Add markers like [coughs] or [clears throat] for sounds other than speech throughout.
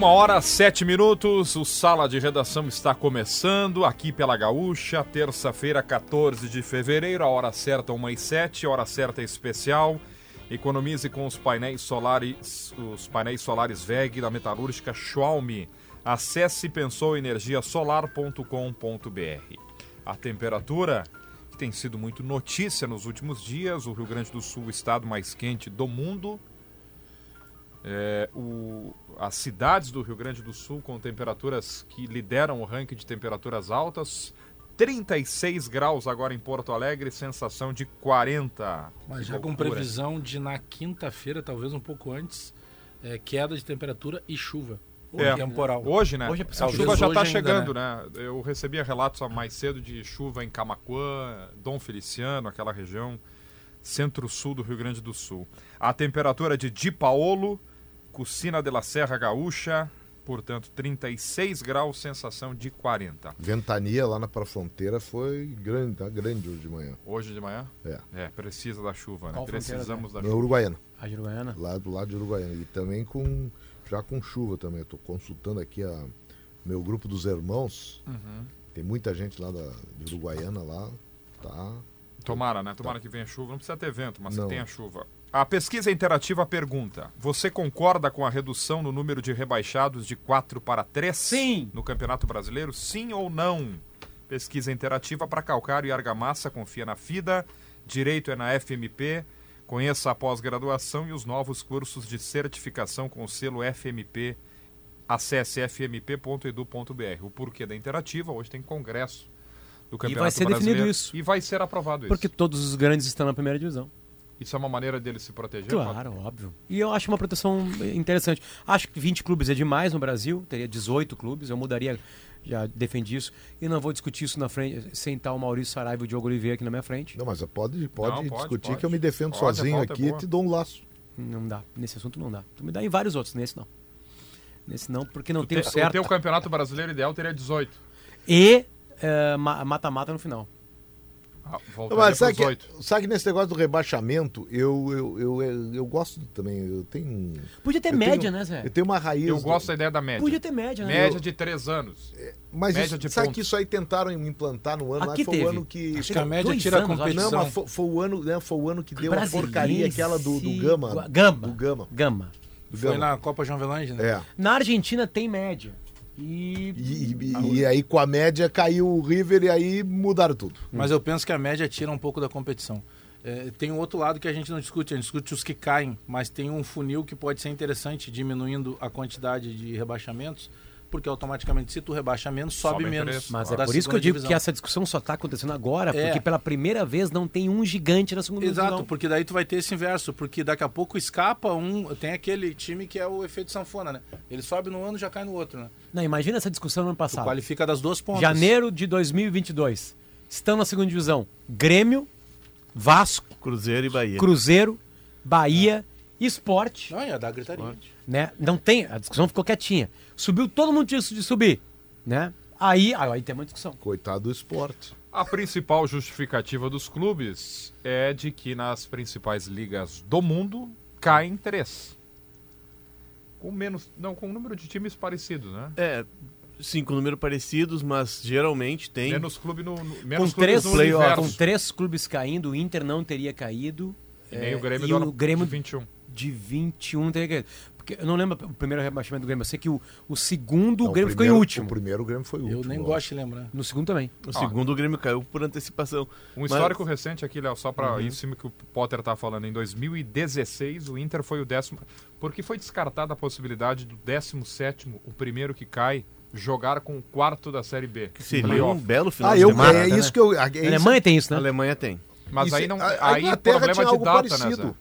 uma hora sete minutos. O Sala de Redação está começando aqui pela Gaúcha, terça-feira, 14 de fevereiro, a hora certa, 1 e 7, hora certa especial. Economize com os painéis solares, os painéis solares VEG da metalúrgica Xiaomi. Acesse pensouenergiasolar.com.br. A temperatura que tem sido muito notícia nos últimos dias, o Rio Grande do Sul, o estado mais quente do mundo, é, o, as cidades do Rio Grande do Sul com temperaturas que lideram o ranking de temperaturas altas. 36 graus agora em Porto Alegre, sensação de 40. Mas já com previsão de na quinta-feira, talvez um pouco antes, é, queda de temperatura e chuva. É. temporal. Hoje, né? Hoje é a chuva já Hoje está ainda, chegando, né? Eu recebia relatos mais cedo de chuva em Camaquã, Dom Feliciano, aquela região centro-sul do Rio Grande do Sul. A temperatura de Di Paolo, Cucina de la Serra Gaúcha, portanto, 36 graus, sensação de 40. Ventania lá na pra fronteira foi grande, tá grande hoje de manhã. Hoje de manhã? É. É, precisa da chuva, né? Qual Precisamos da Na chuva. Uruguaiana, A Uruguaiana. lá do lado de Uruguaiana. E também com já com chuva também. Estou consultando aqui a meu grupo dos irmãos. Uhum. Tem muita gente lá da, de Uruguaiana lá. Tá. Tomara, né? Tomara que venha chuva. Não precisa ter vento, mas Não. que tenha chuva. A pesquisa interativa pergunta: Você concorda com a redução no número de rebaixados de 4 para 3? Sim. No Campeonato Brasileiro? Sim ou não? Pesquisa interativa para calcário e argamassa. Confia na FIDA. Direito é na FMP. Conheça a pós-graduação e os novos cursos de certificação com o selo FMP. Acesse fmp.edu.br. O porquê da interativa, hoje tem congresso do Campeonato vai ser definido Brasileiro. isso. E vai ser aprovado isso. Porque todos os grandes estão na primeira divisão. Isso é uma maneira dele se proteger? Claro, óbvio. E eu acho uma proteção interessante. Acho que 20 clubes é demais no Brasil, teria 18 clubes, eu mudaria, já defendi isso. E não vou discutir isso na frente, sentar o Maurício Saraiva e o Diogo Oliveira aqui na minha frente. Não, mas pode, pode Não, pode, discutir pode. que eu me defendo Pode, sozinho é aqui e boa. te dou um laço. Não dá. Nesse assunto não dá. Tu me dá em vários outros, nesse não. Nesse não, porque não tem o te, o certo. teu campeonato brasileiro ideal teria 18. E eh, ma- mata-mata no final. Ah, mas sabe que, sabe que nesse negócio do rebaixamento, eu, eu, eu, eu, eu gosto também. Eu tenho. um- Podia ter eu média, tenho- né, Zé? Eu tenho uma raiz. Eu do- gosto da ideia da média. Podia ter média, né? Média de 3 anos. Mas média isso, de sabe pontos. que isso aí tentaram implantar no ano, Aqui mas foi teve. o ano que. Acho que a média tira a anos, acho. competição. Não, mas foi, foi o ano, né, foi o ano que deu a porcaria aquela do, do Gama. Gama. Do Gama. Gama. Do Foi na Copa João Velange, né? É. Na Argentina tem média. E. E, e- e aí com a média caiu o River e aí mudaram tudo. Mas eu penso que a média tira um pouco da competição. É, tem um outro lado que a gente não discute, a gente discute os que caem, mas tem um funil que pode ser interessante, diminuindo a quantidade de rebaixamentos, porque automaticamente se tu rebaixa menos, sobe, Sobe menos. Mas é por isso que eu digo divisão. que essa discussão só está acontecendo agora, É. porque pela primeira vez não tem um gigante na segunda Exato, divisão. porque daí tu vai ter esse inverso, porque daqui a pouco escapa um. Tem aquele time que é o efeito sanfona, né? Ele sobe no ano já cai no outro, né? Não, imagina essa discussão no ano Tu passado. qualifica das duas pontas. Janeiro de 2022. Estão na segunda divisão Grêmio, Vasco, Cruzeiro e Bahia. Cruzeiro, Bahia, Esporte. Não, ia dar gritaria. Né? Não tem, a discussão ficou quietinha. Subiu todo mundo tinha de subir, né? Aí, aí tem uma discussão. Coitado do esporte. A principal justificativa dos clubes é de que nas principais ligas do mundo caem três. Com menos. Não, com um número de times parecidos, né? É, sim, com números parecidos, mas geralmente tem. Menos clube no. no Com menos três, clubes no playoff, universo. com três clubes caindo, o Inter não teria caído. E nem é, o Grêmio e do ano o Grêmio de 21. de 21 não teria caído. Porque eu não lembro o primeiro rebaixamento do Grêmio, eu sei que o, o segundo Não, o Grêmio ficou em primeiro- último. O primeiro o Grêmio foi o Eu último. nem gosto de lembrar. No segundo também. O segundo o Grêmio caiu por antecipação. Um Mas- histórico recente aqui, Léo, só para Uhum. em cima que o Potter tá falando. Em 2016, o Inter foi o décimo. Porque foi descartada a possibilidade do 17, o primeiro que cai, jogar com o quarto da Série B. Que seria um belo final Ah, de eu, semana. é né? isso que eu. É A isso, Alemanha tem isso, A né? Alemanha tem. Mas Isso aí é- não. a- a aí Inglaterra problema tinha de algo data, né, parecido. Zé?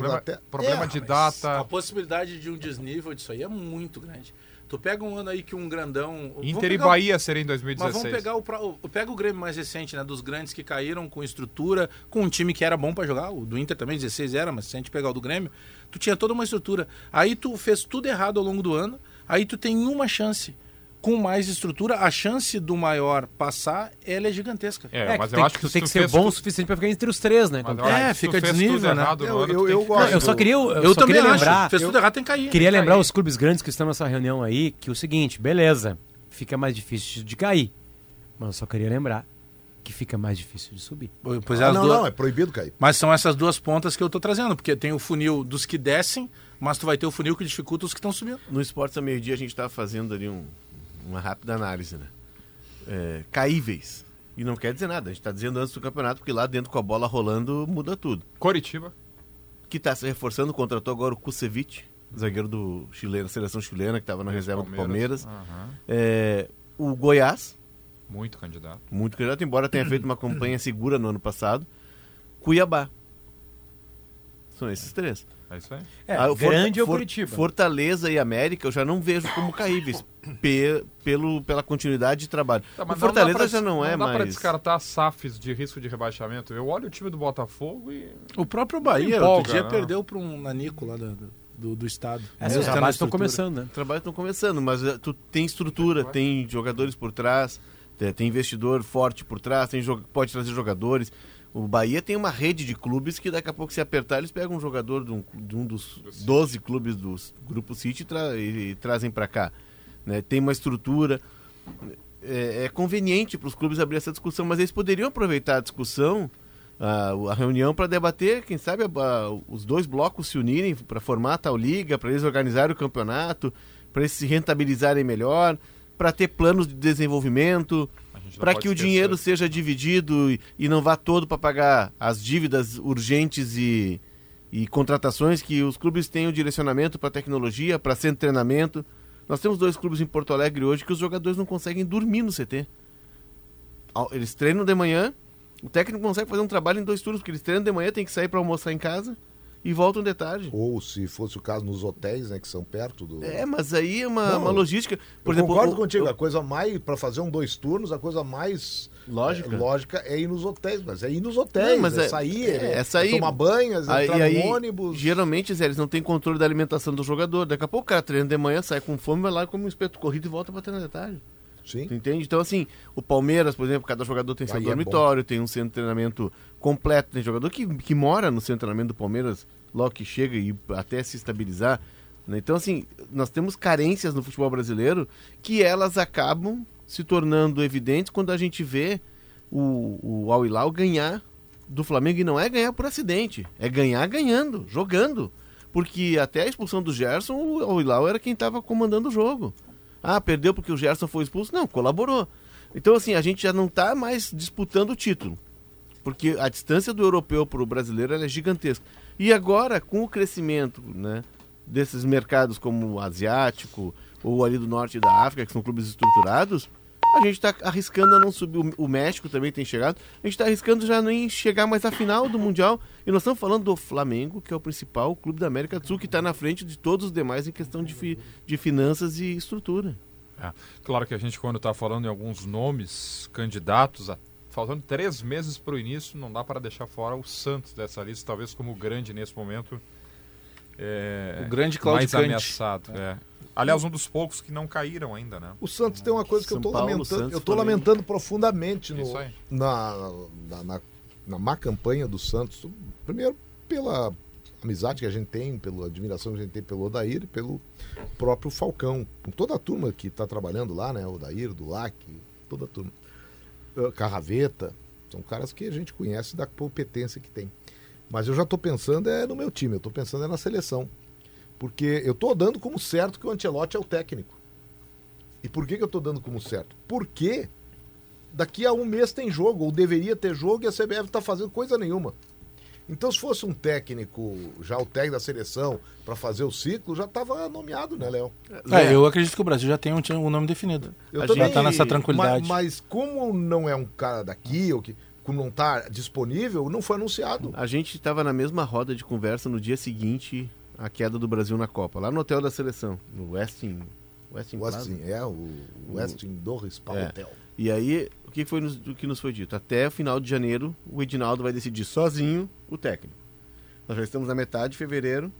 Problema, problema É, de A data. possibilidade de um desnível disso aí é muito grande. Tu pega um ano aí que um grandão. Inter e pegar o- Bahia serem em Mas 2016. vamos pegar o, pra- pega o Grêmio mais recente, né? Dos grandes que caíram com estrutura, com um time que era bom pra jogar. O do Inter também, 16 era, mas se a gente pegar o do Grêmio, tu tinha toda uma estrutura. Aí tu fez tudo errado ao longo do ano, aí tu tem uma chance. Com mais estrutura, a chance do maior passar, ela é gigantesca. É, mas tu eu tem, acho que tem que ser bom o suficiente pra ficar entre os três, né? Mas É, fica desnível, né? errado Eu- ano, eu- eu que gosto. Não, eu só queria, eu Eu só também queria acho. lembrar, Fez tudo errado, tem que cair. queria que lembrar cair. os clubes grandes que estão nessa reunião aí que o seguinte, beleza, fica mais difícil de cair, mas eu só queria lembrar que fica mais difícil de subir. Pois é, Ah, não, duas- não, é proibido cair. Mas são essas duas pontas que eu tô trazendo, porque tem o funil dos que descem, mas tu vai ter o funil que dificulta os que estão subindo. No Esportes a meio-dia a gente estava fazendo ali um- uma rápida análise, né? É, caíveis. E não quer dizer nada, a gente está dizendo antes do campeonato, porque lá dentro com a bola rolando muda tudo. Coritiba. Que está se reforçando, contratou agora o Kusevich, zagueiro do chileno, seleção chilena, que estava na reserva do Palmeiras. Aham. É, o Goiás, Muito candidato. muito candidato, embora tenha feito uma campanha segura no ano passado. Cuiabá. São esses três. É isso aí. É, Ah, o Forta- grande é o Curitiba. Fortaleza e América eu já não vejo como caíveis [coughs] pe- pelo, pela continuidade de trabalho. Tá, o Fortaleza dá pra- já não é Não dá pra mais. descartar SAFs de risco de rebaixamento. Eu olho o time do Botafogo e... O próprio Bahia, empolga, outro dia, né? perdeu para um nanico lá do, do, do estado. É, os trabalhos estão começando, né? Os trabalhos estão começando, mas eh, tu tem estrutura, tem jogadores por trás, te- tem investidor forte por trás, tem pode trazer jogadores. O Bahia tem uma rede de clubes que daqui a pouco, se apertar, eles pegam um jogador de um, de um dos 12 clubes do Grupo City e, tra- e- e trazem para cá. né? Tem uma estrutura. É, é conveniente para os clubes abrir essa discussão, mas eles poderiam aproveitar a discussão, a, a reunião, para debater, quem sabe, a- a- os dois blocos se unirem para formar a tal liga, para eles organizarem o campeonato, para eles se rentabilizarem melhor, para ter planos de desenvolvimento, para que o esquecer. dinheiro seja dividido e, não vá todo para pagar as dívidas urgentes e, e contratações que os clubes têm o direcionamento para tecnologia, para centro de treinamento. Nós temos dois clubes em Porto Alegre hoje que os jogadores não conseguem dormir no CT. Eles treinam de manhã, o técnico consegue fazer um trabalho em dois turnos, porque eles treinam de manhã, tem que sair para almoçar em casa e voltam de tarde. Ou se fosse o caso nos hotéis, né, que são perto do. É, mas aí é uma, Não, uma logística. Por eu exemplo, concordo o- contigo, o- a coisa mais, para fazer um dois turnos, a coisa mais Lógica. é, lógica é ir nos hotéis, mas é ir nos hotéis, Não, mas é, é- sair, é- é, é sair. tomar banho, é Aí, entrar no aí, ônibus. geralmente, Zé, eles não têm controle da alimentação do jogador. Daqui a pouco o cara treina de manhã, sai com fome, vai lá, come um espeto corrido e volta pra treinar de tarde. Sim. Tu entende? Então, assim, o Palmeiras, por exemplo, cada jogador tem seu Aí é dormitório, tem um centro de treinamento completo. Tem jogador que, que mora no centro de treinamento do Palmeiras logo que chega e até se estabilizar. né? Então, assim, nós temos carências no futebol brasileiro que elas acabam se tornando evidentes quando a gente vê o, o Al Hilal ganhar do Flamengo. E não é ganhar por acidente, é ganhar ganhando, jogando. Porque até a expulsão do Gerson, o Al Hilal era quem estava comandando o jogo. Ah, perdeu porque o Gerson foi expulso? Não, colaborou. Então, assim, a gente já não está mais disputando o título. Porque a distância do europeu para o brasileiro é gigantesca. E agora, com o crescimento né, desses mercados como o asiático ou ali do norte da África, que são clubes estruturados, a gente está arriscando a não subir. O- O México também tem chegado. A gente está arriscando já nem chegar mais à final do Mundial. E nós estamos falando do Flamengo, que é o principal clube da América do Sul, que está na frente de todos os demais em questão de, fi- de finanças e estrutura. É. Claro que a gente, quando está falando em alguns nomes candidatos, a- faltando três meses para o início, não dá para deixar fora o Santos dessa lista, talvez como grande nesse momento. É, O grande mais claudicante. ameaçado. é. Aliás, um dos poucos que não caíram ainda, né? O Santos tem uma coisa que São eu tô Paulo, lamentando, Santos, eu tô Flamengo. lamentando profundamente no, na, na, na, na má campanha do Santos. Primeiro, pela amizade que a gente tem, pela admiração que a gente tem pelo Odair e pelo próprio Falcão. Com toda a turma que está trabalhando lá, né? O Odair, do LAC, toda a turma. Ah, Carraveta, são caras que a gente conhece da competência que tem. Mas eu já estou pensando é no meu time, eu estou pensando é na seleção. Porque eu estou dando como certo que o Ancelotti é o técnico. E por que, que eu estou dando como certo? Porque daqui a um mês tem jogo, ou deveria ter jogo, e a CBF está fazendo coisa nenhuma. Então, se fosse um técnico, já o técnico da seleção, para fazer o ciclo, já estava nomeado, né, Léo? É, eu acredito que o Brasil já tem um, um nome definido. Eu A Já gente- tá nessa tranquilidade. Mas, mas como não é um cara daqui, ou que como não está disponível, não foi anunciado. A gente estava na mesma roda de conversa no dia seguinte à queda do Brasil na Copa, lá no hotel da seleção, no Westin Westin Plaza. Westin, é, o Westin Dorris Spa É. Hotel. E aí, o que foi nos, o que nos foi dito? Até o final de janeiro, o Edinaldo vai decidir sozinho o técnico. Nós já estamos na metade de fevereiro,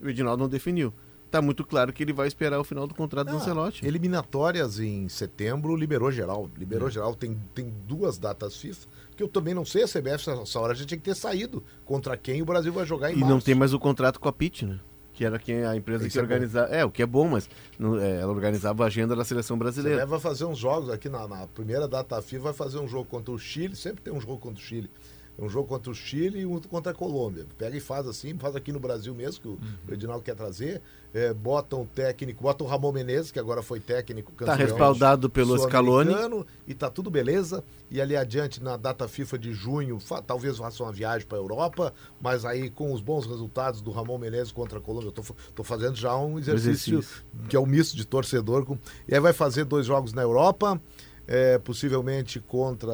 o Edinaldo não definiu. Tá muito claro que ele vai esperar o final do contrato do Ah, Ancelotti. Eliminatórias em setembro, liberou geral. É. Liberou geral. Tem, tem duas datas FIFA, que eu também não sei, a CBF, essa hora já tinha que ter saído. Contra quem o Brasil vai jogar em E março. não tem mais o contrato com a PIT, né? Que era quem a empresa Isso que é organizava. É, o que é bom, mas não- é, ela organizava a agenda da seleção Você brasileira. vai fazer uns jogos aqui na, na primeira data FIFA, vai fazer um jogo contra o Chile, sempre tem um jogo contra o Chile. Um jogo contra o Chile e um contra a Colômbia. Pega e faz assim, faz aqui no Brasil mesmo, que o, o Edinaldo quer trazer. É, botam o técnico, bota o Ramon Menezes, que agora foi técnico Tá campeão respaldado pelo Scaloni. E tá tudo beleza. E ali adiante, na data FIFA de junho, talvez faça uma viagem para a Europa, mas aí com os bons resultados do Ramon Menezes contra a Colômbia, eu tô, tô fazendo já um exercício, Exercício. que é o misto de torcedor. Com... E aí vai fazer dois jogos na Europa, é, possivelmente contra.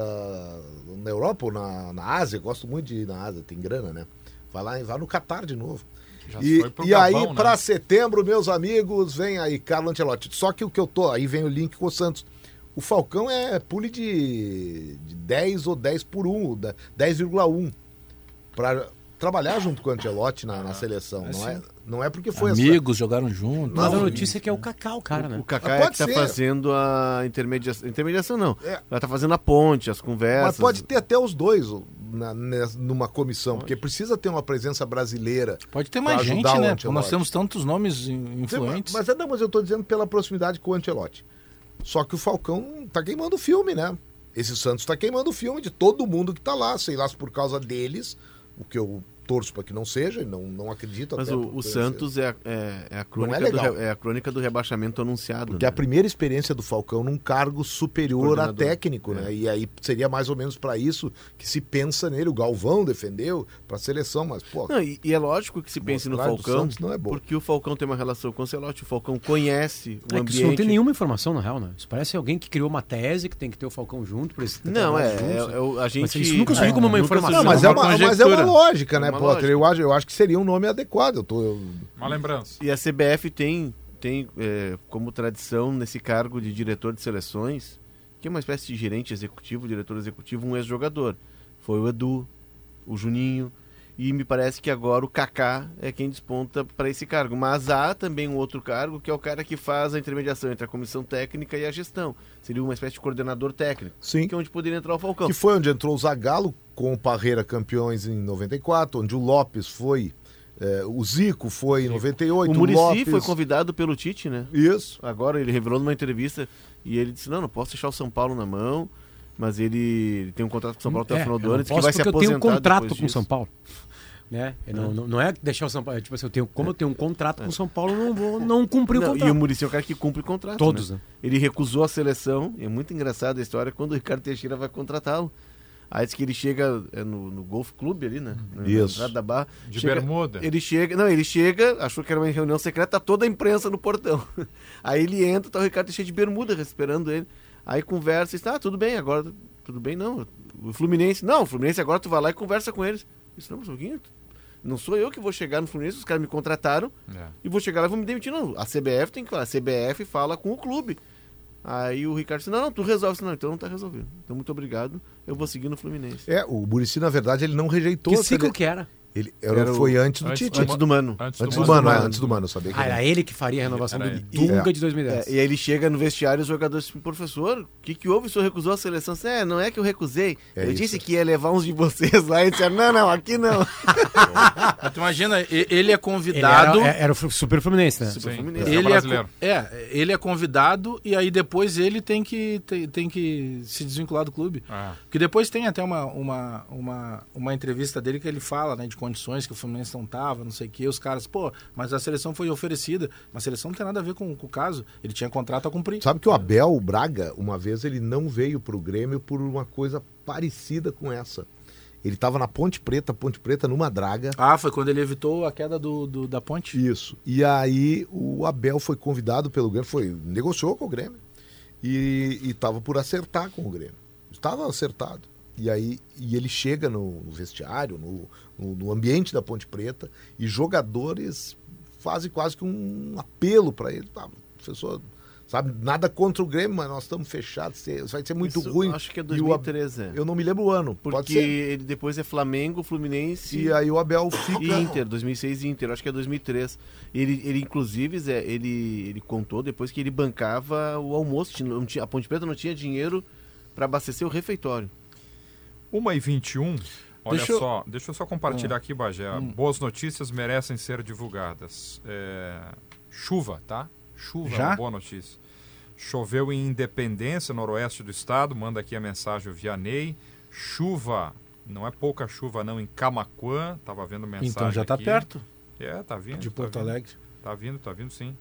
Na Europa ou na, na Ásia, gosto muito de ir na Ásia, tem grana, né? Vai lá e vai no Catar de novo. Já E, e Gabão, aí, né? para setembro, meus amigos, vem aí Carlo Ancelotti. Só que o que eu tô, aí vem o link com o Santos. O Falcão é pule de, de 10 ou 10 por 1, da- 10,1. Para trabalhar junto com o Ancelotti na, na seleção. não, é, não é porque foi essa. Amigos jogaram juntos. Mas a notícia é que é o Cacau, o cara, né? O Kaká Ah, é que tá ser. fazendo a intermediação. Intermediação não. É. Ela tá fazendo a ponte, as conversas. Mas pode ter até os dois na, nes- numa comissão, porque precisa ter uma presença brasileira. Pode ter mais gente, né? Ancelotti. Nós temos tantos nomes in- influentes. Mas, é, não, mas eu tô dizendo pela proximidade com o Ancelotti. Só que o Falcão tá queimando o filme, né? Esse Santos tá queimando o filme de todo mundo que tá lá, sei lá se por causa deles, o que eu torço para que não seja, e não, não acredito Mas até o, o. Santos é, a- é, é a crônica do, legal. re- é a crônica do rebaixamento anunciado. Porque né? é a primeira experiência do Falcão num cargo superior a técnico, né? E aí seria mais ou menos para isso que se pensa nele. O Galvão defendeu para seleção, mas pô, Não, e, e é lógico que se pense no do Falcão, é porque o Falcão tem uma relação com o Ancelotti, o Falcão conhece o É que ambiente. isso não tem nenhuma informação, na real, né? Isso parece alguém que criou uma tese que tem que ter o Falcão junto, isso ter Não, é, é, é a gente... isso nunca surgiu como uma informação. Não, surgiu. mas é, uma mas é uma lógica, né, É Potter? Eu acho, eu acho que seria um nome adequado. Eu tô, eu- Uma lembrança. E a CBF tem, tem é, como tradição nesse cargo de diretor de seleções, que é uma espécie de gerente executivo, diretor executivo, um ex-jogador. Foi o Edu, o Juninho, e me parece que agora o Kaká é quem desponta para esse cargo. Mas há também um outro cargo, que é o cara que faz a intermediação entre a comissão técnica e a gestão. Seria uma espécie de coordenador técnico, Sim. que é onde poderia entrar o Falcão. Que foi onde entrou o Zagallo com o Parreira campeões em 94, onde o Lopes foi. é, o Zico foi em 98. O Murici Lopes... foi convidado pelo Tite, né? Isso. Agora ele revelou numa entrevista e ele disse: Não, não posso deixar o São Paulo na mão, mas ele, ele tem um contrato com o São Paulo até o final do ano, que vai se porque eu tenho um aposentar contrato com o. São Paulo. Né? Eu Não, não, não é deixar o São Paulo. é Tipo assim, eu tenho, como eu tenho um contrato com o São Paulo, eu não vou não cumprir o Não, contrato. e o Murici é o cara que cumpre contrato. Todos, né? né? Ele recusou a seleção, e é muito engraçada a história quando o Ricardo Teixeira vai contratá-lo. Aí diz que ele chega é, no, no Golf Club ali, né? Na Isso. entrada da barra. De Chega- bermuda. Ele chega, não, ele chega, achou que era uma reunião secreta, tá toda a imprensa no portão. [laughs] Aí ele entra, tá o Ricardo Teixeira de bermuda esperando ele. Aí conversa e diz, ah, tudo bem, agora, tudo bem, não. O Fluminense, não, o Fluminense agora tu vai lá e conversa com eles. Isso não, um pouquinho, não sou eu que vou chegar no Fluminense, os caras me contrataram É. e vou chegar lá e vou me demitir. Não, a CBF tem que falar, a CBF fala com o clube. Aí o Ricardo disse, não, não, tu resolve isso. Não, então não tá resolvido. Então muito obrigado, eu vou seguir no Fluminense. É, o Murici, na verdade, ele não rejeitou. Que ciclo que era? Ele, era, Era o- foi antes do antes Tite. do Antes do Mano. Antes, Antes do do Mano, Mano. antes do Mano, eu sabia que Ah, era. era ele que faria a renovação Era do ele. Dunga É. de 2010. É, e aí ele chega no vestiário e os jogadores dizem, professor, o que, que houve? O senhor recusou a seleção? Disse, É, não é que eu recusei. É eu isso. disse que ia levar uns de vocês lá e disseram, não, não, aqui não. [laughs] Tu imagina, ele é Ele era, convidado. é- era o Super Fluminense, né? Super Sim, Fluminense. ele é, é, ele é convidado e aí depois ele tem que, tem, tem que se desvincular do clube. Ah, Porque depois tem até uma, uma, uma, uma entrevista dele que ele fala, né, de condições que o Fluminense não tava, não sei o que, os caras, pô, mas a seleção foi oferecida, mas a seleção não tem nada a ver com, com o caso, ele tinha contrato a cumprir. Sabe que o Abel Braga, uma vez, ele não veio pro Grêmio por uma coisa parecida com essa. Ele estava na Ponte Preta, Ponte Preta numa draga. Ah, foi quando ele evitou a queda do, do- da ponte? Isso. E aí o Abel foi convidado pelo Grêmio, foi negociou com o Grêmio e estava por acertar com o Grêmio. Estava acertado. E aí e ele chega no, no vestiário, no, no- no ambiente da Ponte Preta e jogadores fazem quase que um apelo para ele. Tá, professor, Sabe? Nada contra o Grêmio, mas nós estamos fechados. se- Vai ser muito Isso, ruim. Acho que é E o Ab- 2013. é. Eu não me lembro o ano. Pode Porque ser. ele depois é Flamengo, Fluminense E aí o Abel fica. e Inter, 2006 e Inter, acho que é 2003. Ele, ele inclusive, Zé, ele, ele contou depois que ele bancava o almoço. tinha- a Ponte Preta não tinha dinheiro para abastecer o refeitório. 1 e 21 Olha Deixa eu- só, deixa eu só compartilhar aqui, Bagé. Boas notícias merecem ser divulgadas. É, chuva, tá? Chuva é Já? uma boa notícia. Choveu em Independência, noroeste do estado. Manda aqui a mensagem o Vianney. Chuva, não é pouca chuva não, em Camaquã. Tava vendo mensagem Então já está perto É, tá vindo. de tá Porto. Alegre. Tá vindo, tá vindo sim.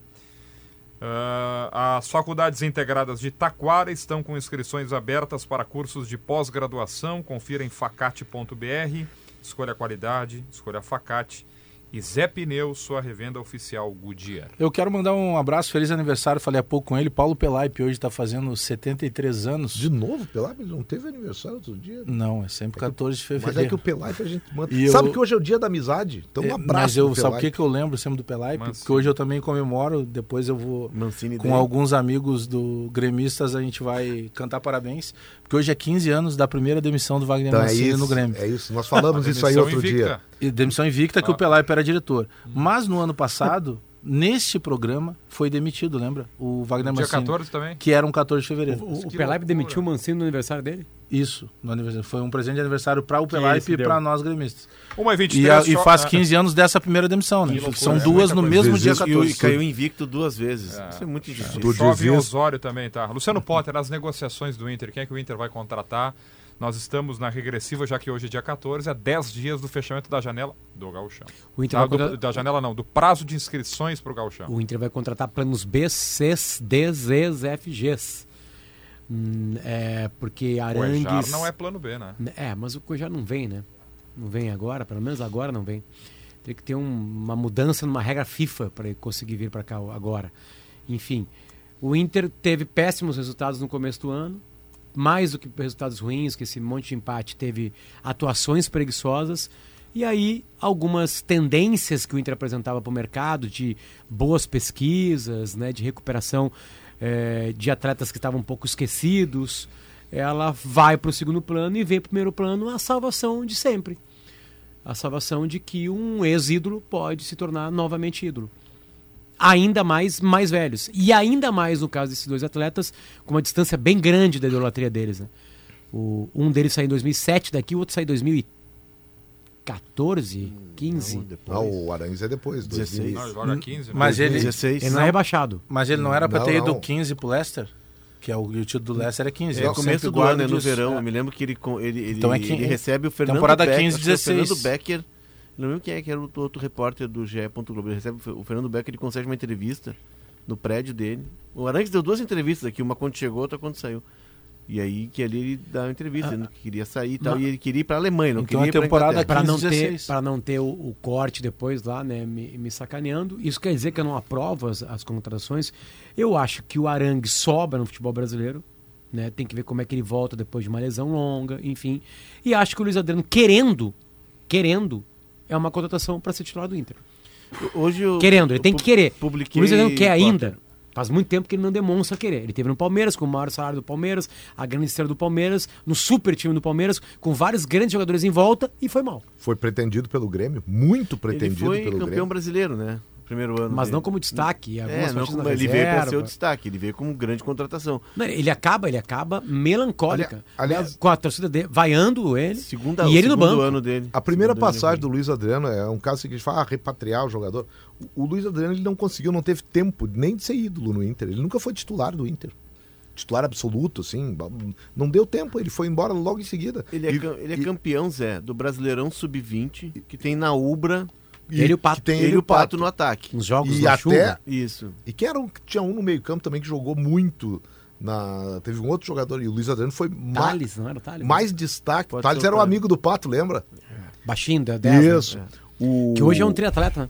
Ah, as faculdades integradas de Taquara estão com inscrições abertas para cursos de pós-graduação. Confira em facate.br. Escolha a qualidade, escolha Facate. E Zé Pneu, sua revenda oficial Goodyear. Eu quero mandar um abraço, feliz aniversário, falei há pouco com ele. Paulo Pelaipe hoje está fazendo 73 anos. De novo, Pelaipe não teve aniversário outro dia. Não, é sempre 14 de fevereiro. Mas é que o Pelaipe a gente manda. E Sabe eu- que hoje é o dia da amizade? Então um É, abraço. Mas eu, sabe o que, que eu lembro sempre do Pelaipe? Mancini. Porque hoje eu também comemoro, depois eu vou Mancini com Day. alguns amigos do gremistas, a gente vai cantar parabéns. Porque hoje é 15 anos da primeira demissão do Wagner Então é Mancini isso, no Grêmio. é isso. Nós falamos isso aí outro invicta. dia. E demissão invicta que Ah. o Pelaipe era diretor. Mas no ano passado, neste programa, foi demitido, lembra? O Wagner Dia Mancini. 14 também? Que era um 14 de fevereiro. O, o Pelaipe demitiu o Mancini no aniversário dele? Isso, no aniversário. Foi um presente de aniversário para o Pelaipe e para nós gremistas. 1 e E, 23 a- e só- faz ah, 15 anos dessa primeira demissão, né? Loucura, São é duas muita no mesmo dia vezes E, o- 14. e caiu invicto duas vezes. É. Isso é muito injustiça. Do Chove Dizes- Osório também, tá? Luciano Potter, as negociações do Inter, quem é que o Inter vai contratar? Nós estamos na regressiva, já que hoje é dia 14, a 10 dias do fechamento da janela do Gauchão. O Inter, Ah, vai, do- da janela não, do prazo de inscrições para o Gauchão. o Inter vai contratar planos B, Cs, Ds, Es, FGs. Hum, é, porque O Arangues... Ejar não é plano B, né? É, mas o Cuejá não vem, né? Não vem agora, pelo menos agora não vem. Teria que ter um- uma mudança numa regra FIFA para ele conseguir vir para cá agora. Enfim, o Inter teve péssimos resultados no começo do ano, mais do que resultados ruins, que esse monte de empate teve atuações preguiçosas. E aí, algumas tendências que o Inter apresentava para o mercado, de boas pesquisas, né, de recuperação eh, de atletas que estavam um pouco esquecidos, ela vai para o segundo plano e vem para o primeiro plano a salvação de sempre. A salvação de que um ex-ídolo pode se tornar novamente ídolo. Ainda mais mais velhos. E ainda mais no caso desses dois atletas, com uma distância bem grande da idolatria deles. Né? O, um deles saiu em 2007 daqui, o outro saiu em 2014, 15. Não, depois. Não, o Arangues é depois. 16. 2000. Não, ele joga 15, né? Mas ele, 16. Ele não é rebaixado. mas ele não era para Não, ter ido não. 15 pro Leicester? Que é o, o título do Leicester é 15. É começo do ano, é no disso. verão. É. Eu me lembro que ele, ele, ele, Então é que- ele recebe o Fernando temporada Becker. 15, acho que é o 16. Fernando Becker. Não lembro quem é que era o outro repórter do GE. Globo. Ele recebe o Fernando Becker, ele concede uma entrevista no prédio dele. O Arangues deu duas entrevistas aqui, uma quando chegou, outra quando saiu. E aí que ali ele dá uma entrevista, dizendo que queria sair e tal. Ah. Mas- E ele queria ir pra Alemanha, não Então queria a temporada. Para não, 15, ter, 16. pra não ter o, o corte depois lá, né, me, me sacaneando. Isso quer dizer que eu não aprovo as, as contratações. Eu acho que o Arangue sobra no futebol brasileiro. Né? Tem que ver como é que ele volta depois de uma lesão longa, enfim. E acho que o Luiz Adriano, querendo, querendo, é uma contratação para ser titular do Inter. Hoje eu, Querendo, ele eu tem que querer. Publiquei, O Luiz Adriano quer Potter. ainda. Faz muito tempo que ele não demonstra querer. Ele teve no Palmeiras, com o maior salário do Palmeiras, a grande estrela do Palmeiras, no super time do Palmeiras, com vários grandes jogadores em volta e foi mal. Foi pretendido pelo Grêmio, muito Ele pretendido foi pelo campeão Grêmio. brasileiro, né? Primeiro ano. Mas dele. não como destaque. Algumas É, não como, ele veio para ser o destaque, ele veio como grande contratação. Não, ele acaba, ele acaba melancólica. Ali- aliás- com a torcida dele, vaiando ele. Segunda, e ele no segundo banco. ano dele. A primeira Segundo passagem do. Luiz Adriano é um caso que a gente fala, ah, repatriar o jogador. O, o Luiz Adriano ele não conseguiu, não teve tempo nem de ser ídolo no Inter. Ele nunca foi titular do Inter. Titular absoluto, assim. Não deu tempo, ele foi embora logo em seguida. Ele é, E- ele é e- campeão, Zé, do Brasileirão Sub-20, que tem na Ubra Ele e o Pato. tem ele e o Pato no ataque. Nos jogos E até- chuva. Isso. E que era um, tinha um no meio-campo também que jogou muito. Na, teve um outro jogador, e o Luiz Adriano foi ma- Thales, não era o Thales? mais destaque. Pode o era o Thales. amigo do Pato, lembra? Baixinho, da 10. né? Isso. O... Que hoje é um triatleta, né?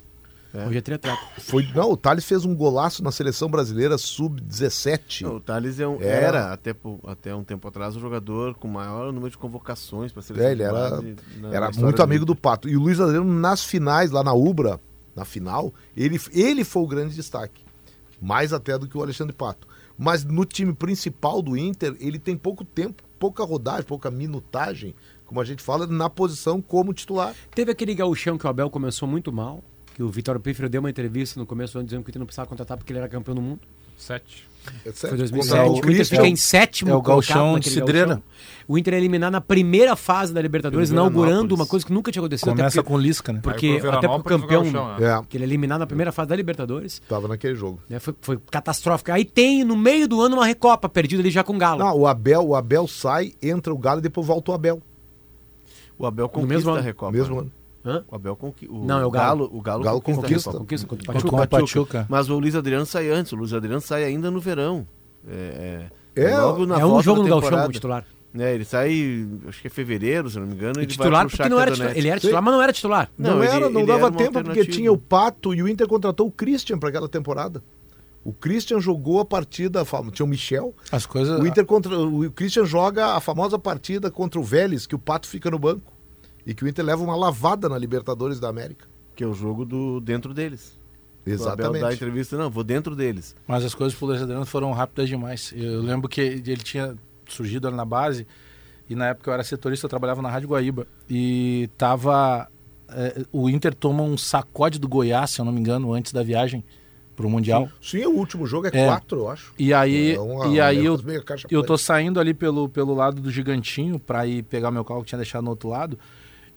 É. Hoje é triatleta. Foi, não, o Thales fez um golaço na seleção brasileira sub-17. Não, o Thales é um- Era. era, até, até um tempo atrás, o jogador com maior número de convocações para a seleção. É, ele era- na- Era muito amigo do. Pato. E o Luiz Adriano, nas finais, lá na Ubra, na final, ele, ele foi o grande destaque. Mais até do que o Alexandre Pato. mas no time principal do Inter, ele tem pouco tempo, pouca rodagem, pouca minutagem, como a gente fala, na posição como titular. Teve aquele gauchão que o Abel começou muito mal, que o Vitor Pífero deu uma entrevista no começo do ano dizendo que o Inter não precisava contratar porque ele era campeão do mundo. Sete. É Foi certo? 2007. Contra O o Inter fica em sétimo é o gauchão de Cidreira. O Inter é eliminar na primeira fase da Libertadores, inaugurando uma coisa que nunca tinha acontecido. até Começa porque, com Lisca, né? porque até pro Veranópolis, campeão, o gauchão, né? É, que ele é eliminado na primeira fase da Libertadores, tava naquele jogo. né, foi, foi catastrófico. Aí tem no meio do ano uma recopa perdida ali já com o Galo. Não, o Abel, o Abel sai, entra o Galo e depois volta o Abel. O Abel conquista mesmo a ano. Recopa. mesmo ano. Hã? O Abel conquista. Não, é o Galo. O Galo, O Galo conquista. conquista. Contra o Contra Pachuca. o Pachuca. Mas o Luiz Adriano sai antes. O Luiz Adriano sai ainda no verão. É, É, logo na É um jogo no temporada. como titular. É, ele sai, acho que é fevereiro, se não me engano. E Ele titular porque não era titular. Ele era titular, mas não era titular. Não, Não, era, ele- não ele dava era tempo porque tinha o Pato e o Inter contratou o Christian para aquela temporada. O Christian jogou a partida, tinha o Michel. As coisas. O Inter contra o Christian joga a famosa partida contra o Vélez, que o Pato fica no banco e que o Inter leva uma lavada na Libertadores da América. Que é o jogo do dentro deles. Exatamente. entrevista, não, vou dentro deles. Mas as coisas pro Luiz Adriano foram rápidas demais. Eu lembro que ele tinha surgido ali na base e na época eu era setorista, eu trabalhava na Rádio Guaíba e tava eh, o Inter toma um sacode do Goiás, se eu não me engano, antes da viagem pro Mundial. Sim, o último jogo é, É. quatro, eu acho. E aí, É uma- e aí eu, eu tô saindo ali pelo, pelo lado do gigantinho pra ir pegar meu carro que tinha deixado no outro lado.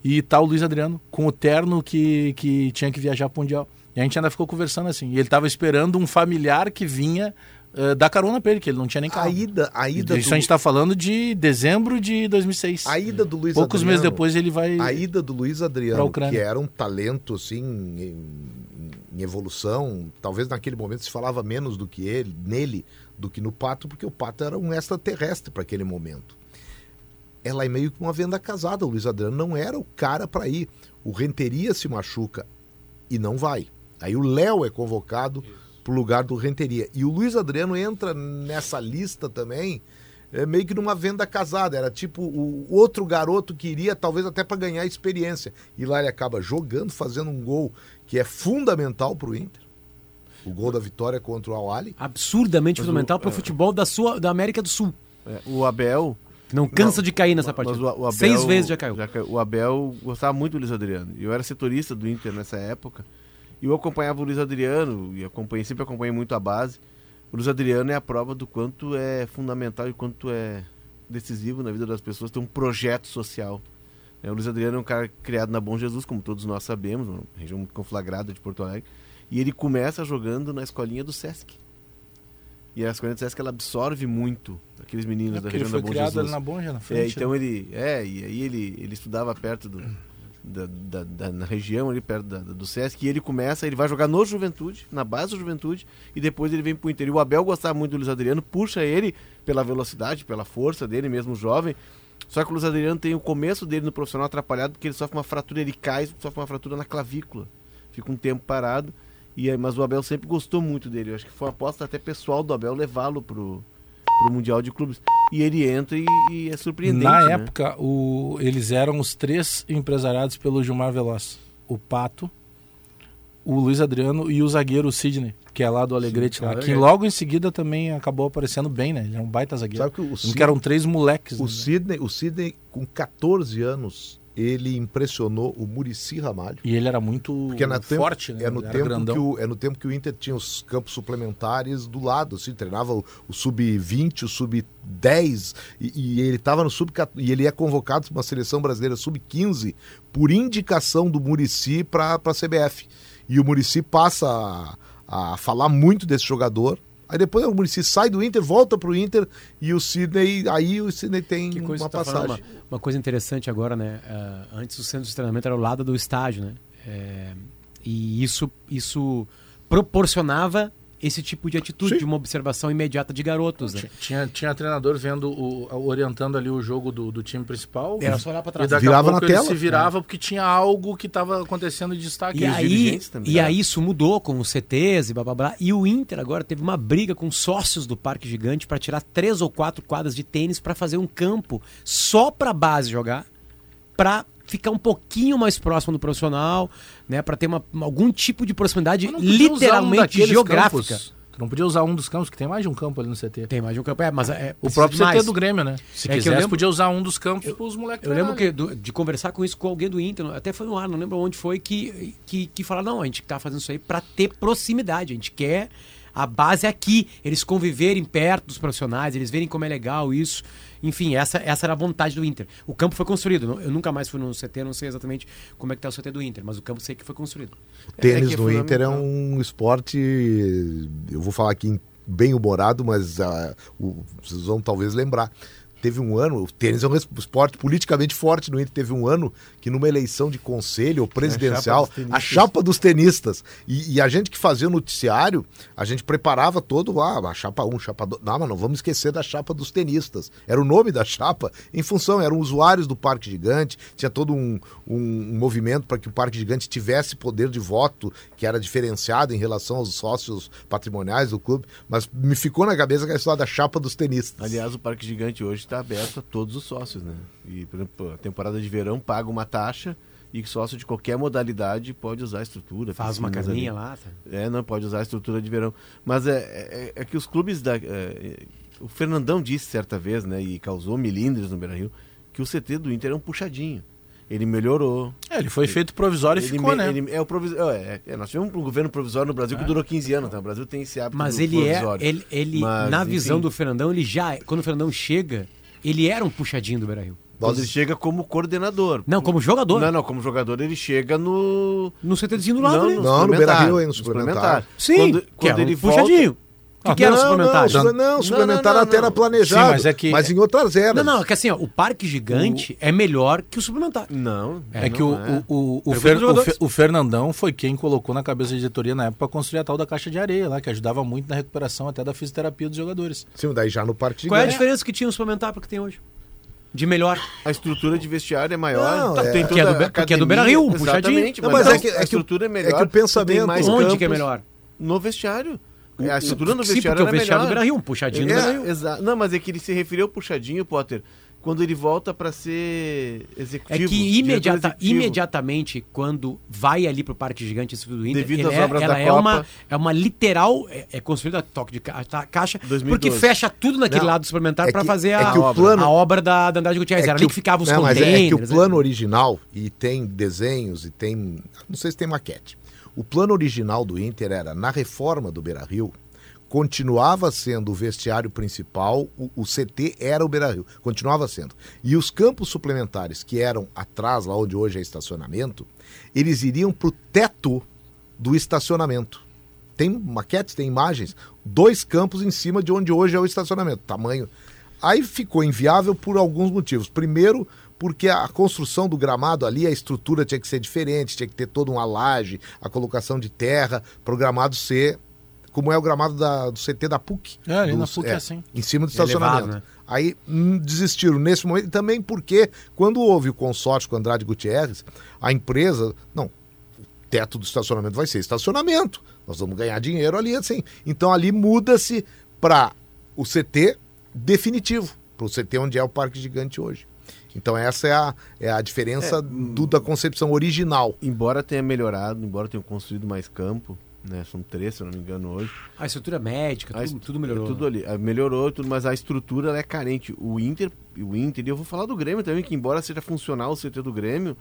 E tá o Luiz Adriano com o terno que, que tinha que viajar pro Mundial. E a gente ainda ficou conversando assim. E ele tava esperando um familiar que vinha eh, dar carona pra ele, que ele não tinha nem carro. A ida, a ida Isso do, a gente tá falando de dezembro de 2006. a ida do Luiz Poucos Adriano, meses depois ele vai. A ida do Luiz Adriano, que era um talento assim em, em evolução, talvez naquele momento se falava menos do que ele, nele, do que no Pato, porque o Pato era um extraterrestre para aquele momento. Ela é meio que uma venda casada, o Luiz Adriano não era o cara para ir. O Renteria se machuca e não vai. Aí o Léo é convocado pro lugar do Renteria. E o Luiz Adriano entra nessa lista também, é meio que numa venda casada. Era tipo o outro garoto que iria, talvez até para ganhar experiência. E lá ele acaba jogando, fazendo um gol que é fundamental pro Inter. O gol da vitória contra o Al-Ali. Absurdamente Mas o- fundamental pro é. futebol da, sua, da América do Sul. É, o Abel. Não cansa Não, de cair nessa partida. o, o Abel, Seis vezes já caiu. O Abel gostava muito do Luiz Adriano. Eu era setorista do Inter nessa época. E eu acompanhava o Luiz Adriano, e acompanhei, sempre acompanhei muito a base. O Luiz Adriano é a prova do quanto é fundamental e quanto é decisivo na vida das pessoas ter um projeto social. É, o Luiz Adriano é um cara criado na Bom Jesus, como todos nós sabemos, uma região muito conflagrada de Porto Alegre. E ele começa jogando na escolinha do Sesc. E a escolinha do Sesc ela absorve muito aqueles meninos É da ele região foi da Bom criado Jesus. ali na Bonja, na É, frente. então né? ele. É, e aí ele, ele estudava perto do. Da, da- da- na região ali perto da- do Sesc e ele começa, ele vai jogar no Juventude, na base do Juventude, e depois ele vem pro Inter. E o Abel gostava muito do Luiz Adriano, puxa ele pela velocidade, pela força dele, mesmo jovem. Só que o Luiz Adriano tem o começo dele no profissional atrapalhado, porque ele sofre uma fratura, ele cai, sofre uma fratura na clavícula. Fica um tempo parado. E aí, mas o Abel sempre gostou muito dele. Eu acho que foi uma aposta até pessoal do Abel levá-lo pro, pro Mundial de Clubes. E ele entra e, e é surpreendente. Na né? época, o, eles eram os três empresariados pelo Gilmar Veloz. O Pato, o Luiz Adriano e o zagueiro Sidney, que é lá do Alegrete, lá, que Alegrete. logo em seguida também acabou aparecendo bem, né? Ele é um baita zagueiro. Sabe que o Sidney, que eram três moleques. o né? Sidney, o Sidney, com 14 anos, ele impressionou o Murici Ramalho. E ele era muito Porque é no tempo, forte, né? é, no Ele tempo que o, é no tempo que o Inter tinha os campos suplementares do lado, assim, treinava o, o sub-20, o sub-10, e, e ele estava no sub e ele é convocado para uma seleção brasileira sub-15 por indicação do Murici para a CBF. E o Murici passa a, a falar muito desse jogador. Aí depois o Murici sai do Inter, volta pro Inter e o Sidney, aí o Sidney tem uma tá passagem. uma, uma coisa interessante agora, né? Ah, antes o centro de treinamento era ao lado do estádio, né? É, e isso, isso proporcionava esse tipo de atitude, Sim. de uma observação imediata de garotos, né? Tinha, tinha, treinador vendo, o, orientando ali o jogo do, do time principal. Era só olhar pra E trás. daqui Virava a pouco na ele tela. se virava porque tinha algo que estava acontecendo de destaque. E os aí, também, e né? aí isso mudou com os CTs e blá blá blá. E o Inter agora teve uma briga com sócios do Parque Gigante para tirar três ou quatro quadras de tênis para fazer um campo só pra base jogar, pra ficar um pouquinho mais próximo do profissional, né, para ter uma, algum tipo de proximidade um literalmente daqueles geográfica. campos Tu não podia usar um dos campos, que tem mais de um campo ali no CT. Tem mais de um campo. É, mas é, O precisa próprio de CT mais. do Grêmio, né? Se É que eu quisesse, lembro- podia usar um dos campos pros moleques Eu lembro que treinarem. do- de conversar com isso com alguém do Inter, até foi no ar, não lembro onde foi, que, que, que falaram, não, a gente tá fazendo isso aí pra ter proximidade, a gente quer a base aqui, eles conviverem perto dos profissionais, eles verem como é legal isso. Enfim, essa, essa era a vontade do Inter. O campo foi construído, eu nunca mais fui no CT, não sei exatamente como é que tá o CT do Inter, mas o campo sei que foi construído. O tênis É que é no Inter é um esporte, eu vou falar aqui bem humorado, mas ah, o- vocês vão talvez lembrar. Teve um ano, o tênis é um esporte politicamente forte no Inter. Teve um ano que numa eleição de conselho ou presidencial, dos tenistas. a chapa dos tenistas. E, e a gente que fazia o noticiário, a gente preparava todo, ah, a chapa 1, chapa 2. Não, mas não vamos esquecer da chapa dos tenistas. Era o nome da chapa, em função, eram usuários do Parque Gigante, tinha todo um, um- um movimento para que o Parque Gigante tivesse poder de voto, que era diferenciado em relação aos sócios patrimoniais do clube. Mas me ficou na cabeça aquela história da chapa dos tenistas. Aliás, o Parque Gigante hoje está aberto a todos os sócios, né? E, por exemplo, a temporada de verão paga uma taxa e que sócio de qualquer modalidade pode usar a estrutura. Faz uma ali. lá. tá? É, não pode usar a estrutura de verão. Mas é, é, é que os clubes da. é, o Fernandão disse certa vez, né? E causou milindres no Beira Rio, que o CT do Inter é um puxadinho. Ele melhorou. É, ele foi feito provisório e Ele ficou, me- né? ele- é, o provis... é, é, nós tivemos um governo provisório no Brasil que durou 15 anos, tá? O Brasil tem esse hábito Mas do ele é, provisório. ele, ele Mas, na visão enfim, do Fernandão, ele já, quando o Fernandão chega, ele era um puxadinho do Beira-Rio. Quando ele chega como coordenador. Não, como jogador. Não, não, como jogador ele chega no. No CTzinho do lado, né? Não, no suplementar, Beira-Rio, hein, no suplementar. Sim, Quando, que quando é ele um volta, puxadinho. O que, que era o não, suplementar? Não, não, suplementar não, até não. era planejado. Sim, mas é que- mas em outras eras. Não, não, é que assim, ó, o parque gigante é melhor que o suplementar. Não. É, que não o, é. o, o, o, Fer- o o Fernandão foi quem colocou na cabeça da diretoria na época para construir a tal da caixa de areia lá, que ajudava muito na recuperação até da fisioterapia dos jogadores. Sim, daí já no Parque Qual é a Gigante. diferença que tinha o suplementar para o que tem hoje? De melhor. A estrutura de vestiário é maior. Não, é- tem Porque é do toda Be- a porque é do academia, Beira-Rio, um puxadinho. Não, mas, mas é a- que- é que a o- estrutura é é melhor. que o pensamento- tu tem mais Onde campos que é melhor? No vestiário. A estrutura no Sim, vestiário porque o vestiário do melhor. Beira-Rio, um puxadinho do É, Beira-Rio. exa- Não, mas é que ele se referiu ao puxadinho, Potter, quando ele volta pra ser É executivo. que diretor imediata, executivo. imediatamente, quando vai ali pro Parque Gigante do Inter, Devido às é, obras ela da é Copa. uma, é uma literal, é, é construída a toque de ca- caixa, 2012. porque fecha tudo naquele Não, lado suplementar é para que- fazer é a, que o obra, plano- a obra da, da Andrade Gutierrez. É Era que ali o- que ficavam os não, mas containers. é, é que o né? plano original, e tem desenhos, e tem. Não sei se tem maquete. O plano original do Inter era, na reforma do Beira Rio, continuava sendo o vestiário principal, o, o CT era o Beira Rio, continuava sendo. E os campos suplementares, que eram atrás, lá onde hoje é estacionamento, eles iriam para o teto do estacionamento. Tem maquetes, tem imagens, dois campos em cima de onde hoje é o estacionamento, tamanho. Aí ficou inviável por alguns motivos. Primeiro, porque a construção do gramado ali, a estrutura tinha que ser diferente, tinha que ter toda uma laje, a colocação de terra, para o gramado ser como é o gramado da- do CT da PUC. É, ali na PUC é assim. Em cima do É elevado, estacionamento. né? Aí hum, desistiram nesse momento, e também porque quando houve o consórcio com Andrade Gutierrez, a empresa, não, o teto do estacionamento vai ser estacionamento, nós vamos ganhar dinheiro ali assim. Então ali muda-se para o CT definitivo, para o CT onde é o Parque Gigante hoje. Então essa é a, é a diferença do- da concepção original. Embora tenha melhorado, embora tenham construído mais campo, né? São três, se eu não me engano, hoje. A estrutura médica, A tudo, est- tudo melhorou. é tudo ali. Ah, Melhorou tudo, mas a estrutura ela é carente. O Inter, o Inter, e eu vou falar do Grêmio também, que embora seja funcional o CT do Grêmio,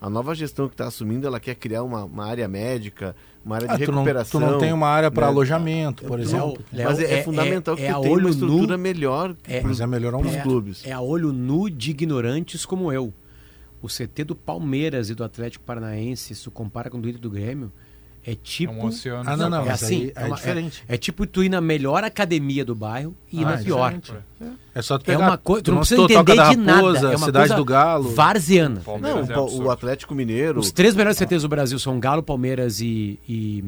a nova gestão que está assumindo, ela quer criar uma, uma área médica, uma área Ah, de tu, não, recuperação. tu não tem uma área para né? alojamento, por Léo, exemplo. Léo, Mas é, fundamental que tu tenha uma estrutura nu, melhor é- para Mas é melhorar os é, clubes. É a olho nu de ignorantes como eu. O CT do Palmeiras e do Atlético Paranaense, se tu compara com o do Inter do Grêmio, é É tipo. um oceano. Ah, não, não, é assim, aí é, uma- diferente. É, tipo tu ir na melhor academia do bairro e ir Ah, na é pior. diferente. É só tu É pegar. uma coisa. Tu não precisa entender de nada. Raposa, É uma Cidade do Galo. varziana. Não, Palmeiras é o, o Atlético Mineiro. Os três melhores CTs do Brasil são Galo, Palmeiras e, e,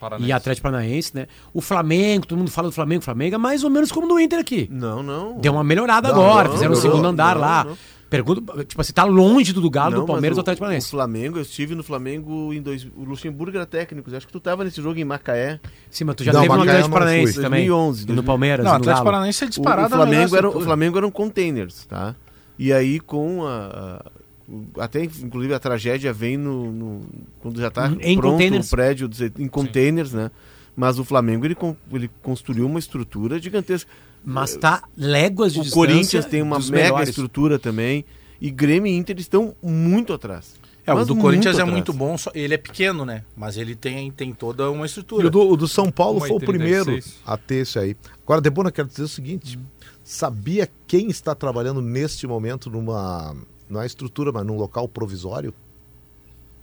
Paranaense. e Atlético Paranaense, né? O Flamengo, todo mundo fala do Flamengo, Flamengo é mais ou menos como do Inter aqui. Não, não. Deu uma melhorada Não, agora, não, fizeram o não, segundo andar não, lá. Não. Pergunta, tipo assim, tá longe do, do Galo, Não, do Palmeiras ou do Atlético o, o Paranaense. Flamengo, eu estive no Flamengo em dois, o Luxemburgo era técnico. Acho que tu tava nesse jogo em Macaé. Sim, mas tu já Não, teve no Macaé eu Atlético Paranaense também. 2011, E no Palmeiras, Não, o no Atlético Galo. Paranaense é O, o disparado. Flamengo era, o Flamengo eram containers, tá? E aí com a, a- o- até inclusive a tragédia vem no, no- quando já tá Em pronto containers. o prédio em containers, né? Mas o Flamengo ele, ele construiu uma estrutura gigantesca. Mas tá léguas de O distância Corinthians tem uma mega melhores. estrutura também. E Grêmio e Inter estão muito atrás. É, o do muito Corinthians é atrás. muito bom, só- ele é pequeno, né? Mas ele tem, tem toda uma E estrutura. o do, o do São Paulo e foi o primeiro 36. a ter isso aí. Agora, Debona, quero dizer o seguinte: sabia quem está trabalhando neste momento numa. Não é estrutura, mas num local provisório?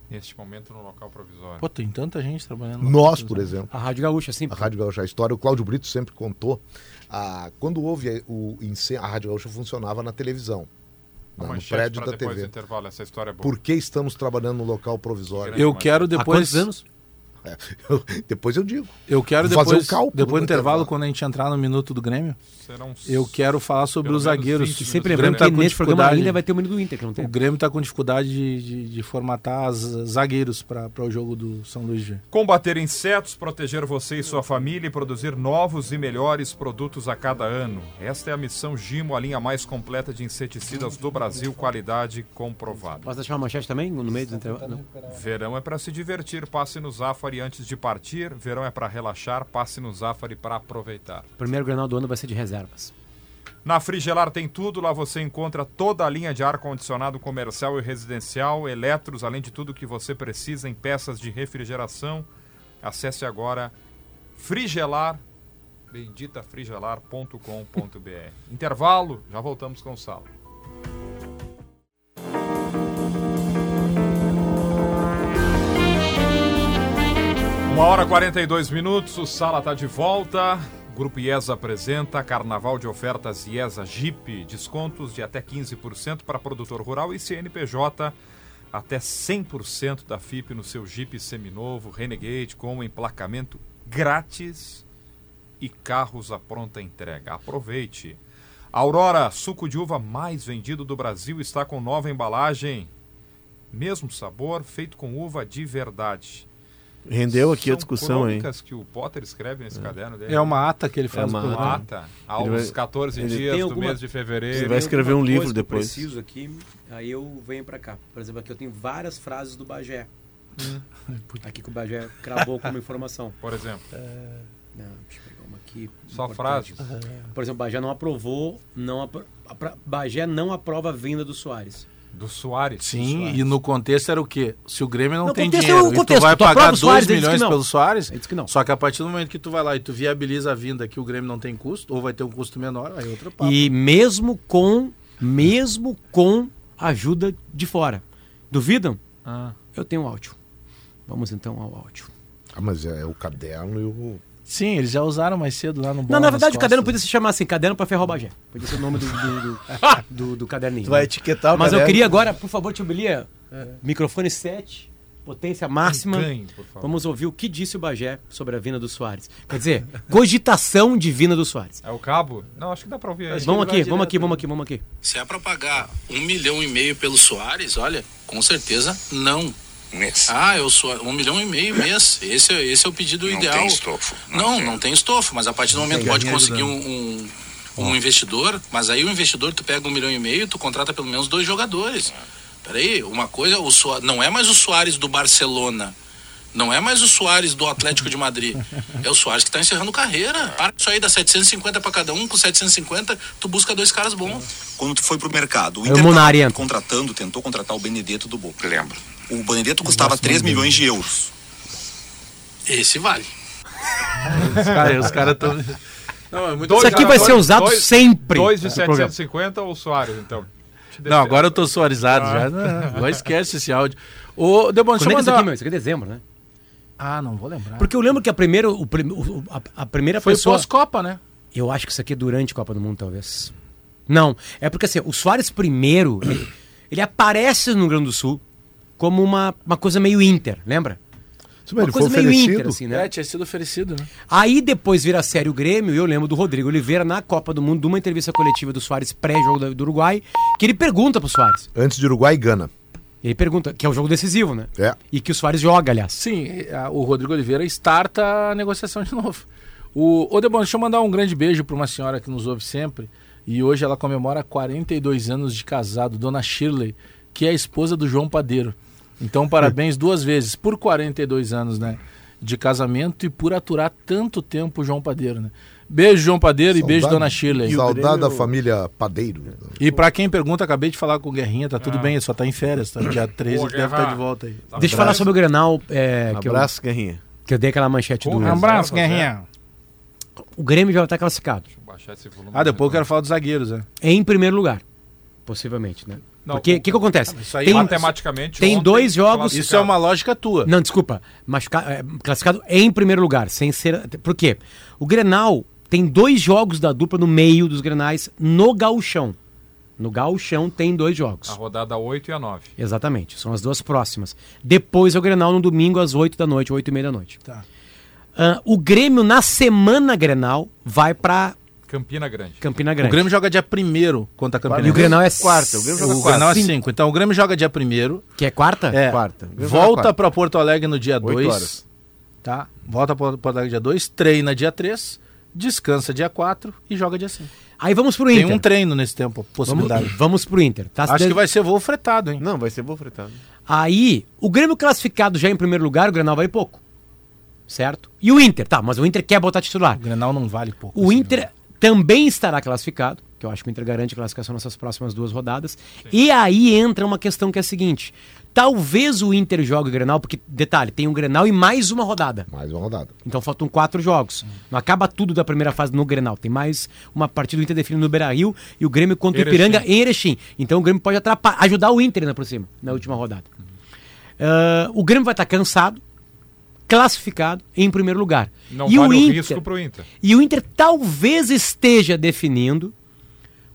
Neste momento no local provisório. Pô, tem tanta gente trabalhando. Nós, por exemplo. A Rádio Gaúcha, sim. A Rádio Gaúcha, a história, o Cláudio Brito sempre contou. Ah, quando houve o incêndio, a Rádio Gaúcha funcionava na televisão, Uma na- no prédio da TV. intervalo, essa história é boa. Por que estamos trabalhando no local provisório? Eu quero Há depois. quantos anos? Depois eu digo. Eu quero Vou fazer depois. o cálculo depois do intervalo, intervalo. quando a gente entrar no minuto do Grêmio, Serão eu quero falar sobre os zagueiros. 20 sempre o lembrando Grêmio tá que com nesse programa dificuldade. ainda vai ter o menino do Inter, que não tem. O Grêmio está com dificuldade de, de- de formatar as zagueiros para o jogo do São Luís. de- Combater insetos, proteger você e sua família e produzir novos e melhores produtos a cada ano. Esta é a missão Gimo, a linha mais completa de inseticidas do Brasil, qualidade comprovada. Posso deixar uma manchete também no meio do intervalo? Verão é para se divertir, passe no Zafari antes de partir. Verão é para relaxar, passe no Zafari para aproveitar. Primeiro granal do ano vai ser de reservas. Na Frigelar tem tudo, lá você encontra toda a linha de ar-condicionado comercial e residencial, eletros, além de tudo que você precisa em peças de refrigeração. Acesse agora Frigelar, benditafrigelar.com.br. Intervalo, já voltamos com o Sala. Uma hora e 42 minutos, o Sala está de volta. O Grupo IESA apresenta Carnaval de Ofertas IESA Jeep. Descontos de até 15% para produtor rural e CNPJ. Até 100% da FIP no seu Jeep seminovo Renegade com emplacamento grátis e carros à pronta entrega. Aproveite. Aurora, suco de uva mais vendido do Brasil, está com nova embalagem. Mesmo sabor, feito com uva de verdade. Rendeu aqui a São discussão, hein? crônicas que o Potter escreve nesse caderno dele. É uma ata que ele faz uma no ata. Mata aos Ele vai- 14 ele dias do alguma- mês de fevereiro. Você vai escrever um livro que eu depois. preciso aqui, aí eu venho pra cá. Por exemplo, aqui eu tenho várias frases do Bagé. [laughs] Aqui que o Bagé cravou como informação. Por exemplo. Não, deixa eu pegar uma aqui. Só importante. frases. Por exemplo, Bagé não aprovou, não apro... Bagé não aprova a vinda do Soares. Do Soares. Sim, e no contexto era o quê? Se o Grêmio não No tem contexto é dinheiro o e tu contexto. vai Tu pagar o Soares, 2 ele diz que milhões não. pelo Soares, que não. só que a partir do momento que tu vai lá e tu viabiliza a vinda que o Grêmio não tem custo, ou vai ter um custo menor, aí é outro papo. E mesmo com, mesmo com ajuda de fora. Duvidam? Ah, Eu tenho um áudio. Vamos então ao áudio. Ah, mas é o caderno e o. Sim, eles já usaram mais cedo lá no Não, Bola na nas verdade o caderno podia se chamar assim, caderno para ferrar o Bagé. Podia ser o nome do, do, do, [laughs] do- do caderninho. Tu vai né? etiquetar o Mas eu caderno. queria agora, por favor, Tio Bilia, microfone 7, potência máxima. favor. Vamos ouvir o que disse o Bagé sobre a vinda do Soares. Quer dizer, [laughs] cogitação de vinda do Soares. É o cabo? Não, acho que dá pra ouvir aí. Vamos vai aqui, vamos aqui, vamos aqui, vamos aqui. Se é para pagar um milhão e meio pelo Soares, olha, com certeza não. Mês. Ah, eu sou um milhão e meio mês. Esse, é- esse é o pedido Não ideal. tem estofo. Não, tem. não tem estofo, mas a partir do momento que pode conseguir um, um, um investidor, mas aí o investidor tu pega um milhão e meio, tu contrata pelo menos dois jogadores. Peraí, uma coisa, o Soares, não é mais o Soares do Barcelona. Não é mais o Soares do Atlético de Madrid. [laughs] É o Soares que está encerrando carreira. Para isso aí, dá 750 para cada um, com 750 tu busca dois caras bons. Quando tu foi pro mercado, o É o Inter contratando, tentou contratar o Benedetto do Boca. Lembro. O Benedetto custava 3 milhões de euros. Esse vale. Os caras estão. Não, é muito Isso aqui vai ser usado sempre Dois de no programa. 750 ou Soares, então? Não, agora eu tô suarizado já. Não, agora esquece esse áudio. Ô, Debon, deixa Quando eu é isso mandar. aqui, meu? Isso aqui é dezembro, né? Ah, não vou lembrar. Porque eu lembro que a primeira, o, prim- o- a, a primeira Foi pessoa... pós-Copa, né? Eu acho que isso aqui é durante a Copa do Mundo, talvez. Não, é porque assim, o Soares primeiro, ele, ele aparece no Rio Grande do Sul como uma, uma coisa meio Inter, lembra? Uma coisa meio oferecido. Inter, assim, né? É, tinha sido oferecido, né? Aí depois vira sério o Grêmio, e eu lembro do Rodrigo Oliveira na Copa do Mundo, de uma entrevista coletiva do Soares pré-jogo do, do Uruguai, que ele pergunta pro Soares. Antes de Uruguai e Gana. Ele pergunta, que é o jogo decisivo, né? É. E que o Soares joga, aliás. Sim, o Rodrigo Oliveira starta a negociação de [laughs] novo. O, ô Debon, deixa eu mandar um grande beijo para uma senhora que nos ouve sempre. E hoje ela comemora 42 anos de casado, Dona Shirley, que é a esposa do João Padeiro. Então, parabéns duas vezes, por 42 anos, né? de casamento e por aturar tanto tempo o João Padeiro, né? Beijo, João Padeiro, e beijo, Saudade- Dona Shirley. Saudade da família Padeiro. E pra quem pergunta, acabei de falar com o Guerrinha, tá Ah. tudo bem, ele só tá em férias, tá? Dia 13 Boa, ele deve Guerra. estar de volta aí. Deixa eu falar sobre o Grenal, é, que, eu, Abraço, Guerrinha. que eu dei aquela manchete do... Um Um abraço, Guerrinha. O Grêmio já está classificado. Deixa eu baixar esse volume. Ah, depois eu quero falar dos zagueiros, né? Em primeiro lugar, possivelmente, né? Não, Porque o que, que acontece? Isso aí Tem, Matematicamente. tem dois jogos- Isso é uma lógica tua. Não, desculpa. É, classificado em primeiro lugar, sem ser. Por quê? O Grenal tem dois jogos da dupla no meio dos Grenais no Gauchão. No Gauchão tem dois jogos. A rodada 8 e a 9. Exatamente, são as duas próximas. Depois é o Grenal no domingo às 8 da noite, 8 e meia da noite. Tá. Ah, o Grêmio na semana Grenal vai pra Campina Grande. Campina O Grande. Grêmio joga dia 1 contra a Campina. E o Grenal é quarta, o Grêmio joga O quarta. Grenal é Cinco. 5. Então o Grêmio joga dia 1 Que é quarta? É. Quarta. O Volta pra Porto Alegre no dia Oito 2. horas. Tá? Volta pra Porto Alegre dia 2, treina dia 3, descansa dia 4 e joga dia 5. Aí vamos pro Tem Inter. um treino nesse tempo, possibilidade. vamos, vamos pro Inter. Tá? Acho que vai ser voo fretado, hein? Não, vai ser bom fretado. Aí, o Grêmio classificado já em primeiro lugar, o Grenal vale pouco. Certo? E o Inter? Tá, mas o Inter quer botar titular. O Grenal não vale pouco. O assim, Inter né? Também estará classificado, que eu acho que o Inter garante a classificação nessas próximas duas rodadas. E aí entra uma questão que é a seguinte: talvez o Inter jogue o Grenal, porque, detalhe, tem um Grenal e mais uma rodada. Mais uma rodada. Então faltam quatro jogos. Não acaba tudo da primeira fase no Grenal. Tem mais uma partida do Inter definindo no Beira-Rio e o Grêmio contra o Erechim. Ipiranga em Erechim. Então o Grêmio pode atrapalhar, ajudar o Inter ainda por cima, na última rodada. Ah, o Grêmio vai estar cansado, classificado em primeiro lugar. Não e vale o o Inter, risco pro Inter. e o Inter talvez esteja definindo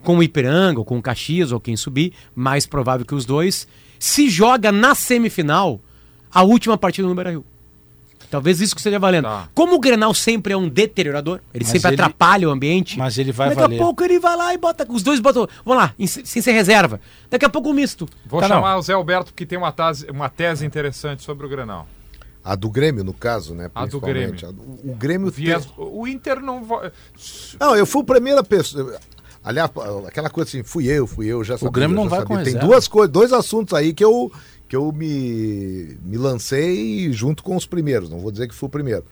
com o Ipiranga ou com o Caxias ou quem subir, mais provável que os dois, se joga na semifinal a última partida no Beira-Rio. Talvez isso que esteja valendo. Tá. Como o Grenal sempre é um deteriorador, ele Mas sempre ele- atrapalha o ambiente. Mas ele vai daqui valer. a pouco ele vai lá e bota. Os dois botam. Vamos lá, em- sem ser reserva. Daqui a pouco um misto. Vou Tá, chamar o Zé Alberto, que tem uma tese, uma tese interessante sobre o Grenal. A do Grêmio, no caso, né? A do principalmente. A do- O Grêmio Viés- tem- O Inter não vai. Não, eu fui a primeira pessoa. Aliás, aquela coisa assim, fui eu, fui eu, já sabia. Grêmio não vai sabia. com Tem duas coisas, dois assuntos aí que eu, que eu me, me lancei junto com os primeiros, não vou dizer que fui o primeiro.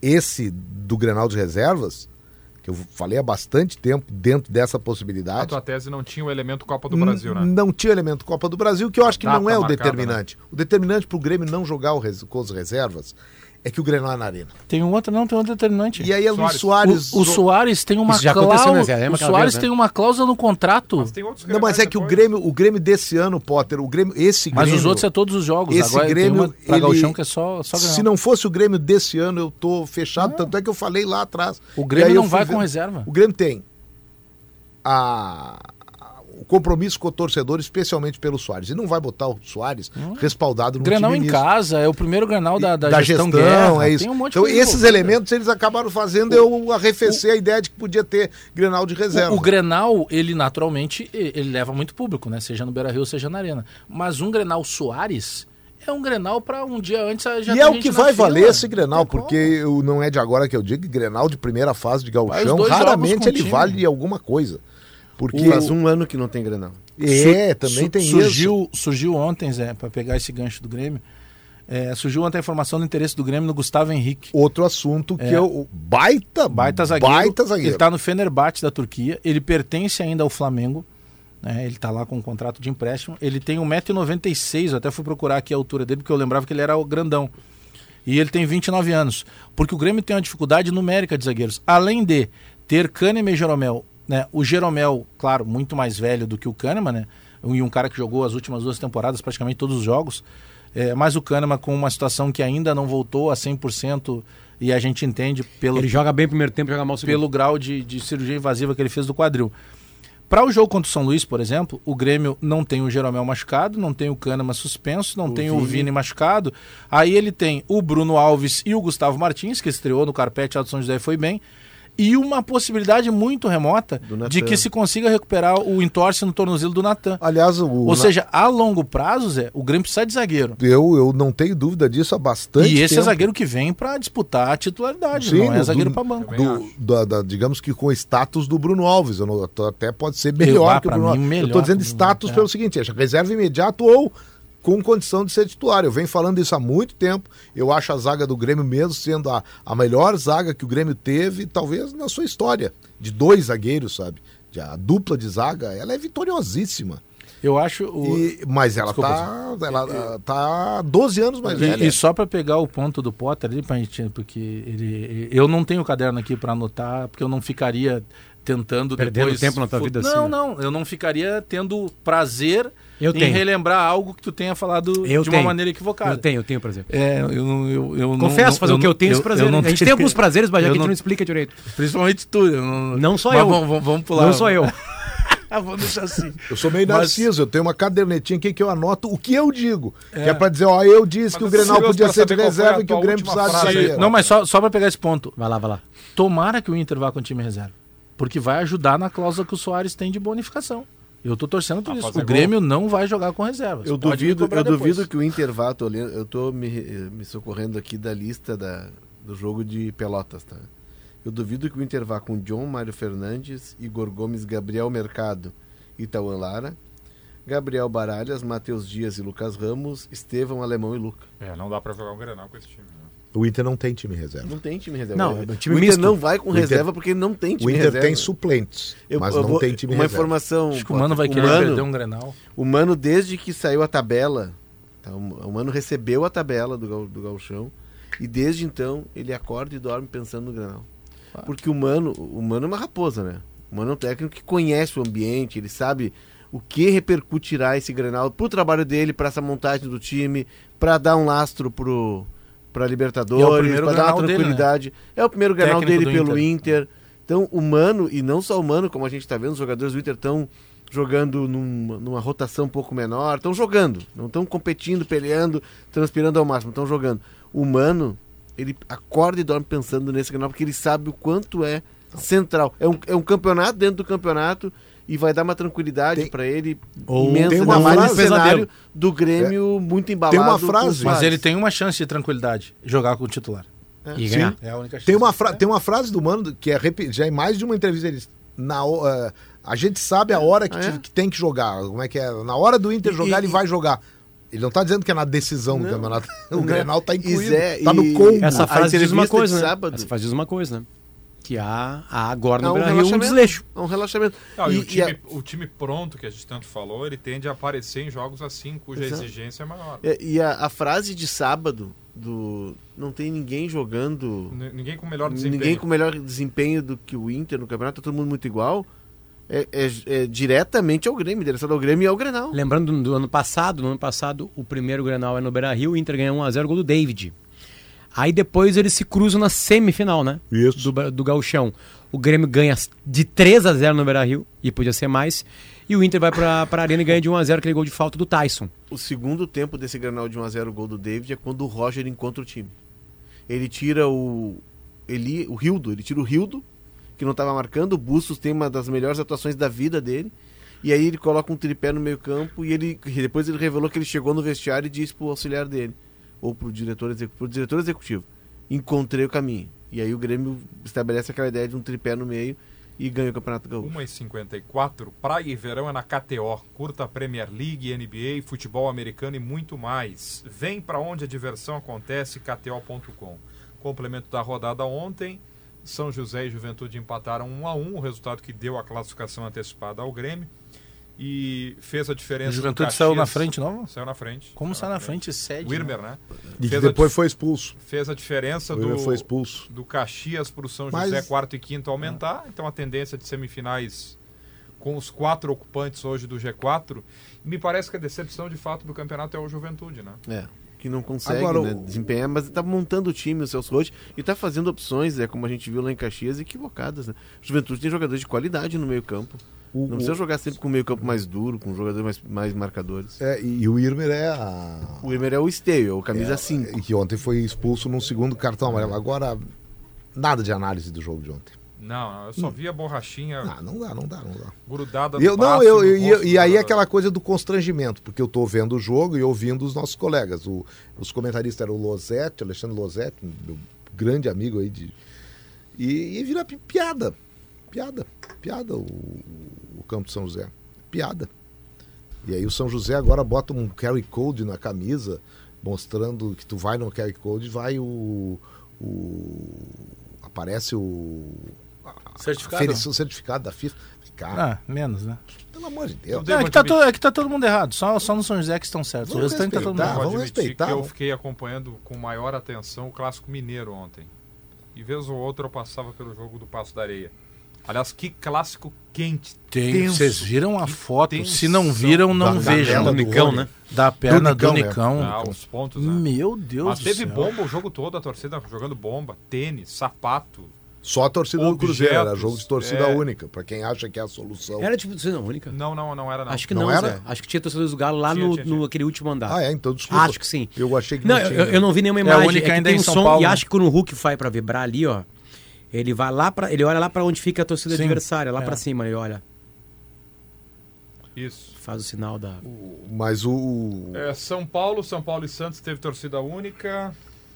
Esse do Grenal de Reservas, que eu falei há bastante tempo dentro dessa A possibilidade. tua tese não tinha o elemento Copa do Brasil, né? Não tinha elemento Copa do Brasil, que eu acho que Data não é o marcada, determinante. O determinante para o Grêmio não jogar o com as reservas é que o Grenal é na arena. Tem um outro, não, tem outro determinante. E aí é Luiz Soares. o, o Soares tem uma Isso já aconteceu, né, cláusula. O Soares vez, né? tem uma cláusula no contrato. Mas tem outros Não, mas é que o. Grêmio, o Grêmio desse ano, Potter, o Grêmio, esse Mas Grêmio. os outros é todos os jogos. Esse Agora Grêmio, tem uma ele- que é só, só Se não fosse o Grêmio desse ano, eu tô fechado, tanto é que eu falei lá atrás. O Grêmio não vai ver- com reserva. O Grêmio tem a- o compromisso com o torcedor, especialmente pelo Soares. E não vai botar o Soares respaldado no Grenal em casa, é o primeiro Grenal da, da, da gestão, gestão, Guerra. é isso. Tem um então, esses envolvida. elementos eles acabaram fazendo eu arrefecer a ideia de que podia ter Grenal de reserva. O, o Grenal, ele naturalmente, ele leva muito público, né? Seja no Beira-Rio, seja na Arena. Mas um Grenal Soares é um Grenal para um dia antes já e é o que vai fila. valer esse Grenal, porque eu- não é de agora que eu digo, Grenal de primeira fase de gauchão, raramente o ele time. vale alguma coisa. Porque Faz um ano que não tem Grenal. é, Su- também su- tem isso. surgiu, Surgiu ontem, Zé, para pegar esse gancho do Grêmio, é, surgiu ontem a informação do interesse do Grêmio no Gustavo Henrique. Outro assunto que É. é o baita, Baita zagueiro. baita zagueiro. Ele tá no Fenerbahçe da Turquia. Ele pertence ainda ao Flamengo. Né? Ele tá lá com um contrato de empréstimo. Ele tem 1,96m. Eu até fui procurar aqui a altura dele, porque eu lembrava que ele era o grandão. E ele tem 29 anos. Porque o Grêmio tem uma dificuldade numérica de zagueiros. Além de ter Kahneman e Jeromel. Né? O Jeromel, claro, muito mais velho do que o Kahneman, né? E um cara que jogou as últimas duas temporadas, praticamente todos os jogos. É, mas o Kahneman com uma situação que ainda não voltou a 100% e a gente entende pelo Ele joga bem o primeiro tempo, joga mal o segundo. pelo grau de, de cirurgia invasiva que ele fez do quadril. Para o jogo contra o São Luís, por exemplo, o Grêmio não tem o Jeromel machucado, não tem o Kahneman suspenso, não tem o Vini machucado. Aí ele tem o Bruno Alves e o Gustavo Martins, que estreou no carpete do São José e foi bem. E uma possibilidade muito remota Do de que se consiga recuperar o entorse no tornozelo do Natan. Aliás, o, Ou seja, a longo prazo, Zé, o Grêmio precisa de zagueiro. eu, eu não tenho dúvida disso há bastante E esse tempo. é zagueiro que vem para disputar a titularidade, Sim, não é do- zagueiro do- para banco. do, da- da- digamos que com o status do Bruno Alves. Eu não- até pode ser melhor ah, que o Bruno mim, Alves. melhor eu estou dizendo status é. pelo seguinte: é reserva imediato ou com condição de ser titular. Eu venho falando isso há muito tempo. Eu acho a zaga do Grêmio mesmo sendo a, a melhor zaga que o Grêmio teve, talvez na sua história, de dois zagueiros, sabe? De- A dupla de zaga, ela é vitoriosíssima. Eu acho. O... E- mas ela Desculpa, tá, ela ah, tá 12 anos mais velha. E, e só para pegar o ponto do Potter ali, pra gente, porque ele, eu não tenho o caderno aqui para anotar, porque eu não ficaria tentando Perdendo depois... tempo na tua vida Não, assim, né? não, eu não ficaria tendo prazer Eu em tenho. relembrar algo que tu tenha falado Eu de tenho. uma maneira equivocada. Eu tenho, eu tenho prazer. É, eu, eu, eu, eu Confesso, não, fazer o que eu tenho esse prazer. não a gente tem alguns prazeres, mas já eu que a gente não- não explica direito. Principalmente tu. eu Não, Não sou Mas eu. Vamos, vamos, pular. Não sou eu. [laughs] Ah, vamos deixar assim. Eu sou meio Mas- narciso, eu tenho uma cadernetinha aqui que eu anoto o que eu digo. Que é pra dizer, ó, eu disse Mas que o eu Grenal podia pra ser de reserva e que o Grêmio precisava zagueiro. Não, mas só, só para pegar esse ponto. Vai lá, vai lá. Tomara que o Inter vá com o time reserva. Porque vai ajudar na cláusula que o Soares tem de bonificação. Eu tô torcendo por isso. O Grêmio não vai jogar com reservas. Eu Pode duvido, eu depois. duvido que o Inter vá, tô eu tô me, me socorrendo aqui da lista da, do jogo de Pelotas, tá? Eu duvido que o Inter vá com John, Mário Fernandes, Igor Gomes, Gabriel Mercado e Tauan Lara, Gabriel Baralhas, Matheus Dias e Lucas Ramos, Estevão, Alemão e Luca. É, não dá pra jogar um Grenal com esse time. né? O Inter não tem time reserva. Não tem time reserva. Não, é um time o Inter misto. não vai com O Inter- reserva porque não tem O time Inter reserva. tem suplentes, Eu- mas eu não vou- tem time Uma reserva. informação. Acho que o Mano vai o querer Mano- perder um Grenal. O Mano, desde que saiu a tabela, tá, o o Mano recebeu a tabela do, do Galchão e desde então ele acorda e dorme pensando no Granal. Porque o Mano, o Mano é uma raposa, né? O Mano é um técnico que conhece o ambiente, ele sabe o que repercutirá esse Grenal pro trabalho dele, para essa montagem do time, para dar um lastro pro para Libertadores, é o primeiro para dar uma Grenal dele, né? tranquilidade. É o primeiro Técnico dele pelo Inter. Inter. Então, o Mano, e não só o Mano, como a gente está vendo, os jogadores do Inter estão jogando num- numa rotação um pouco menor, estão jogando, não estão competindo, peleando, transpirando ao máximo, estão jogando. O Mano, ele acorda e dorme pensando nesse Grenal, porque ele sabe o quanto é central. É um, é um campeonato dentro do campeonato e vai dar uma tranquilidade para ele Ou imensa, tem ainda uma mais frase- no cenário do Grêmio muito embalado. Tem uma frase- Mas ele tem uma chance de tranquilidade. Jogar com o titular. E Sim. ganhar. É a única chance. Tem uma, fra- tem uma frase do Mano que é já em mais de uma entrevista ele diz, na, eh, a gente sabe a hora que, Ah, é? te- que tem que jogar. Como é que é? Na hora do Inter E- jogar, e- ele vai jogar. Ele não tá dizendo que é na decisão do Não. campeonato. [laughs] O Não. Grenal tá E incluído. Zé, tá no e- combo. Essa frase diz uma coisa, né? sábado- Essa frase diz uma coisa, né? Que há, há agora Há no um Brasil um desleixo. É um relaxamento. Não, e, E- o, e time, a- o time pronto, que a gente tanto falou, ele tende a aparecer em jogos assim, cuja Exato. exigência é maior. É, E a, a frase de sábado do não tem ninguém jogando, N- Ninguém com melhor desempenho. ninguém com melhor desempenho do que o Inter no campeonato, tá todo mundo muito igual, é, é- é diretamente ao Grêmio, direcionado ao Grêmio e ao Grenal. Lembrando do, do ano passado, no ano passado, o primeiro Grenal é no Beira-Rio, o Inter ganha 1x0, gol do David. Aí depois eles se cruzam na semifinal, né? Isso. Do, do Gauchão. O Grêmio ganha de 3 a 0 no Beira-Rio, e podia ser mais. E o Inter vai pra, pra arena e ganha de 1 a 0 aquele gol de falta do Tyson. O segundo tempo desse Grenal de 1 a 0 gol do David é quando o Roger encontra o time. Ele tira o ele, o Rildo, ele tira o Rildo, que não estava marcando, o Bustos tem uma das melhores atuações da vida dele. E aí ele coloca um tripé no meio-campo e ele e depois ele revelou que ele chegou no vestiário e disse pro auxiliar dele, ou pro diretor, execu- pro diretor executivo: "Encontrei o caminho". E aí o Grêmio estabelece aquela ideia de um tripé no meio e ganha o Campeonato Gaúcho. 1h54, Praia e Verão é na KTO. Curta Premier League, NBA, futebol americano e muito mais. Vem pra onde a diversão acontece, KTO.com. Complemento da rodada ontem, São José e Juventude empataram 1 a 1 o resultado que deu a classificação antecipada ao Grêmio. E fez a O diferença. do Juventude Caxias. saiu na frente, não? Saiu na frente. Como Saiu sai na frente cede? O Irmer, né? E Fez a depois foi expulso. Fez a diferença O do, foi expulso. do Caxias para o São Mas- José, quarto e quinto, aumentar. Então a tendência de semifinais com os quatro ocupantes hoje do G4. Me parece que a decepção de fato do campeonato é o Juventude, né? É, que não consegue Agora, né, o- desempenhar, mas tá montando o time, o Celso Roth, e tá fazendo opções, é, como a gente viu lá em Caxias, equivocadas. Né? O Juventude tem jogadores de qualidade no meio campo. O- Não o- precisa jogar sempre com o meio campo mais duro, com jogadores mais, mais marcadores. É, e, e o Irmer é a. O Emer é o esteio, é o camisa 5. E que ontem foi expulso num segundo cartão amarelo. Agora, nada de análise do jogo de ontem. Não, não, eu só vi a borrachinha Ah, não dá, não dá, não dá. grudada no Eu, não, eu, eu- e- e aí é aquela coisa do constrangimento, porque eu tô vendo o jogo e ouvindo os nossos colegas. O- os comentaristas eram o Losetti, Alexandre Losetti, meu grande amigo aí de. E, e vira pi- piada. Piada. Piada o, o Campo de São José. Piada. E aí o São José agora bota um QR Code na camisa, mostrando que tu vai no QR Code, vai o. o aparece o. Certificado? a o certificado da FIFA. Cara, Ah, menos, né? pelo amor de Deus. Não, é, que tá admitir- to- é que tá todo mundo errado. Só, só no São José que estão certos. O Vamos restante tá todo mundo respeitar, errado. Vamos respeitar, que eu fiquei acompanhando com maior atenção o Clássico Mineiro ontem. E vez ou outra eu passava pelo jogo do Passo da Areia. Aliás, que clássico quente. Tem, tenso. vocês viram a Que foto? tensão. Se não viram, não Da- da vejam. tela do Nicão, né? Da perna do Do Nicão. Ah, os pontos, né? Meu Deus Mas do teve céu. bomba o jogo todo, a torcida jogando bomba, tênis, sapato. Só a torcida do Cruzeiro, era Objetos, jogo de torcida é. única, pra quem acha que é a solução. Era tipo torcida única. Não, não, não era não. Acho que Não não, era? Zé. Acho que tinha torcedores do Galo lá Tinha, no, tinha, tinha. no aquele último andar. Ah, é? Então desculpa. Acho que sim. Eu achei que Não, não, eu, tinha. eu- eu não vi nenhuma É a imagem. única é que ainda tem em um São som, Paulo, e né? acho que quando o Hulk vai pra vibrar ali, ó, ele vai lá para, ele olha lá pra onde fica a torcida Sim, adversária, lá é. pra cima, ele olha, Isso. faz o sinal da Mas o. É, São Paulo, São Paulo e Santos teve torcida única.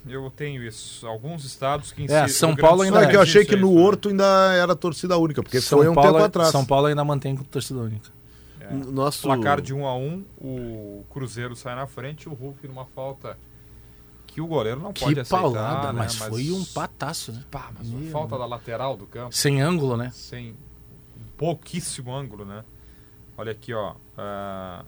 Eu tenho isso. Alguns estados que É, São Paulo ainda é que eu achei que no né? Horto ainda era torcida única, porque São foi um Paulo, tempo atrás. São Paulo ainda mantém com torcida única. É. Nosso... Placar de 1 a 1 o Cruzeiro sai na frente e o Hulk numa falta que o goleiro não pode Que aceitar. paulada, né? mas foi um pataço, né? Pá, mas Meu. falta da lateral do campo, Sem ângulo, né? sem pouquíssimo ângulo, né? Olha aqui, ó. ah,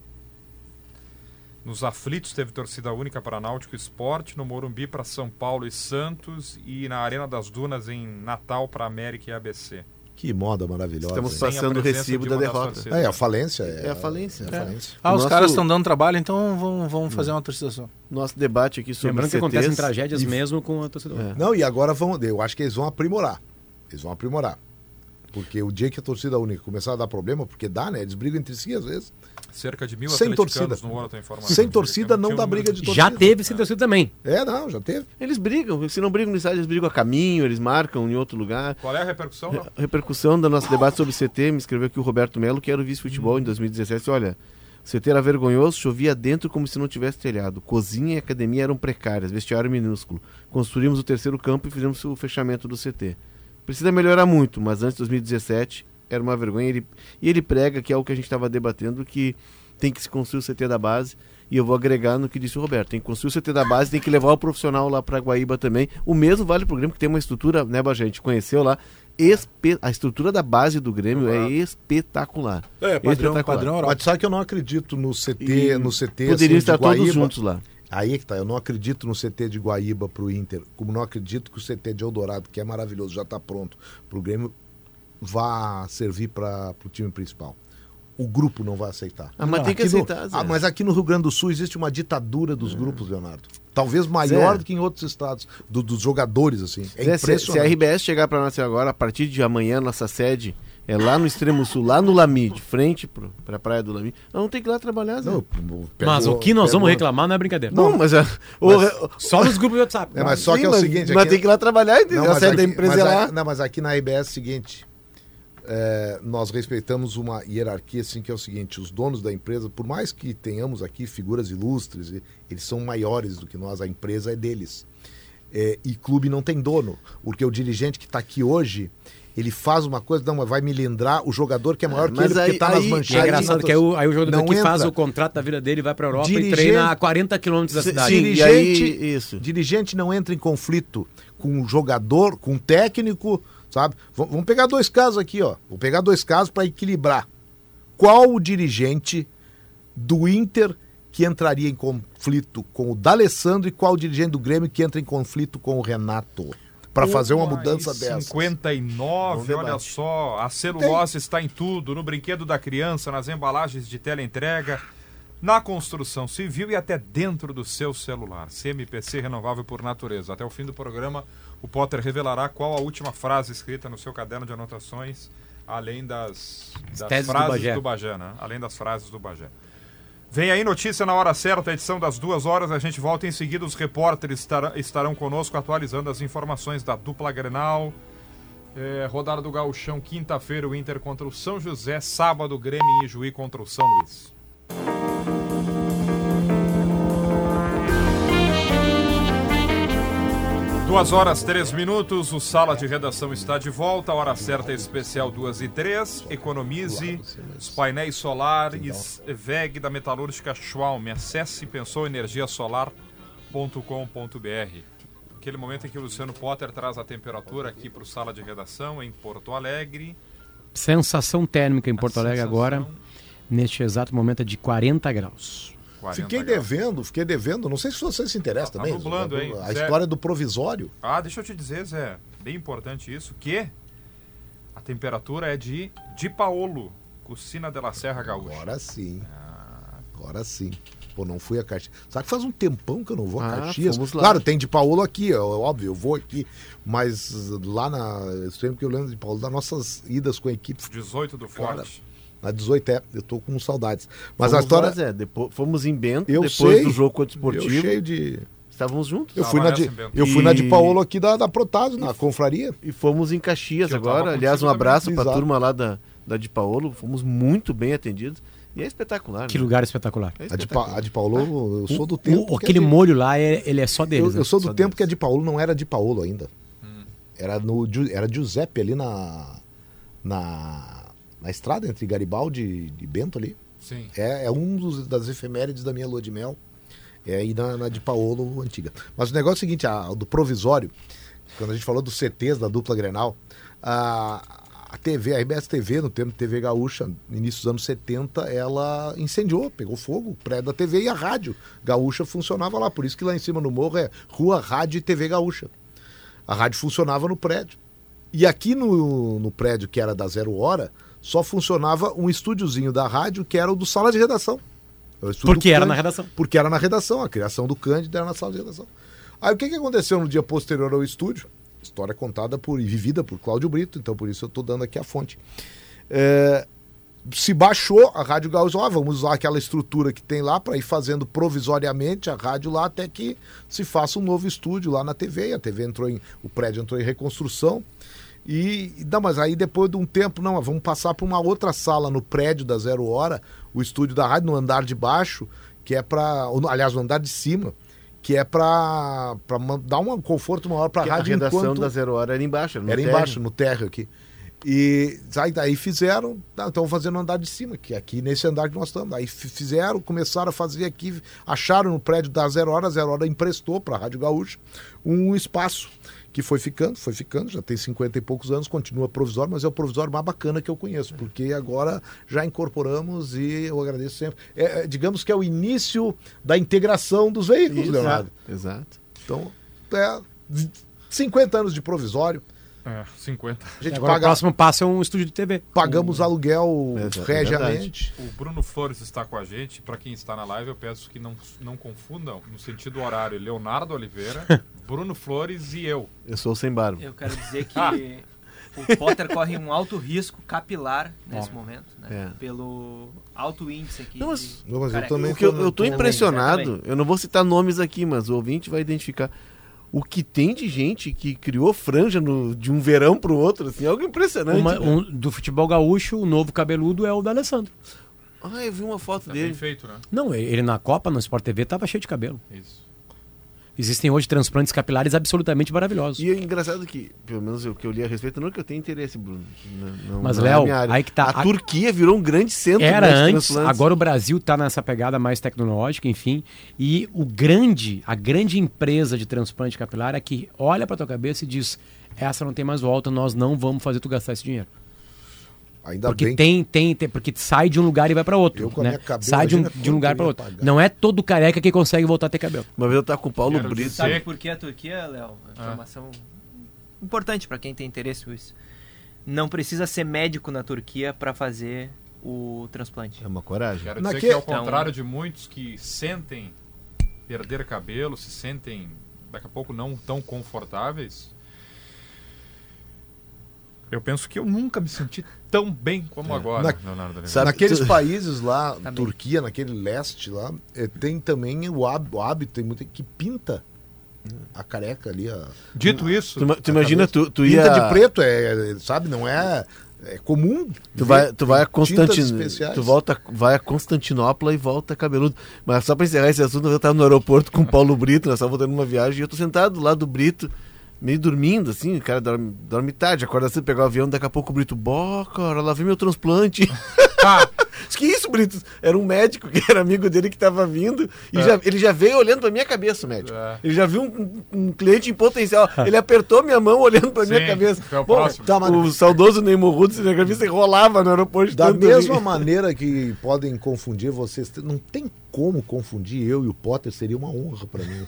nos aflitos teve torcida única para Náutico Esporte, no Morumbi para São Paulo e Santos e na Arena das Dunas em Natal para América e ABC. Que moda maravilhosa. Estamos passando o recibo de da derrota. É, a falência. É, É a falência. É a falência. Ah, O os nosso- caras estão dando trabalho, então vão, vão fazer uma torcida só. Nosso debate aqui sobre Lembrando que acontecem tragédias e- mesmo com a torcida. É. Não, e agora vão. Eu acho que eles vão aprimorar. Eles vão aprimorar. Porque o dia que a torcida única começar a dar problema, porque dá, né? Eles brigam entre si às vezes. Cerca de mil Sem torcida. Sem torcida não dá briga de torcida. Já teve sem torcida também. É, não, já teve. Eles brigam. Se não brigam no estádio, eles brigam a caminho, eles marcam em outro lugar. Qual é a repercussão? Não? A repercussão do nosso debate sobre CT, me escreveu aqui o Roberto Melo, que era o vice-futebol em 2017. Olha, o CT era vergonhoso, chovia dentro como se não tivesse telhado. Cozinha e academia eram precárias, vestiário minúsculo. Construímos o terceiro campo e fizemos o fechamento do CT. Precisa melhorar muito, mas antes de 2017 era uma vergonha. Ele, e ele prega, que é o que a gente estava debatendo, que tem que se construir o CT da base. E eu vou agregar no que disse o Roberto. Tem que construir o CT da base, tem que levar o profissional lá para Guaíba também. O mesmo vale pro Grêmio, que tem uma estrutura, né, Bajé? A gente conheceu lá. Espe... A estrutura da base do Grêmio é espetacular. É, padrão, Espetacular. padrão Europa. Mas sabe que eu não acredito no CT, E no CT Poderiam assim, de estar todos juntos lá. Aí é que tá, eu não acredito no CT de Guaíba pro Inter, como não acredito que o CT de Eldorado, que é maravilhoso, já tá pronto pro Grêmio, vá servir para o time principal. O grupo não vai aceitar. Ah, mas Não, tem que Aqui no- aceitar. Zé. Ah, mas aqui no Rio Grande do Sul existe uma ditadura dos grupos, Leonardo. Talvez maior Zé. do que em outros estados, do- dos jogadores, assim. É Zé, se, se a impressionante. RBS chegar para nós agora, a partir de amanhã, nossa sede é lá no extremo sul, lá no Lami, de frente para a praia do Lami. Nós vamos ter que ir lá trabalhar, Zé. Não, Mas o que nós vamos reclamar não é brincadeira. Não, mas, é- o- Mas- Só nos grupos do WhatsApp. É, mas só Sim, que é o mas- seguinte... Mas aqui- tem que ir lá trabalhar, entendeu? Não, a mas sede da aqui- empresa mas é a- lá. Não, mas aqui na RBS é o seguinte, é, nós respeitamos uma hierarquia assim que é o seguinte, os donos da empresa, por mais que tenhamos aqui figuras ilustres, e- eles são maiores do que nós, a empresa é deles. É, e clube não tem dono, porque o dirigente que está aqui hoje, ele faz uma coisa, não, mas vai milindrar o jogador que é maior que mas ele, porque aí- está nas aí- E manchetes. é engraçado que aí o, aí o jogador Não que faz o contrato da vida dele vai pra Europa Dirigente- e treina a 40 quilômetros da cidade. sim, e aí, dirigente- isso. Dirigente não entra em conflito com o jogador, com o técnico, sabe? V- vamos pegar dois casos aqui, ó. Vou pegar dois casos para equilibrar. Qual o dirigente do Inter que entraria em conflito com o D'Alessandro e qual o dirigente do Grêmio que entra em conflito com o Renato? Para fazer uma mudança dessa. 59, Bom olha só. A celulose está em tudo, no brinquedo da criança, nas embalagens de teleentrega, na construção civil e até dentro do seu celular. CMPC renovável por natureza. Até o fim do programa, o Potter revelará qual a última frase escrita no seu caderno de anotações, além das, das teses do frases Bagé. do Bagé, né? Além das frases do Bagé. Vem aí notícia na hora certa, edição das duas horas. A gente volta em seguida. Os repórteres estarão, conosco atualizando as informações da dupla Grenal. É, rodada do Gauchão, quinta-feira, o Inter contra o São José. Sábado, Grêmio e Juí contra o São Luís. Duas horas, três minutos, o Sala de Redação está de volta, a hora certa é especial duas e três, economize os painéis solares VEG da Metalúrgica Schwalm, acesse pensouenergiasolar.com.br. Aquele momento em que o Luciano Potter traz a temperatura aqui para o Sala de Redação em Porto Alegre. Sensação térmica em Porto A Alegre sensação, agora, neste exato momento, é de 40 graus. 40 Fiquei graus. devendo, fiquei devendo. Não sei se você se interessa Tá também. nublando, hein? A Zé. história do provisório. Ah, deixa eu te dizer, Zé, bem importante isso, que a temperatura é de de Paolo, Cucina de la Serra Gaúcha. Agora sim. Ah. Agora sim. Pô, não fui a Caxias. Sabe que faz um tempão que eu não vou a Ah, Caxias? lá. Claro, tem de Paulo aqui, é óbvio, eu vou aqui. Mas lá na. Eu sempre que eu lembro de Paulo, das nossas idas com a equipe. 18 do Cara, Forte. Na 18 é, eu tô com saudades. Mas Fomos a história. lá, Zé, depois, fomos em Bento, Eu depois sei. do jogo contra o eu Esportivo. cheio de. Estávamos juntos. Eu fui, na de, eu fui na de E- Paulo aqui da, da Protásio, na confraria. E fomos em Caxias eu agora. Aliás, um abraço para a turma lá da, da de Paolo. Fomos muito bem atendidos. E é espetacular. Que né? lugar espetacular. É A de, espetacular. Pa- a de Paulo, eu sou do O- tempo. que aquele de- molho lá, é- ele é só deles. Eu, né? eu sou do Só tempo deles. que a de Paulo não era de Paulo ainda. Hum. Era no era Giuseppe ali na na, na estrada entre Garibaldi e Bento ali. Sim. É, é um dos, das efemérides da minha lua de mel. É aí na, na de Paolo antiga. Mas o negócio é o seguinte, a, do provisório, quando a gente falou dos CTs da dupla Grenal, a, a TV, a RBS TV, no tempo de TV Gaúcha, no início dos anos 70, ela incendiou, pegou fogo, o prédio da TV e a rádio Gaúcha funcionava lá. Por isso que lá em cima no morro é Rua Rádio e TV Gaúcha. A rádio funcionava no prédio. E aqui no, no prédio que era da Zero Hora, só funcionava um estúdiozinho da rádio que era o do sala de redação. O estúdio Porque era Cândido, na redação. Porque era na redação, a criação do Cândido era na sala de redação. Aí o que, que aconteceu no dia posterior ao estúdio? História contada por e vivida por Cláudio Brito, então por isso eu estou dando aqui a fonte. É, se baixou a Rádio Gaúcha, ah, vamos usar aquela estrutura que tem lá para ir fazendo provisoriamente a rádio lá até que se faça um novo estúdio lá na TV. E a TV entrou em. O prédio entrou em reconstrução. E, não, mas aí depois de um tempo, não, vamos passar para uma outra sala no prédio da Zero Hora, o estúdio da rádio, no andar de baixo, que é para. Aliás, no andar de cima, que é para dar um conforto maior para a Porque a rádio redação enquanto... da Zero Hora era embaixo. Era, no Era térreo. embaixo, no térreo aqui. E aí daí fizeram, tá, então fazendo no andar de cima, que é aqui nesse andar que nós estamos. Aí fi- fizeram, começaram a fazer aqui, acharam no prédio da Zero Hora, a Zero Hora emprestou para a Rádio Gaúcha um espaço que foi ficando, foi ficando, já tem 50 e poucos anos, continua provisório, mas é o provisório mais bacana que eu conheço, porque agora já incorporamos e eu agradeço sempre. É, é, digamos que é o início da integração dos veículos, Isso, Leonardo. Exato. Então, é 50 anos de provisório. É, 50. A gente Agora o paga, próximo passo é um estúdio de TV. pagamos aluguel É, é regiamente. O Bruno Flores está com a gente. Para quem está na live, eu peço que não, não confundam no sentido horário. Leonardo Oliveira, [laughs] Bruno Flores e eu. Eu sou sem barba. Eu quero dizer que [laughs] Ah. o Potter corre um alto risco capilar nesse momento, né? É. Pelo alto índice aqui. Não, mas- de- Não, mas eu também O que eu, eu tô impressionado, Exatamente. eu não vou citar nomes aqui, mas o ouvinte vai identificar. O que tem de gente que criou franja no- de um verão pro outro, assim, é algo impressionante. Uma- um- do futebol gaúcho, o novo cabeludo é o da Alessandro. Ah, eu vi uma foto Tá bem dele. feito, né? Não, ele ele na Copa, no Sport TV, tava cheio de cabelo. Isso. Existem hoje transplantes capilares absolutamente maravilhosos. E é engraçado que, pelo menos o que eu li a respeito, não que eu tenho interesse, Bruno. Não- Mas, é Léo, aí que tá. A, A- Turquia virou um grande centro Era antes, agora o Brasil está nessa pegada mais tecnológica, enfim. E o grande, a grande empresa de transplante capilar é que olha para tua cabeça e diz: essa não tem mais volta, nós não vamos fazer tu gastar esse dinheiro. Ainda porque bem tem, tem, tem, porque sai de um lugar e vai para outro. Eu né? cabelo, sai de um, de um lugar para outro. pagar. Não é todo careca que consegue voltar a ter cabelo. Uma vez eu tava com o Paulo Quero Brito. Sabe por que a Turquia, Léo? Ah. Informação importante para quem tem interesse nisso. Não precisa ser médico na Turquia para fazer o transplante. É uma coragem. Quero dizer Naque- que, ao Então- contrário de muitos que sentem perder cabelo, se sentem daqui a pouco não tão confortáveis, eu penso que eu nunca me senti tão bem como agora, Na-. Sabe- Naqueles tu- países lá, Tá bem. Turquia, naquele leste lá, eh, tem também o hábito, o hábito tem muita que pinta a careca ali. A, Dito isso, Tu, tu imagina, tu, tu ia. pinta de preto, é, sabe? Não é, é comum. Tu vai, tu vai a tintas Constantin... especiais. tu volta, vai a Constantinopla e volta cabeludo. Mas só pra encerrar esse assunto, eu tava no aeroporto com o Paulo Brito, nós estávamos voltando numa viagem e eu tô sentado lá do Brito, meio dormindo, assim, o cara dorme, dorme tarde, acorda cedo, pegar o avião, daqui a pouco o Brito, bó, cara, lá vem meu transplante. [laughs] [laughs] Diz, que isso, Brito? Era um médico que era amigo dele que tava vindo e É. já, ele já veio olhando pra minha cabeça, o médico. É. Ele já viu um, um cliente em potencial. Ele apertou minha mão olhando pra minha Sim, cabeça. é o Bom. Tá, mas- o saudoso Neymar Rudo, cinegrafista, rolava no aeroporto. de Da mesma rir. maneira que podem confundir vocês, não tem como confundir eu e o Potter, seria uma honra pra mim.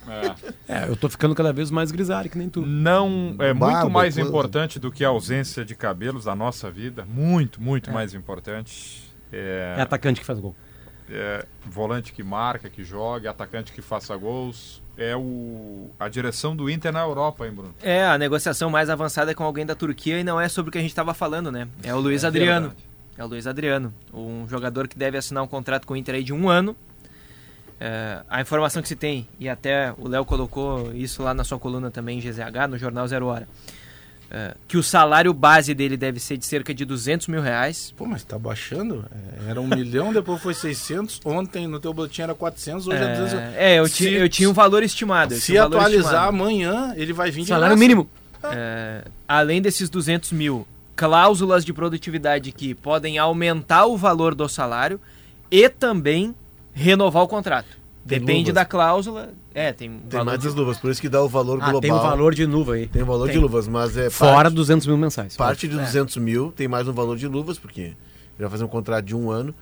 É. É, eu tô ficando cada vez mais grisalho, que nem tu. Não é muito Barba, mais coisa. importante do que a ausência de cabelos da nossa vida. Muito, muito mais importante. É É, atacante que faz gol. é volante que marca, que joga, atacante que faça gols. É o, a direção do Inter na Europa, hein, Bruno? É, a negociação mais avançada é com alguém da Turquia e não é sobre o que a gente estava falando, né? É o Luiz Adriano. verdade. É o Luiz Adriano, um jogador que deve assinar um contrato com o Inter de um ano. É, a informação que se tem, e até o Léo colocou isso lá na sua coluna também em GZH, no Jornal Zero Hora, é, que o salário base dele deve ser de cerca de 200 mil reais. Pô, mas tá baixando? É, Era um milhão, [laughs] depois foi 600. Ontem no teu boletim era 400, hoje é, 200. É, é, eu, Se- eu tinha um valor estimado. Se um valor atualizar estimado. amanhã, ele vai vir de Salário graça. mínimo. É, além desses 200 mil, cláusulas de produtividade que podem aumentar o valor do salário e também renovar o contrato. Depende luvas. da cláusula. É, tem, Tem mais de- as luvas, por isso que dá o valor Ah, global. tem um valor de luva aí. Tem o valor Tem. de luvas, mas é Fora parte, 200 mil mensais. parte de 200 mil, tem mais um valor de luvas, porque ele vai fazer um contrato de um ano.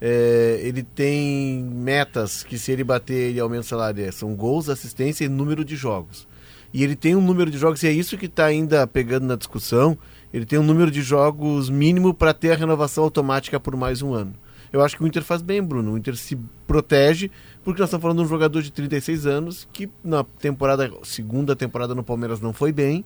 É, ele tem metas que se ele bater, ele aumenta o salário. é, São gols, assistência e número de jogos. E ele tem um número de jogos, e é isso que está ainda pegando na discussão, ele tem um número de jogos mínimo para ter a renovação automática por mais um ano. Eu acho que o Inter faz bem, Bruno. O Inter se protege, porque nós estamos falando de um jogador de 36 anos que na temporada, segunda temporada no Palmeiras não foi bem.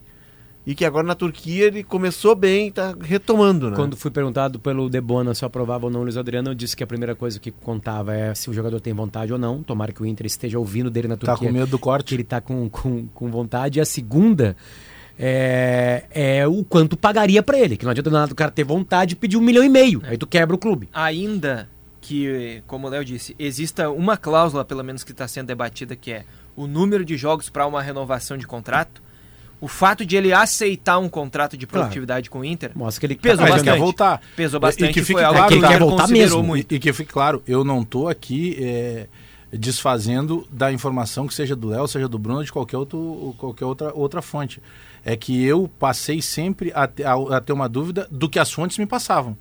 E que agora na Turquia ele começou bem e está retomando, né? Quando fui perguntado pelo Debona se eu aprovava ou não o Luiz Adriano, eu disse que a primeira coisa que contava é se o jogador tem vontade ou não. Tomara que o Inter esteja ouvindo dele na Tá Turquia. com medo do que corte? ele tá com, com, com vontade. E a segunda é, é o quanto pagaria pra ele. Que não adianta nada o cara ter vontade e pedir um milhão e meio. Aí tu quebra o clube. Ainda que, como o Léo disse, exista uma cláusula, pelo menos que está sendo debatida, que é o número de jogos para uma renovação de contrato. O fato de ele aceitar um contrato de produtividade com o Inter Mostra que ele Pesou Ah, bastante. voltar. pesou bastante e que fique claro, que ele quer voltar mesmo. muito. E, que fique claro, eu não tô aqui é, desfazendo da informação que seja do Léo, seja do Bruno, ou de qualquer, outro, qualquer outra, outra fonte. É que eu passei sempre a, a- a ter uma dúvida do que as fontes me passavam.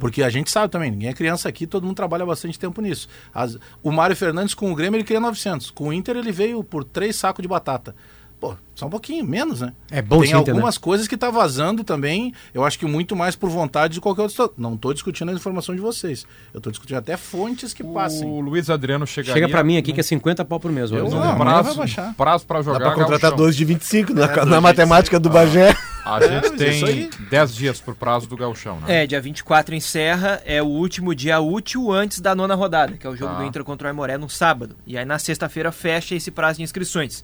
Porque a gente sabe também, ninguém é criança aqui, todo mundo trabalha bastante tempo nisso. As- o Mário Fernandes com o Grêmio ele queria 900, com o Inter ele veio por três sacos de batata. Pô, só um pouquinho, menos, né? É bom Tem Inter, algumas coisas que tá vazando também, eu acho que muito mais por vontade de qualquer outro. Não tô discutindo a informação de vocês. Eu tô discutindo até fontes que passem. O Luiz Adriano chegaria... Chega pra mim aqui que é 50 pau por mês. Eu não. amanhã prazo, vai baixar. prazo para jogar Dá pra contratar gauchão. dois de 25 na, É, na matemática do Bagé. A gente aí- tem 10 dias por prazo do gauchão, né? É, dia 24 encerra, é o último dia útil antes da nona rodada, que é o jogo Tá. do Inter contra o Aimoré no sábado. E aí na sexta-feira fecha esse prazo de inscrições.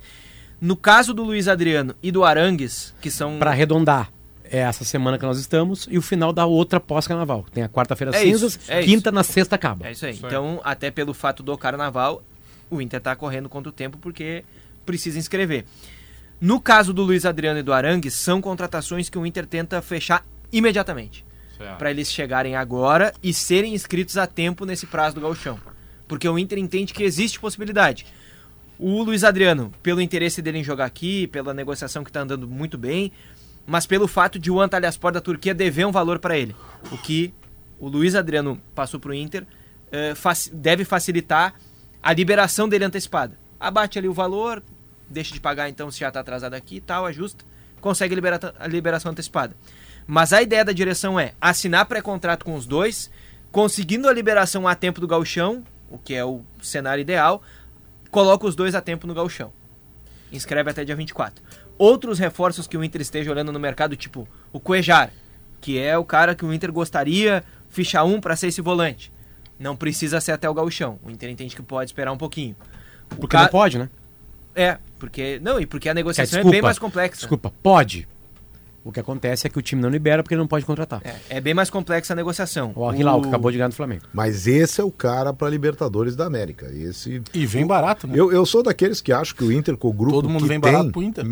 No caso do Luiz Adriano e do Arangues, que são Pra arredondar, é essa semana que nós estamos e o final da outra pós-carnaval. Tem a quarta-feira É isso, cinzas, é quinta na sexta acaba. É isso aí. Isso aí. Então, até pelo fato do carnaval, o Inter tá correndo contra o tempo porque precisa inscrever. No caso do Luiz Adriano e do Arangues, são contratações que o Inter tenta fechar imediatamente. Certo. Para eles chegarem agora e serem inscritos a tempo nesse prazo do gauchão. Porque o Inter entende que existe possibilidade. O Luiz Adriano, pelo interesse dele em jogar aqui, pela negociação que está andando muito bem, mas pelo fato de o Antalyaspor da Turquia dever um valor para ele. O que o Luiz Adriano passou para o Inter eh, deve facilitar a liberação dele antecipada. Abate ali o valor, deixa de pagar então se já está atrasado aqui e tal, ajusta, consegue libera- a liberação antecipada. Mas a ideia da direção é assinar pré-contrato com os dois, conseguindo a liberação a tempo do gauchão, o que é o cenário ideal, coloca os dois a tempo no gauchão. Inscreve até dia 24. Outros reforços que o Inter esteja olhando no mercado, tipo o Cuejar, que é o cara que o Inter gostaria fichar um para ser esse volante. Não precisa ser até o gauchão. O Inter entende que pode esperar um pouquinho. O Porque ca- não pode, né? É, porque não, e porque a negociação é desculpa, bem mais complexa. Desculpa, pode. O que acontece é que o time não libera porque ele não pode contratar. É, é bem mais complexa a negociação. O Arquilau, que O- acabou de ganhar do Flamengo. Mas esse é o cara para Libertadores da América. Esse E vem barato, né? Eu, eu sou daqueles que acham que o Inter, com o grupo Todo mundo que vem tem, barato pro Inter.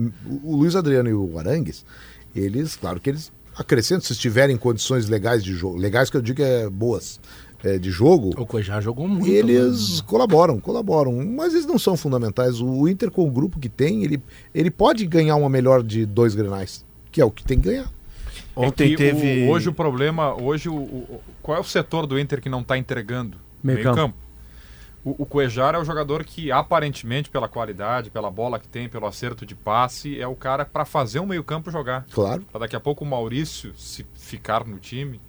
O, Luiz Adriano e o Arangues, eles, claro que eles acrescentam, se estiverem em condições legais de jogo, legais que eu digo é boas, é, de jogo, O Cuejá jogou muito. eles né? colaboram, colaboram, mas eles não são fundamentais. O Inter, com o grupo que tem, ele, ele pode ganhar uma melhor de dois grenais, que é o que tem que ganhar. Ontem É que teve. o- hoje o problema, hoje o, o- qual é o setor do Inter que não está entregando? Meio campo. O, o Cuejar é o jogador que aparentemente pela qualidade, pela bola que tem, pelo acerto de passe, é o cara para fazer o meio campo jogar. Claro. Pra daqui a pouco o Maurício, se ficar no time,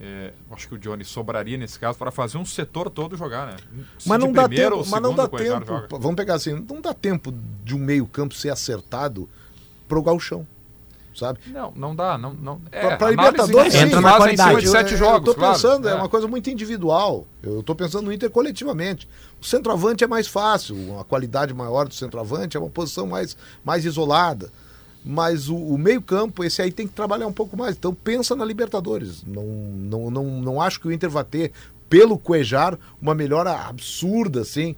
é, acho que o Johnny sobraria nesse caso para fazer um setor todo jogar, né? Se Mas de não dá primeiro tempo, mas não dá tempo. joga. Vamos pegar assim, não dá tempo de um meio-campo ser acertado pro gauchão, sabe? Não, não dá, não, não. É, Pra- pra análise Libertadores, sim. Entra na fazem em cima qualidade. de sete eu, jogos, Eu tô claro. pensando, é. É. uma coisa muito individual. Eu tô pensando no Inter coletivamente. O centroavante é mais fácil, uma qualidade maior do centroavante, é uma posição mais, mais isolada. Mas o, o meio-campo, esse aí tem que trabalhar um pouco mais. Então pensa na Libertadores. Não, não, não, não acho que o Inter vai ter, pelo Cuejar, uma melhora absurda, assim,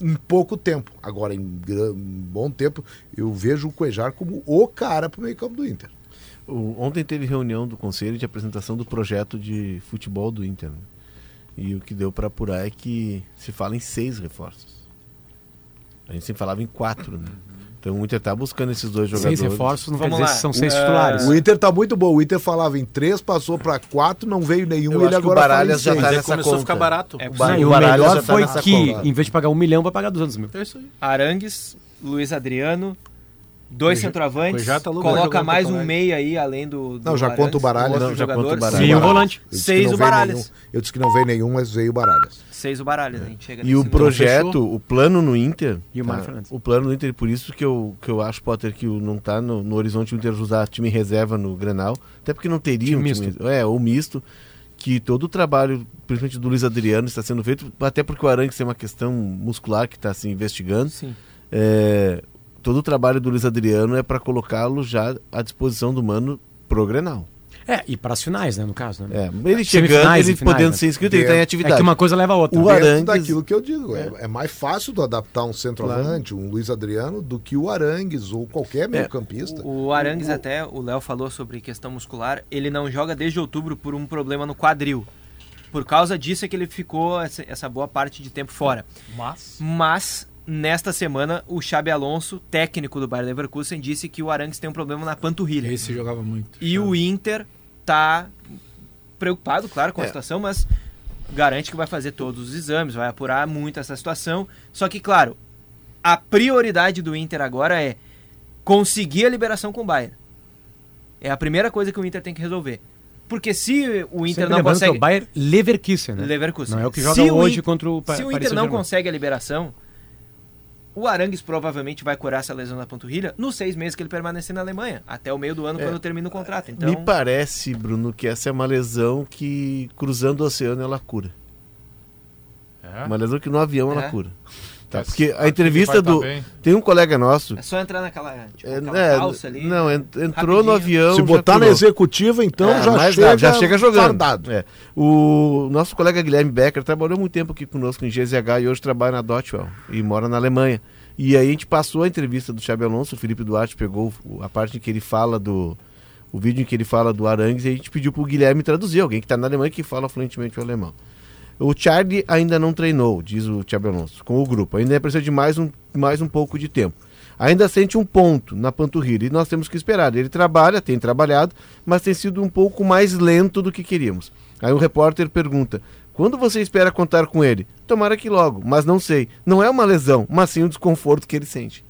em pouco tempo. Agora, em, bom tempo, eu vejo o Cuejar como o cara pro meio-campo do Inter. O- ontem teve reunião do conselho de apresentação do projeto de futebol do Inter. né? E o que deu para apurar é que se fala em seis reforços. A gente sempre falava em quatro, né? Então o Inter está buscando esses dois jogadores. Seis reforços não Vamos quer dizer lá. que são seis Uh, titulares. O Inter tá muito bom. O Inter falava em três, passou para quatro, não veio nenhum. Eu ele acho que o agora fala em Baralhas já tá aí nessa começou a conta. ficar barato. É, O Não, o e o melhor já tá foi que, conta. em vez de pagar um milhão, vai pagar 200 mil. É isso aí. Arangues, Luiz Adriano, dois centroavantes, tá coloca mais um meia aí, além do, do Não, já conta o Baralhas. Não, já conta o Baralhas. Sim, o seis- volante. Seis o Baralhas. Eu disse que não veio nenhum, mas veio o Baralhas. Seis o Baralhas, a gente chega E nesse o número. projeto, fechou. o plano no Inter. E o Mário Fernandes. O plano do Inter, por isso que eu, que eu acho, Potter, que não tá no, no horizonte o Inter usar time reserva no Grenal. Até porque não teria Time um misto. time. É, ou misto. Que todo o trabalho, principalmente do Luiz Adriano, está sendo feito, até porque o Arangues tem uma questão muscular que está se investigando. Sim. É, todo o trabalho do Luiz Adriano é para colocá-lo já à disposição do Mano pro Grenal. É, e para as finais, né, no caso. Né? É, ele chegando, e ele finais, podendo né? ser inscrito, ele está em É atividade. É que uma coisa leva a outra. O Dentro Arangues- daquilo que eu digo. É, é mais fácil tu adaptar um centroavante, um Luiz Adriano, do que o Arangues ou qualquer meio-campista. O, o Arangues até, o Léo falou sobre questão muscular, ele não joga desde outubro por um problema no quadril. Por causa disso é que ele ficou essa, essa boa parte de tempo fora. Mas Mas nesta semana o Xabi Alonso, técnico do Bayer Leverkusen, disse que o Arangues tem um problema na panturrilha. Esse jogava muito. E o Inter tá preocupado, claro, com a É. situação, mas garante que vai fazer todos os exames, vai apurar muito essa situação. Só que, claro, a prioridade do Inter agora é conseguir a liberação com o Bayern. É a primeira coisa que o Inter tem que resolver. Porque se o Inter Sempre não que consegue. é o Bayer Leverkusen, né? Leverkusen. Não é o que Se joga o hoje In- contra o Pa- Se o Paris Inter não Saint-Germain. consegue a liberação, o Arangues provavelmente vai curar essa lesão na panturrilha nos seis meses que ele permanecer na Alemanha, até o meio do ano, É. quando termina o contrato. Então, Me parece, Bruno, que essa é uma lesão que cruzando o oceano ela cura. é, Uma lesão que no avião É. ela cura. Tá, porque a entrevista tá do. bem. Tem um colega nosso. é só entrar naquela, tipo, é, é, calça ali. não, en- entrou rapidinho. no avião. Se botar na executiva, então É, já, mas chega, já chega jogando. fardado. É. O nosso colega Guilherme Becker trabalhou muito tempo aqui conosco em GZH e hoje trabalha na Dotwell e mora na Alemanha. E aí a gente passou a entrevista do Xabi Alonso, o Felipe Duarte pegou a parte em que ele fala do. O vídeo em que ele fala do Arangues e a gente pediu pro Guilherme traduzir, alguém que está na Alemanha e que fala fluentemente o alemão. O Charlie ainda não treinou, diz o Xabi Alonso, com o grupo. Ainda precisa de mais um, mais um pouco de tempo. Ainda sente um ponto na panturrilha e nós temos que esperar. Ele trabalha, tem trabalhado, mas tem sido um pouco mais lento do que queríamos. Aí o repórter pergunta: quando você espera contar com ele? Tomara que logo, mas não sei. Não é uma lesão, mas sim um desconforto que ele sente.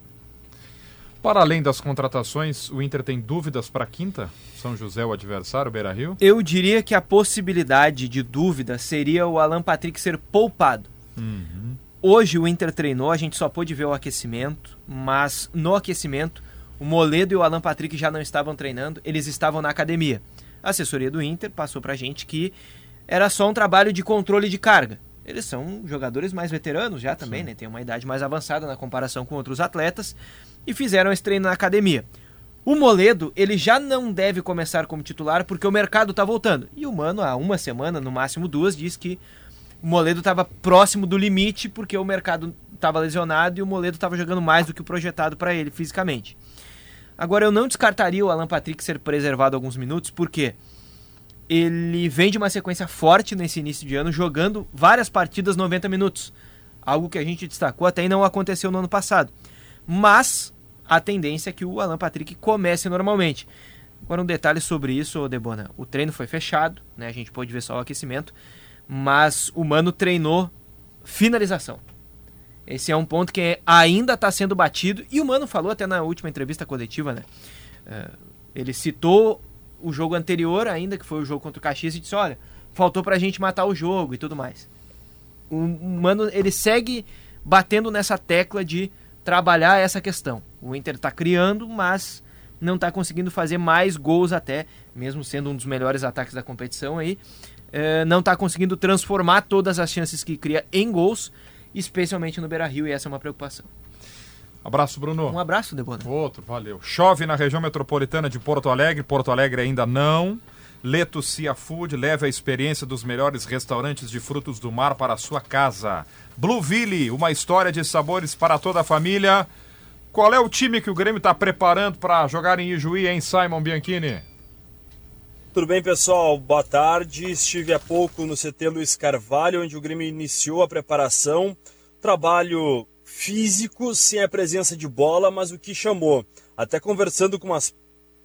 Para além das contratações, o Inter tem dúvidas para quinta? São José o adversário, Beira Rio? Eu diria que a possibilidade de dúvida seria o Alan Patrick ser poupado. Hoje o Inter treinou, a gente só pôde ver o aquecimento, mas no aquecimento o Moledo e o Alan Patrick já não estavam treinando, eles estavam na academia. A assessoria do Inter passou pra gente que era só um trabalho de controle de carga. Eles são jogadores mais veteranos já também, né? Tem uma idade mais avançada na comparação com outros atletas e fizeram esse treino na academia. O Moledo, ele já não deve começar como titular porque o mercado tá voltando. E o Mano, há uma semana, no máximo duas, diz que o Moledo estava próximo do limite porque o mercado estava lesionado e o Moledo estava jogando mais do que o projetado para ele fisicamente. Agora, eu não descartaria o Alan Patrick ser preservado alguns minutos, porque ele vem de uma sequência forte nesse início de ano, jogando várias partidas 90 minutos. Algo que a gente destacou até e não aconteceu no ano passado. Mas a tendência é que o Alan Patrick comece normalmente. Agora um detalhe sobre isso, Debona. O treino foi fechado, né? A gente pôde ver só o aquecimento, mas o Mano treinou finalização. Esse é um ponto que ainda está sendo batido e o Mano falou até na última entrevista coletiva, né? Uh, ele citou o jogo anterior ainda, que foi o jogo contra o Caxias, e disse, olha, faltou pra gente matar o jogo e tudo mais. O Mano, ele segue batendo nessa tecla de trabalhar essa questão. O Inter está criando, mas não está conseguindo fazer mais gols até, mesmo sendo um dos melhores ataques da competição aí, é, não está conseguindo transformar todas as chances que cria em gols, especialmente no Beira-Rio, e essa é uma preocupação. Abraço, Bruno. Um abraço, Debona. Outro, valeu. Chove na região metropolitana de Porto Alegre, Porto Alegre ainda não. Leto Cia Food leve a experiência dos melhores restaurantes de frutos do mar para a sua casa. Blueville, uma história de sabores para toda a família. Qual é o time que o Grêmio está preparando para jogar em Ijuí, hein, Simon Bianchini? Tudo bem, pessoal? Boa tarde. Estive há pouco no CT Luiz Carvalho, onde o Grêmio iniciou a preparação. Trabalho físico, sem a presença de bola, mas o que chamou. Até conversando com umas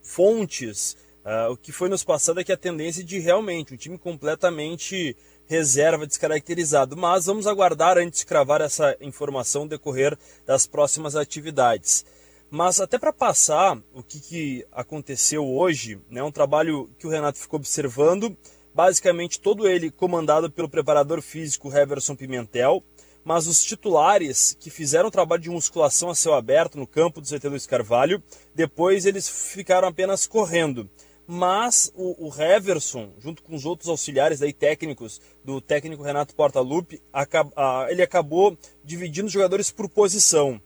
fontes, uh, o que foi nos passado é que a tendência de realmente um time completamente reserva, descaracterizado. Mas vamos aguardar antes de cravar essa informação decorrer das próximas atividades. Mas até para passar o que, que aconteceu hoje, né, um trabalho que o Renato ficou observando, basicamente todo ele comandado pelo preparador físico Heverson Pimentel, mas os titulares que fizeram o trabalho de musculação a céu aberto no campo do CT Luiz Carvalho, depois eles ficaram apenas correndo mas o, o Heverson, junto com os outros auxiliares aí técnicos do técnico Renato Portaluppi, ele acabou dividindo os jogadores por posição.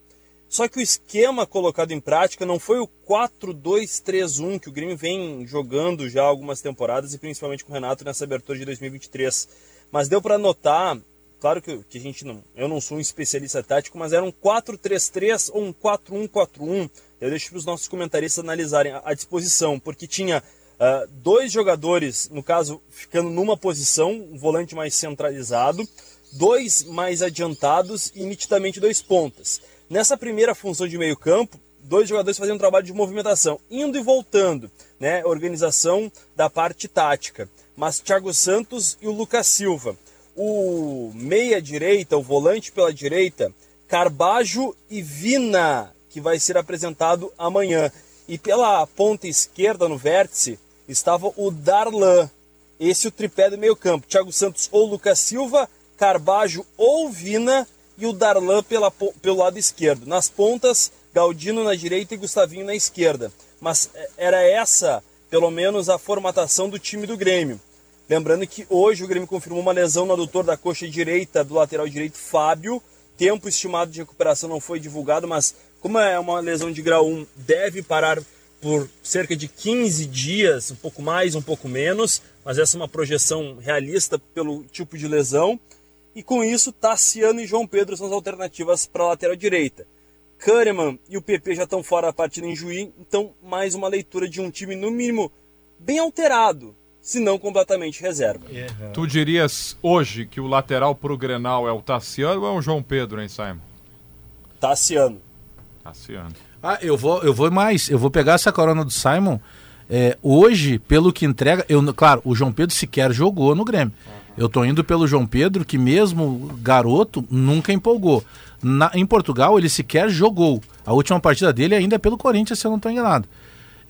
Só que o esquema colocado em prática não foi o 4-2-3-1 que o Grêmio vem jogando já algumas temporadas e principalmente com o Renato nessa abertura de 2023. Mas deu para notar, claro que, que a gente não, eu não sou um especialista tático, mas era um 4-3-3 ou um 4-1-4-1 eu deixo para os nossos comentaristas analisarem a, disposição, porque tinha uh, dois jogadores, no caso, ficando numa posição, um volante mais centralizado, dois mais adiantados e nitidamente dois pontas. Nessa primeira função de meio campo, dois jogadores fazendo um trabalho de movimentação, indo e voltando, né? Organização da parte tática. Mas Thiago Santos e o Lucas Silva. O meia direita, o volante pela direita, Carbajo e Vina que vai ser apresentado amanhã. E pela ponta esquerda, no vértice, estava o Darlan. Esse é o tripé do meio campo. Thiago Santos ou Lucas Silva, Carbajo ou Vina e o Darlan pela, pelo lado esquerdo. Nas pontas, Galdino na direita e Gustavinho na esquerda. Mas é, era essa, pelo menos, a formatação do time do Grêmio. Lembrando que hoje o Grêmio confirmou uma lesão no adutor da coxa direita do lateral direito Fábio. Tempo estimado de recuperação não foi divulgado, mas como é uma lesão de grau 1, deve parar por cerca de 15 dias, um pouco mais, um pouco menos, mas essa é uma projeção realista pelo tipo de lesão. E com isso, Tassiano e João Pedro são as alternativas para a lateral direita. Kahneman e o PP já estão fora da partida em Juí, então mais uma leitura de um time, no mínimo, bem alterado, se não completamente reserva. Uhum. Tu dirias hoje que o lateral para o Grenal é o Tassiano ou é o João Pedro, hein, Simon? Tassiano. Ah, eu vou, eu vou mais. Eu vou pegar essa corona do Simon. É, hoje, pelo que entrega, eu, claro, o João Pedro sequer jogou no Grêmio. Eu tô indo pelo João Pedro, que mesmo garoto, nunca empolgou. Na, em Portugal, ele sequer jogou. A última partida dele ainda é pelo Corinthians, se eu não estou enganado.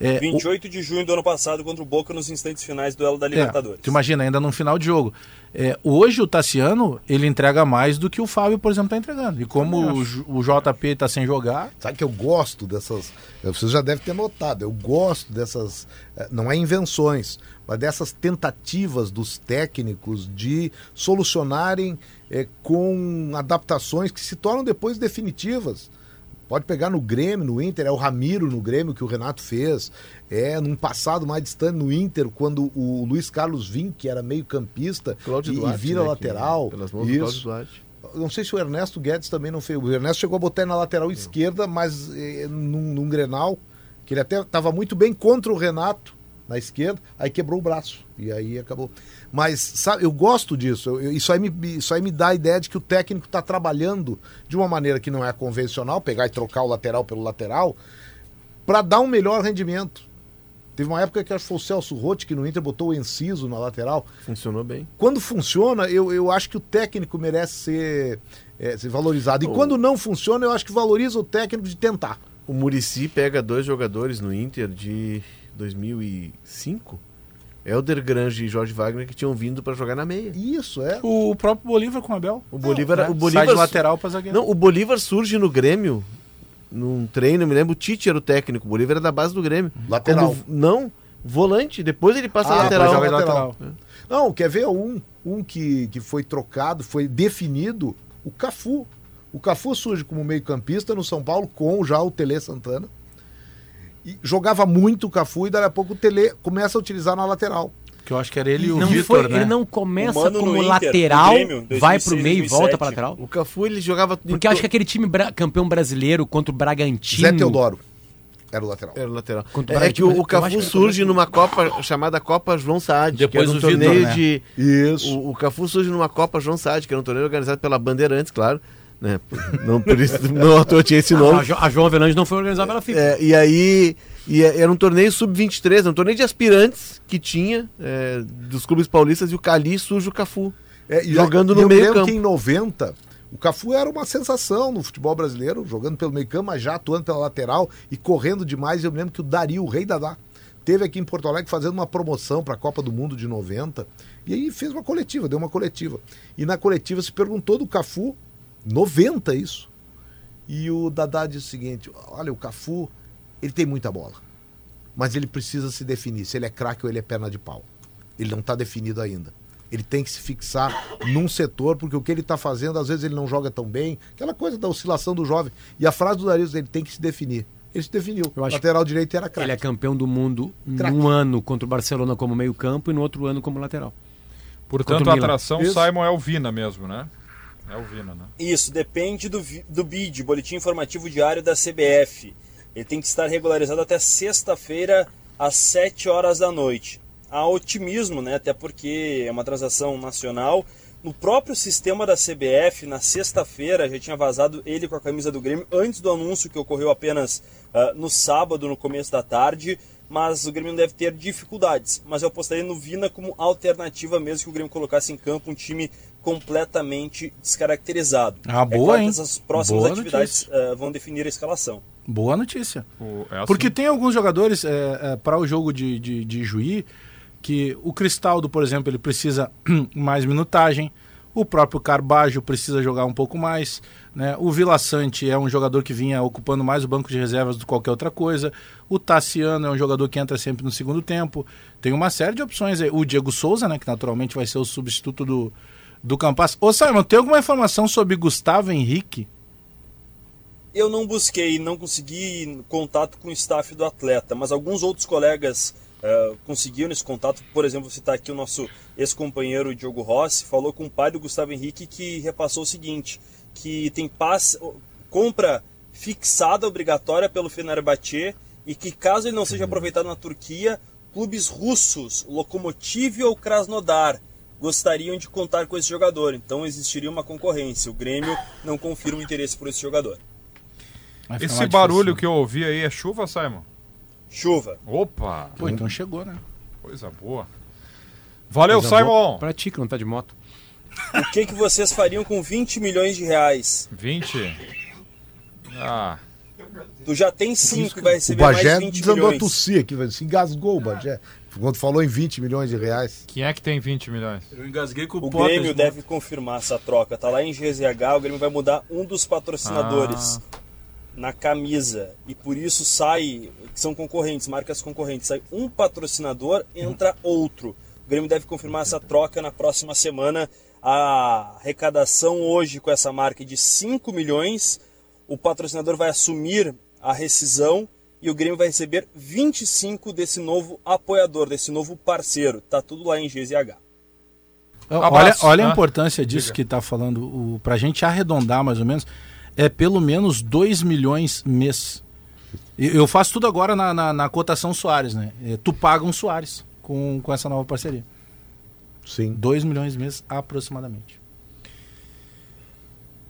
É, 28 o... de junho do ano passado contra o Boca nos instantes finais do duelo da é, Libertadores. É, tu imagina, ainda no final de jogo. É, hoje o Tassiano, ele entrega mais do que o Fábio, por exemplo, está entregando. E como o, o, JP está sem jogar... Sabe que eu gosto dessas... Você já deve ter notado, eu gosto dessas... É, não é invenções, mas dessas tentativas dos técnicos de solucionarem é, com adaptações que se tornam depois definitivas Pode pegar no Grêmio, no Inter, é o Ramiro no Grêmio que o Renato fez. É num passado mais distante no Inter, quando o Luiz Carlos Vim, que era meio campista, e, Duarte, e vira né, lateral. que- pelas mãos do Cláudio Isso. Duarte. Não sei se o Ernesto Guedes também não fez. O Ernesto chegou a botar ele na lateral esquerda, mas eh, num, num Grenal, que ele até estava muito bem contra o Renato na esquerda, aí quebrou o braço. E aí acabou. Mas, sabe, eu gosto disso. Eu- eu- isso, aí me, isso aí me dá a ideia de que o técnico está trabalhando de uma maneira que não é convencional, pegar e trocar o lateral pelo lateral, para dar um melhor rendimento. Teve uma época que acho que foi o Celso Rotti que no Inter botou o Enciso na lateral Funcionou bem. quando funciona, eu, eu acho que o técnico merece ser, é, ser valorizado. E Oh. quando não funciona, eu acho que valoriza o técnico de tentar. O Murici pega dois jogadores no Inter de 2005. Elder Grange e Jorge Wagner que tinham vindo para jogar na meia. Isso, é. O próprio Bolívar com o Abel. O Bolívar, né? o Bolívar Sai de lateral pra zagueiro. Não, o Bolívar surge no Grêmio num treino, eu me lembro, o Tite era o técnico, o Bolívar era da base do Grêmio. Lateral. Como- não, volante, depois ele passa Ah, lateral. joga lateral. lateral. Não, quer ver um, um que, que foi trocado, foi definido, o Cafu. O Cafu surge como meio-campista no São Paulo com já o Tele Santana. E jogava muito o Cafu e daqui a pouco o Tele começa a utilizar na lateral. Que eu acho que era ele e o não Vitor, foi, né? Ele não começa como Inter, lateral, Grêmio, vai pro 2006, meio e 2007. volta pra lateral. O Cafu ele jogava Porque eu acho que aquele time bra- campeão brasileiro contra o Bragantino. Zé Teodoro era o lateral. Era o lateral. É, é que o, o Cafu que- surge numa Copa chamada Copa João Saad, que Depois era um do Vitor, torneio né? de Isso. O, o Cafu surge numa Copa João Saad, que era um torneio organizado pela Bandeirantes, claro. Né? Não por isso, não à toa tinha esse A, nome. Jo- a João Avelange não foi organizada pela FIFA. É, e aí e é- era um torneio sub-23, era um torneio de aspirantes que tinha é, dos clubes paulistas e o Cali surge o Cafu. É, e jogando no eu me meio lembro campo. que em 90, o Cafu era uma sensação no futebol brasileiro, jogando pelo meio campo, mas já atuando pela lateral e correndo demais. Eu me lembro que o Dario, o rei Dadá, teve aqui em Porto Alegre fazendo uma promoção para a Copa do Mundo de 90. E aí fez uma coletiva, deu uma coletiva. E na coletiva se perguntou do Cafu, 90 isso. E o Dadá disse o seguinte: olha, o Cafu, ele tem muita bola. Mas ele precisa se definir se ele é craque ou ele é perna de pau. Ele não está definido ainda. Ele tem que se fixar num setor, porque o que ele está fazendo, às vezes ele não joga tão bem. Aquela coisa da oscilação do jovem. E a frase do Darius, ele tem que se definir. Ele se definiu. Eu acho Lateral direito era Ele craque. é campeão do mundo Craque. num ano contra o Barcelona como meio campo e no outro ano como lateral. Portanto, a atração Isso. Simon é o Vina mesmo, né? É o Vina, né? Isso, depende do, do BID, Boletim Informativo Diário da CBF. Ele tem que estar regularizado até sexta-feira, às 7 horas da noite. Há otimismo, né? Até porque é uma transação nacional. No próprio sistema da CBF, na sexta-feira, já tinha vazado ele com a camisa do Grêmio, antes do anúncio que ocorreu apenas ah, no sábado, no começo da tarde. Mas o Grêmio deve ter dificuldades. Mas eu apostaria no Vina como alternativa mesmo que o Grêmio colocasse em campo um time completamente descaracterizado. Ah, É boa, claro hein? essas próximas Boa atividades eh, vão definir a escalação. Boa notícia. O- é assim. Porque tem alguns jogadores é, para o jogo de, de, de Juí que o Cristaldo, por exemplo, ele precisa [clears throat] mais minutagem. O próprio Carbajo precisa jogar um pouco mais. Né? O Vila Sante é um jogador que vinha ocupando mais o banco de reservas do que qualquer outra coisa. O Tassiano é um jogador que entra sempre no segundo tempo. Tem uma série de opções aí. O Diego Souza, né, que naturalmente vai ser o substituto do, do Campas. Ô Simon, tem alguma informação sobre Gustavo Henrique? Eu não busquei, não consegui contato com o staff do atleta, mas alguns outros colegas eh, conseguiram esse contato. Por exemplo, vou citar aqui o nosso ex-companheiro Diogo Rossi, falou com o pai do Gustavo Henrique que repassou o seguinte, que tem passe, compra fixada obrigatória pelo Fenerbahçe e que caso ele não seja aproveitado na Turquia, clubes russos, Lokomotiv ou Krasnodar, gostariam de contar com esse jogador. Então existiria uma concorrência. O Grêmio não confirma o interesse por esse jogador. Esse mais barulho difícil. que eu ouvi aí é chuva, Simon? Chuva. Opa! Pô, então chegou, né? Coisa boa. Valeu, Coisa Simon! boa Pra ti que não tá de moto. O que, que vocês fariam com 20 milhões de reais? 20? Ah, Tu já tem 5 e vai O receber mais Bagé 20 desandou a milhões. tossir aqui, se engasgou o Bagé. Quando falou em 20 milhões de reais. quem é que tem 20 milhões? Eu engasguei com O Grêmio deve confirmar essa troca. Tá lá em GZH, o Grêmio vai mudar um dos patrocinadores na camisa. E por isso sai, que são concorrentes, marcas concorrentes. Sai um patrocinador, entra outro. O Grêmio deve confirmar essa troca na próxima semana. A arrecadação hoje com essa marca é de 5 milhões. o patrocinador vai assumir a rescisão e o Grêmio vai receber 25 desse novo apoiador, desse novo parceiro. Tá tudo lá em GZH. Olha, Abraço, olha a né? importância disso Diga. que está falando. O, pra gente arredondar mais ou menos, é pelo menos 2 milhões mês. Eu faço tudo agora na, na, na cotação Soares, né? É, tu paga um Soares com, com essa nova parceria. Sim. 2 milhões mês aproximadamente.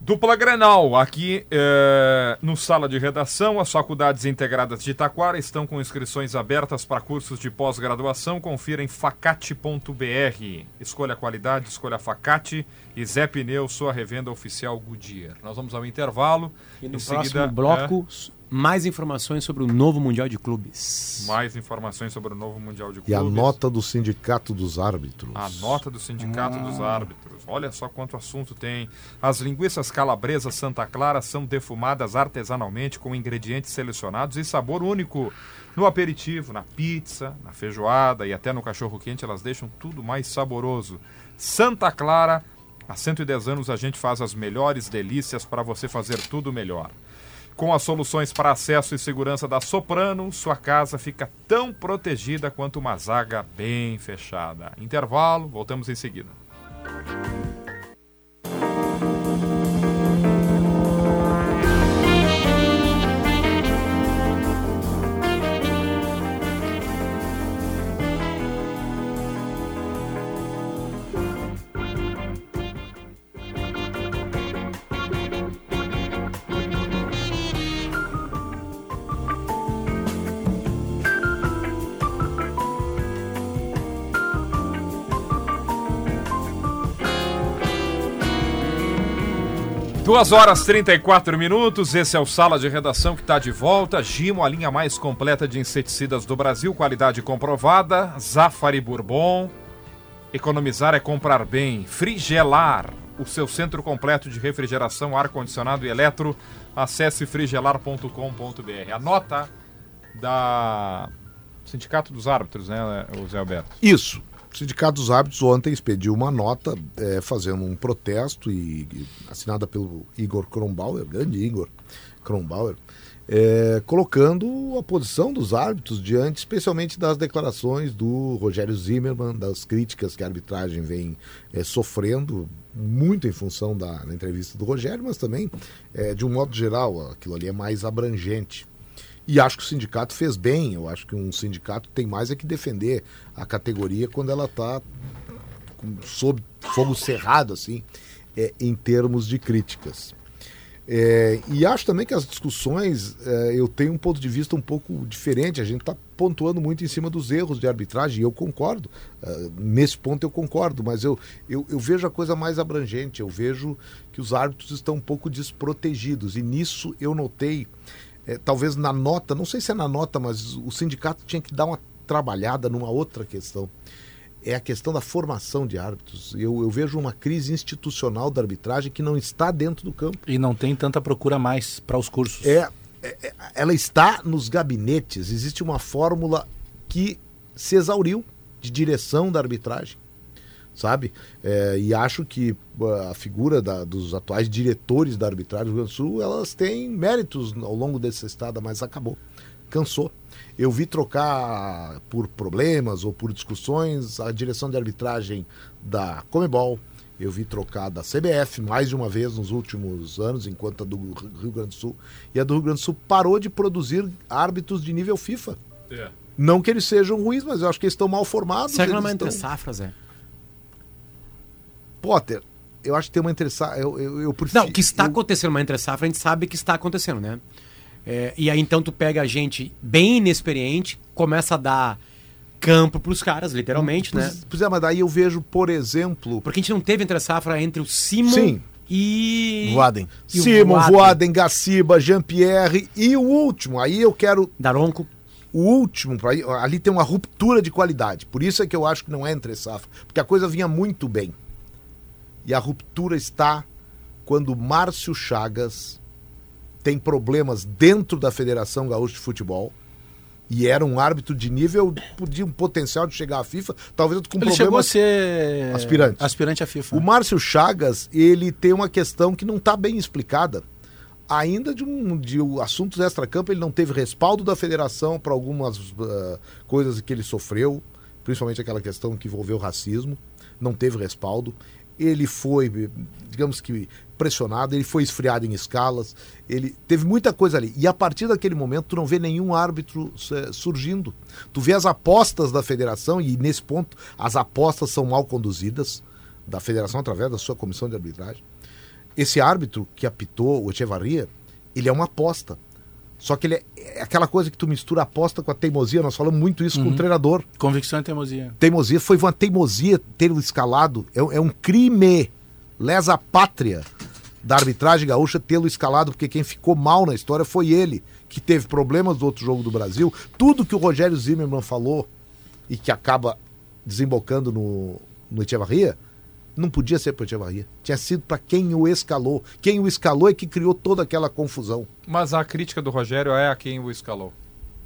Dupla Grenal, aqui eh, no Sala de Redação, as faculdades integradas de Taquara estão com inscrições abertas para cursos de pós-graduação. Confira em facate.br. Escolha a qualidade, escolha Facate e Zé Pneu, sua revenda oficial Goodyear. Nós vamos ao intervalo. E no em próximo seguida, bloco, mais informações sobre o novo Mundial de Clubes. mais informações sobre o novo Mundial de E Clubes. a nota do Sindicato dos Árbitros. A nota do Sindicato dos Árbitros. Olha só quanto assunto tem. As linguiças calabresas Santa Clara são defumadas artesanalmente com ingredientes selecionados e sabor único. No aperitivo, na pizza, na feijoada e até no cachorro-quente, elas deixam tudo mais saboroso. Santa Clara, há 110 anos a gente faz as melhores delícias para você fazer tudo melhor. Com as soluções para acesso e segurança da Soprano, sua casa fica tão protegida quanto uma zaga bem fechada. Intervalo, voltamos em seguida. Duas horas 34 minutos, esse é o Sala de Redação que está de volta. Gimo, a linha mais completa de inseticidas do Brasil, qualidade comprovada. Zafari Bourbon. Economizar é comprar bem. Frigelar, o seu centro completo de refrigeração, ar-condicionado e eletro. Acesse frigelar.com.br. A nota da Sindicato dos Árbitros, né, o Zé Alberto? Isso. O Sindicato dos Árbitros ontem expediu uma nota eh, fazendo um protesto e, e assinada pelo Igor Kronbauer, grande Igor Kronbauer, eh, colocando a posição dos árbitros diante, especialmente das declarações do Rogério Zimmermann, das críticas que a arbitragem vem eh, sofrendo, muito em função da, da entrevista do Rogério, mas também, eh, de um modo geral, aquilo ali é mais abrangente. E acho que o sindicato fez bem. Eu acho que um sindicato tem mais é que defender a categoria quando ela está sob fogo cerrado, assim, é, em termos de críticas. É, e acho também que as discussões, é, eu tenho um ponto de vista um pouco diferente. A gente está pontuando muito em cima dos erros de arbitragem, e eu concordo. É, nesse ponto eu concordo, mas eu, eu, eu vejo a coisa mais abrangente. Eu vejo que os árbitros estão um pouco desprotegidos, e nisso eu notei é, talvez na nota, não sei se é na nota, mas o sindicato tinha que dar uma trabalhada numa outra questão. É a questão da formação de árbitros. Eu, eu vejo uma crise institucional da arbitragem que não está dentro do campo. E não tem tanta procura mais para os cursos. É, é- é- ela está nos gabinetes. Existe uma fórmula que se exauriu de direção da arbitragem, sabe? É, e acho que a figura da- dos atuais diretores da arbitragem do Rio Grande do Sul, elas têm méritos ao longo dessa estada, mas acabou, cansou. Eu vi trocar por problemas ou por discussões a direção de arbitragem da Comebol. Eu vi trocar da CBF mais de uma vez nos últimos anos, enquanto a do Rio Grande do Sul. E a do Rio Grande do Sul parou de produzir árbitros de nível FIFA. Não que eles sejam ruins, mas eu acho que eles estão mal formados. Será que não é entre estão- safras, Zé? Potter, eu acho que tem uma entre safra. Eu, eu, eu prefiro. Não, o que está eu- acontecendo uma entre safra, a gente sabe que está acontecendo, né? É, e aí então tu pega a gente bem inexperiente, começa a dar campo pros caras, literalmente, né? Pois, pois é, mas daí eu vejo, por exemplo. Porque a gente não teve entre safra entre o Simon Sim. e. Voaden. e Simon, Voaden. Voaden, Gaciba, Jean-Pierre e o último. Aí eu quero. Daronco. O último, ali tem uma ruptura de qualidade. Por isso é que eu acho que não é entre safra. Porque a coisa vinha muito bem. E a ruptura está quando Márcio Chagas tem problemas dentro da Federação Gaúcha de Futebol. E era um árbitro de nível, podia um potencial de chegar à FIFA, talvez com Ele chegou a ser Aspirante. aspirante à FIFA. O Márcio Chagas, ele tem uma questão que não está bem explicada. ainda de, um, de assuntos extra-campo, ele não teve respaldo da federação para algumas uh, coisas que ele sofreu, principalmente aquela questão que envolveu racismo, não teve respaldo. Ele foi, digamos que, pressionado, ele foi esfriado em escalas, ele teve muita coisa ali. E a partir daquele momento, tu não vê nenhum árbitro uh, surgindo. Tu vê as apostas da federação, e nesse ponto, as apostas são mal conduzidas da federação através da sua comissão de arbitragem esse árbitro que apitou o Echevarria, ele é uma aposta. Só que ele é, é, aquela coisa que tu mistura aposta com a teimosia. Nós falamos muito isso Uhum. com o treinador. Convicção e teimosia. Teimosia foi uma teimosia ter escalado. É, é um crime. Lesa pátria da arbitragem gaúcha tê-lo escalado, porque quem ficou mal na história foi ele, que teve problemas do outro jogo do Brasil. Tudo que o Rogério Zimmermann falou e que acaba desembocando no, no Echevarria, não podia ser para o Echevarria. Tinha sido para quem o escalou. Quem o escalou é que criou toda aquela confusão. Mas a crítica do Rogério é a quem o escalou.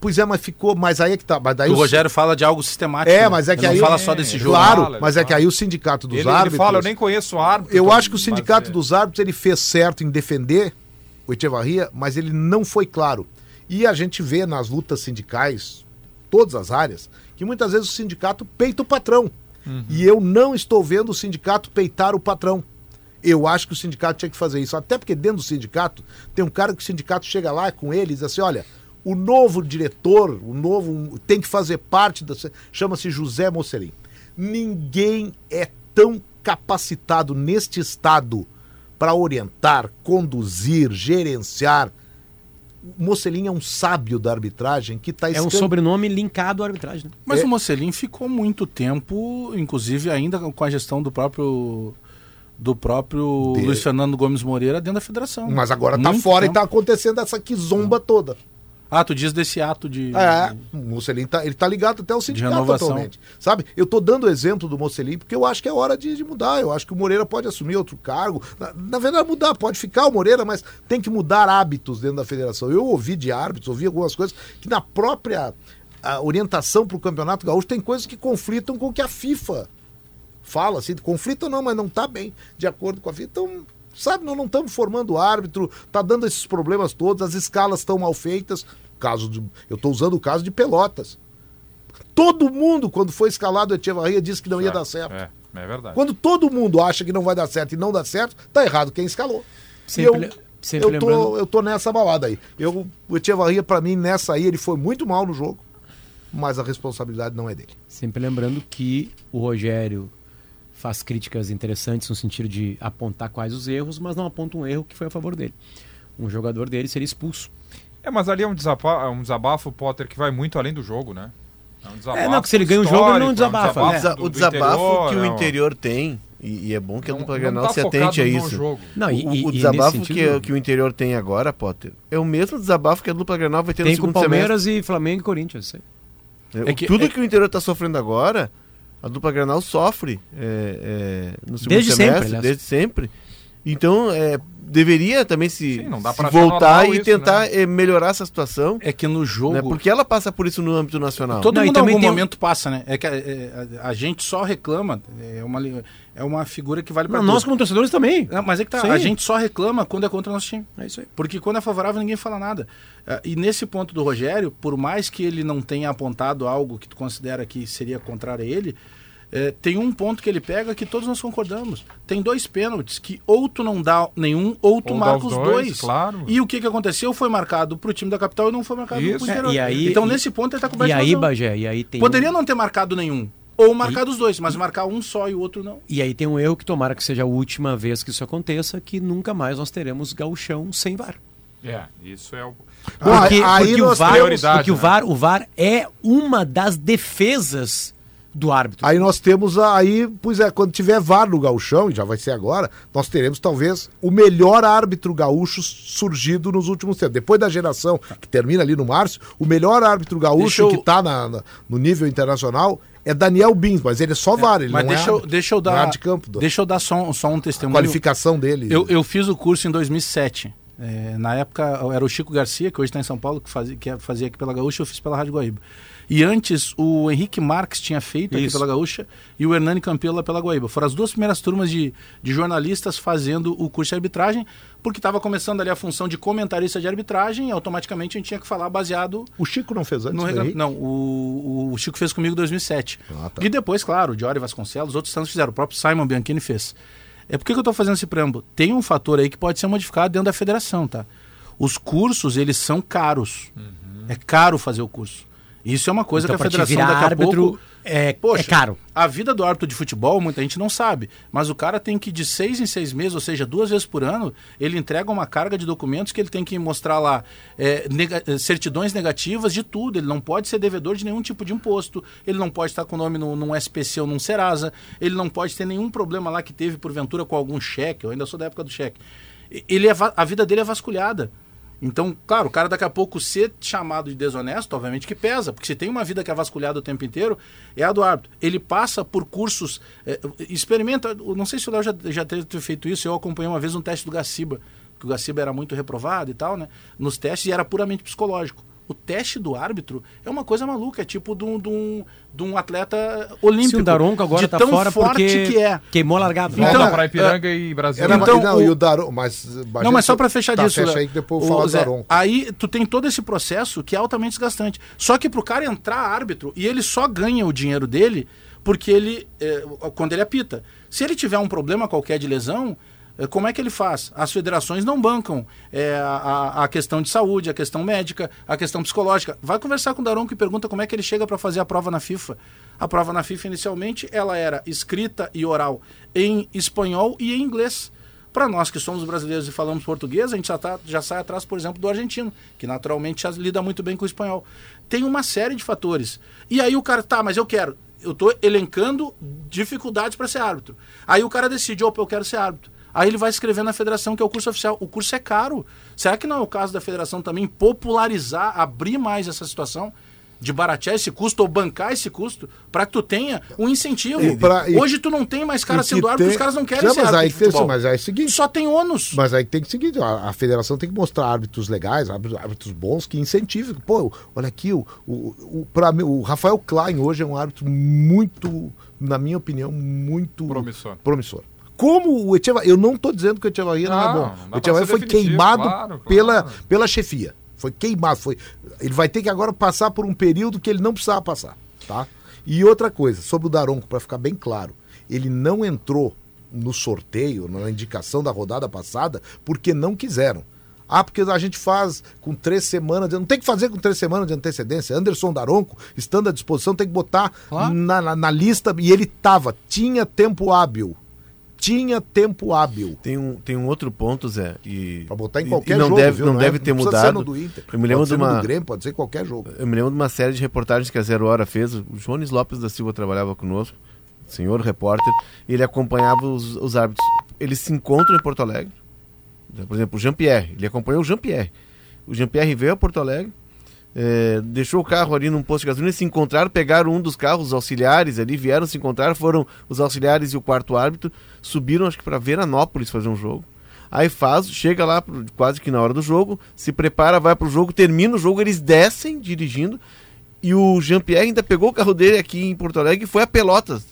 Pois é, mas ficou. Mas aí é que tá. Mas daí o os- Rogério fala de algo sistemático. É, né? mas é que Ele aí. não fala só desse jogo. Claro, Fala, ele mas é que aí o sindicato dos Ele, ele árbitros. fala, eu nem conheço o árbitro. Eu acho que o sindicato é, dos árbitros ele fez certo em defender o Echevarria, mas ele não foi claro. E a gente vê nas lutas sindicais, todas as áreas, que muitas vezes o sindicato peita o patrão. E eu não estou vendo o sindicato peitar o patrão. Eu acho que o sindicato tinha que fazer isso. Até porque dentro do sindicato tem um cara que o sindicato chega lá com ele e diz assim: olha, o novo diretor, o novo, tem que fazer parte da. Chama-se José Mocelin. Ninguém é tão capacitado neste estado para orientar, conduzir, gerenciar. O Mocelin é um sábio da arbitragem que está É um sobrenome linkado à arbitragem. Né? Mas É. o Mocelin ficou muito tempo, inclusive ainda com a gestão do próprio do próprio De- Luiz Fernando Gomes Moreira dentro da federação. Mas agora tá fora e tempo. tá acontecendo essa quizomba toda. Ah, tu diz desse ato de. É, o Mocelin tá, ele tá ligado até ao sindicato atualmente. Sabe? Eu tô dando o exemplo do Mocelin porque eu acho que é hora de, de mudar. Eu acho que o Moreira pode assumir outro cargo. Na, na verdade, mudar, pode ficar o Moreira, mas tem que mudar hábitos dentro da federação. Eu ouvi de árbitros, ouvi algumas coisas que na própria a orientação para o Campeonato Gaúcho tem coisas que conflitam com o que a FIFA fala, assim, conflito não, mas não tá bem de acordo com a FIFA. Então, sabe, nós não estamos formando árbitro, tá dando esses problemas todos, as escalas estão mal feitas. Caso de, eu estou usando o caso de Pelotas. Todo mundo, quando foi escalado o Echevarria, disse que não ia dar certo. É, é verdade. Quando todo mundo acha que não vai dar certo e não dá certo, tá errado quem escalou. Sempre, eu, sempre eu, tô, lembrando. eu tô nessa balada aí. Eu, o Echevarria, para mim, nessa aí, ele foi muito mal no jogo, mas a responsabilidade não é dele. Sempre lembrando que o Rogério faz críticas interessantes no sentido de apontar quais os erros, mas não aponta um erro que foi a favor dele. Um jogador dele seria expulso. É, mas ali é um desabafo, um desabafo, Potter, que vai muito além do jogo, né? É, um desabafo É, não, que se ele ganha o jogo, ele não desabafa, é um né? Desa- do- o desabafo interior, que o né? interior tem, e, e é bom que a Não- dupla não Grenal tá se atente a isso. jogo. Não, e, o, e- o e desabafo que, sentido, que o interior tem agora, Potter, é o mesmo desabafo que a dupla Grenal vai ter tem no com segundo semestre. Palmeiras e Flamengo e Corinthians. É, É que- tudo é- que o interior está sofrendo agora, a dupla Granal sofre é, é, no segundo Desde sempre, semestre, aliás. desde sempre. Então, é, deveria também se, Sim, se voltar e isso, tentar né? é, melhorar essa situação, É que no jogo. né? porque ela passa por isso no âmbito nacional. Todo Não, mundo em também algum tem momento passa, né? É que é, é, a, a gente só reclama. É uma, é uma figura que vale para nós como torcedores também. Não, mas é que tá, Sim. a gente só reclama quando é contra o nosso time. É isso aí. Porque quando é favorável, ninguém fala nada. Ah, E nesse ponto do Rogério, por mais que ele não tenha apontado algo que tu considera que seria contrário a ele, eh, tem um ponto que ele pega que todos nós concordamos. Tem dois pênaltis que ou tu não dá nenhum, ou tu Ou marca os dois, dois. claro. E o que, que aconteceu? Foi marcado pro time da capital e não foi marcado Isso. pro É, interior. e aí- então, e- nesse ponto, ele tá E coberto de aí, razão. Bagé, e aí tem Poderia um, não ter marcado nenhum. Ou marcar os dois, mas marcar um só e o outro não. E aí tem um erro que tomara que seja a última vez que isso aconteça, que nunca mais nós teremos gauchão sem VAR. É, isso é o. Porque, aí porque o VAR, prioridade, porque o né? VAR, o VAR é uma das defesas do árbitro. Aí nós temos aí, pois é, quando tiver VAR no gauchão, e já vai ser agora, nós teremos talvez o melhor árbitro gaúcho surgido nos últimos tempos. Depois da geração que termina ali no Márcio, o melhor árbitro gaúcho eu- que está no nível internacional é Daniel Bins, mas ele é só VAR, ele mas não deixa, é eu, árbitro, deixa eu é dar. de campo. Deixa eu dar só, um- só um a testemunho. qualificação dele. Eu, eu fiz o curso em 2007. É, na época era o Chico Garcia, que hoje está em São Paulo, que fazia, que fazia aqui pela Gaúcha, eu fiz pela Rádio Guaíba. E antes o Henrique Marques tinha feito aqui Isso. pela Gaúcha e o Hernani Campelo pela Guaíba. Foram as duas primeiras turmas de, de jornalistas fazendo o curso de arbitragem, porque estava começando ali a função de comentarista de arbitragem e automaticamente a gente tinha que falar baseado O Chico não fez antes no regra... Não, o, o Chico fez comigo em 2007. Ah, tá. E depois, claro, o Diori Vasconcelos, outros tantos fizeram. O próprio Simon Bianchini fez. É por que eu estou fazendo esse preâmbulo? Tem um fator aí que pode ser modificado dentro da federação, tá? Os cursos, eles são caros. É caro fazer o curso. Isso é uma coisa Então, que a federação daqui a árbitro, pouco... é, Poxa, é caro. A vida do árbitro de futebol, muita gente não sabe. Mas o cara tem que, de seis em seis meses, ou seja, duas vezes por ano, ele entrega uma carga de documentos que ele tem que mostrar lá é, nega- eh, certidões negativas de tudo. Ele não pode ser devedor de nenhum tipo de imposto. Ele não pode estar com o nome num, num SPC ou num Serasa. Ele não pode ter nenhum problema lá que teve, porventura, com algum cheque. Eu ainda sou da época do cheque. Ele é a vida dele é vasculhada. Então, claro, o cara daqui a pouco ser chamado de desonesto, obviamente que pesa, porque se tem uma vida que é vasculhada o tempo inteiro, é a do árbitro. Ele passa por cursos, é, experimenta, não sei se o Léo já, já teve feito isso, eu acompanhei uma vez um teste do Gaciba, que o Gaciba era muito reprovado e tal, né? Nos testes e era puramente psicológico. O teste do árbitro é uma coisa maluca, é tipo de um, de um, de um atleta olímpico. Se o Daronco agora de tá tão fora forte porque que é. queimou a largada. Volta Então, para Ipiranga e Brasil. Era, Então, não, o- e o Daron, mas... Não, mas só para fechar tá, disso, fecha Léo. aí que depois eu do Zé, Daron. Aí tu tem todo esse processo que é altamente desgastante. Só que pro cara entrar árbitro, e ele só ganha o dinheiro dele porque ele, é, quando ele apita. Se ele tiver um problema qualquer de lesão, é, como é que ele faz? As federações não bancam é, a, a questão de saúde, a questão médica, a questão psicológica. Vai conversar com o Daronco e pergunta como é que ele chega para fazer a prova na FIFA. A prova na FIFA, inicialmente, ela era escrita e oral em espanhol e em inglês. Para nós que somos brasileiros e falamos português, a gente já, tá, já sai atrás, por exemplo, do argentino, que naturalmente já lida muito bem com o espanhol. Tem uma série de fatores. E aí o cara, tá, mas eu quero. Eu estou elencando dificuldades para ser árbitro. Aí o cara decide, opa, eu quero ser árbitro. Aí ele vai escrever na federação, que é o curso oficial. O curso é caro. Será que não é o caso da federação também popularizar, abrir mais essa situação? De baratear esse custo ou bancar esse custo para que tu tenha um incentivo. E pra- e- Hoje tu não tem mais cara sendo árbitro, tem- os caras não querem Não, ser mas árbitro aí, de futebol. mas aí é o seguinte, Só tem ônus. Mas aí tem que seguir, a, a federação tem que mostrar árbitros legais, árbitros, árbitros bons que incentivem. Pô, olha aqui, o, o, o, mim, o Rafael Klein hoje é um árbitro muito, na minha opinião, muito Promissor. promissor. Como o Echevarria, eu não estou dizendo que o Echevarria não, Não, é bom. não O Echevarria foi queimado claro, claro. Pela, pela chefia. Foi queimado. Foi, ele vai ter que agora passar por um período que ele não precisava passar. Tá? E outra coisa, sobre o Daronco, para ficar bem claro, ele não entrou no sorteio, na indicação da rodada passada, porque não quiseram. Ah, porque a gente faz com três semanas. de- Não tem que fazer com três semanas de antecedência. Anderson Daronco, estando à disposição, tem que botar Claro. na, na, na lista. E ele tava, tinha tempo hábil. Tinha tempo hábil. Tem um, tem um outro ponto, Zé. E, Pra botar em qualquer e não jogo, deve, viu? não deve é- ter precisa ser mudado. no do Inter. Eu me lembro pode de ser no uma. do Grêmio, pode ser qualquer jogo. Eu me lembro de uma série de reportagens que a Zero Hora fez. O Jones Lopes da Silva trabalhava conosco, senhor repórter. Ele acompanhava os, os árbitros. Eles se encontram em Porto Alegre. Por exemplo, o Jean-Pierre. Ele acompanhou o Jean-Pierre. O Jean-Pierre veio a Porto Alegre, eh, deixou o carro ali num posto de gasolina, se encontraram, pegaram um dos carros, os auxiliares ali, vieram se encontrar, foram os auxiliares e o quarto árbitro, subiram acho que para Veranópolis fazer um jogo. Aí faz, chega lá pro- quase que na hora do jogo, se prepara, vai pro jogo, termina o jogo, eles descem dirigindo. E o Jean-Pierre ainda pegou o carro dele aqui em Porto Alegre e foi a Pelotas.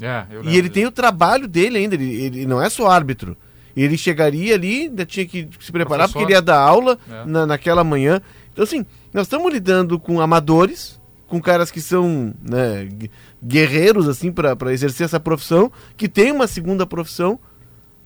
É, E ele tem o trabalho dele ainda, ele, ele não é só árbitro. Ele chegaria ali, ainda tinha que se preparar, Professor. porque ele ia dar aula É. na, naquela manhã. Então, assim, nós estamos lidando com amadores, com caras que são né, gu- guerreiros, assim, para exercer essa profissão, que tem uma segunda profissão,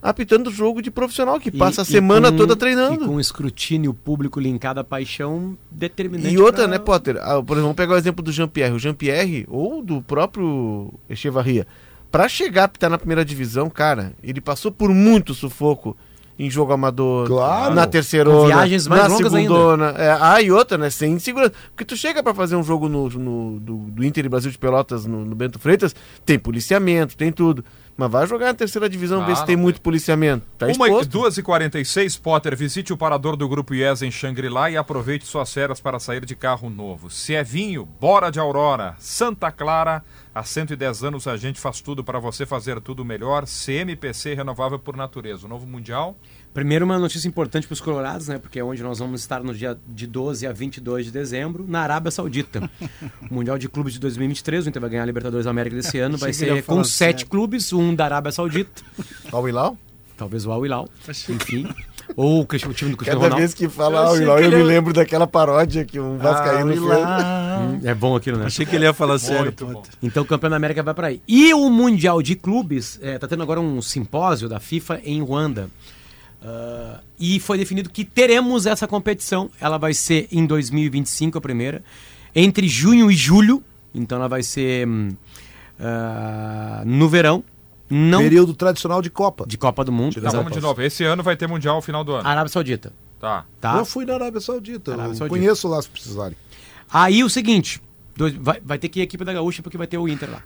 apitando jogo de profissional, que passa a semana com- toda E treinando. com escrutínio público linkado à paixão determinante. E outra, pra- né, Potter? Ah, por exemplo, vamos pegar o exemplo do Jean-Pierre. O Jean-Pierre, ou do próprio Echevarria, pra chegar a apitar na primeira divisão, cara, ele passou por muito sufoco em jogo amador, Claro. na terceira, Com viagens mais na longas segundona. É, ah, e outra, né, sem segurança. Porque tu chega pra fazer um jogo no, no- do, do Inter e Brasil de Pelotas no, no Bento Freitas, tem policiamento, tem tudo. Mas vai jogar na terceira divisão, Ah, ver se tem não muito policiamento. Tá Uma, exposto. 2 e 46 Potter, visite o parador do Grupo IES em Xangri-Lá e aproveite suas férias para sair de carro novo. Se é vinho, bora de Aurora. Santa Clara, há 110 anos a gente faz tudo para você fazer tudo melhor. CMPC renovável por natureza. O novo Mundial Primeiro, uma notícia importante para os colorados, né? Porque é onde nós vamos estar no dia de 12 a 22 de dezembro, na Arábia Saudita. o [laughs] Mundial de Clubes de 2023, o Inter vai ganhar a Libertadores da América desse ano, vai ser com sete sério. clubes, um da Arábia Saudita, [laughs] Al Hilal? talvez o Al Hilal, enfim. Ou o, time do Cristiano Cada Ronaldo. vez que fala Al Hilal, eu ele me ia- lembro daquela paródia que um vascaíno fez. Hum, É bom aquilo, né? Achei que ele ia falar sério. Então o campeão da América vai para aí. E o Mundial de Clubes, está tendo agora um simpósio da FIFA em Ruanda. Ah, e foi definido que teremos essa competição. Ela vai ser em 2025, a primeira. Entre junho e julho. Então ela vai ser ah, no verão. Não Período tradicional de Copa. de Copa do Mundo. Tá, vamos de novo. Esse ano vai ter Mundial no final do ano. Arábia Saudita. Tá. Tá? Eu fui na Arábia Saudita. Arábia eu Saudita. conheço lá se precisarem. Aí o seguinte, dois- vai, vai ter que ir a equipe da Gaúcha porque vai ter o Inter lá.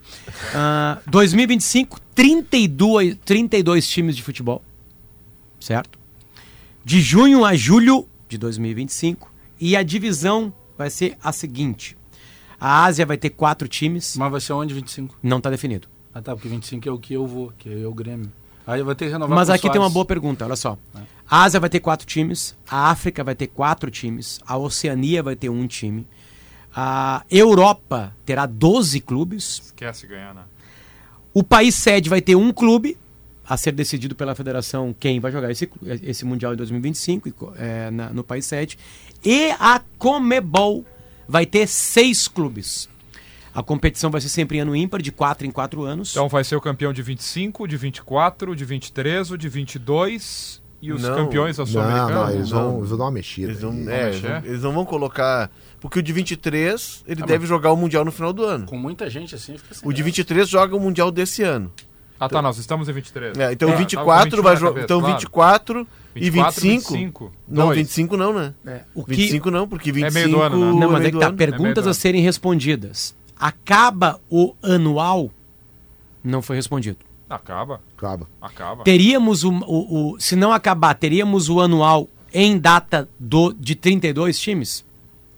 Ah, 2025, 32, 32 times de futebol, certo? De junho a julho de 2025. E a divisão vai ser a seguinte. A Ásia vai ter quatro times, Mas vai ser onde 25? não está definido. Ah tá, porque 25 é o que eu vou, que é o Grêmio. Aí eu vou ter que renovar Mas aqui tem uma Soares. boa pergunta, olha só. A Ásia vai ter quatro times, a África vai ter quatro times, a Oceania vai ter um time, a Europa terá 12 clubes, Esquece ganhar, né? O país sede vai ter um clube a ser decidido pela federação quem vai jogar esse, esse Mundial em 2025 e co- é, na- no país sede. E a Comebol vai ter seis clubes. A competição vai ser sempre em ano ímpar, de quatro em quatro anos. Então vai ser o campeão de 25, de 24, de 23, o de 22 e os Não, campeões da Não, Sul-Americana. não, eles vão, Não. eles vão dar uma mexida. Eles não, aí. é, eles não- eles não vão colocar. Porque o de 23, ele Ah, deve jogar o Mundial no final do ano. Com muita gente assim, fica sem O de graça. 23 joga o Mundial desse ano. Ah, tá, nós estamos em 23. É, então É, 24 tava com vai 21 na jogar. Então claro. 24 e 24, 25. 25. Não, Dois. 25 não, né? É, o que, 25 não, porque 25 meio do ano, né? não, mas é que tá, perguntas É a serem respondidas. Acaba o anual? Não foi respondido. Acaba, Acaba. acaba. Teríamos o, o- o- se não acabar, teríamos o anual em data do de 32 times?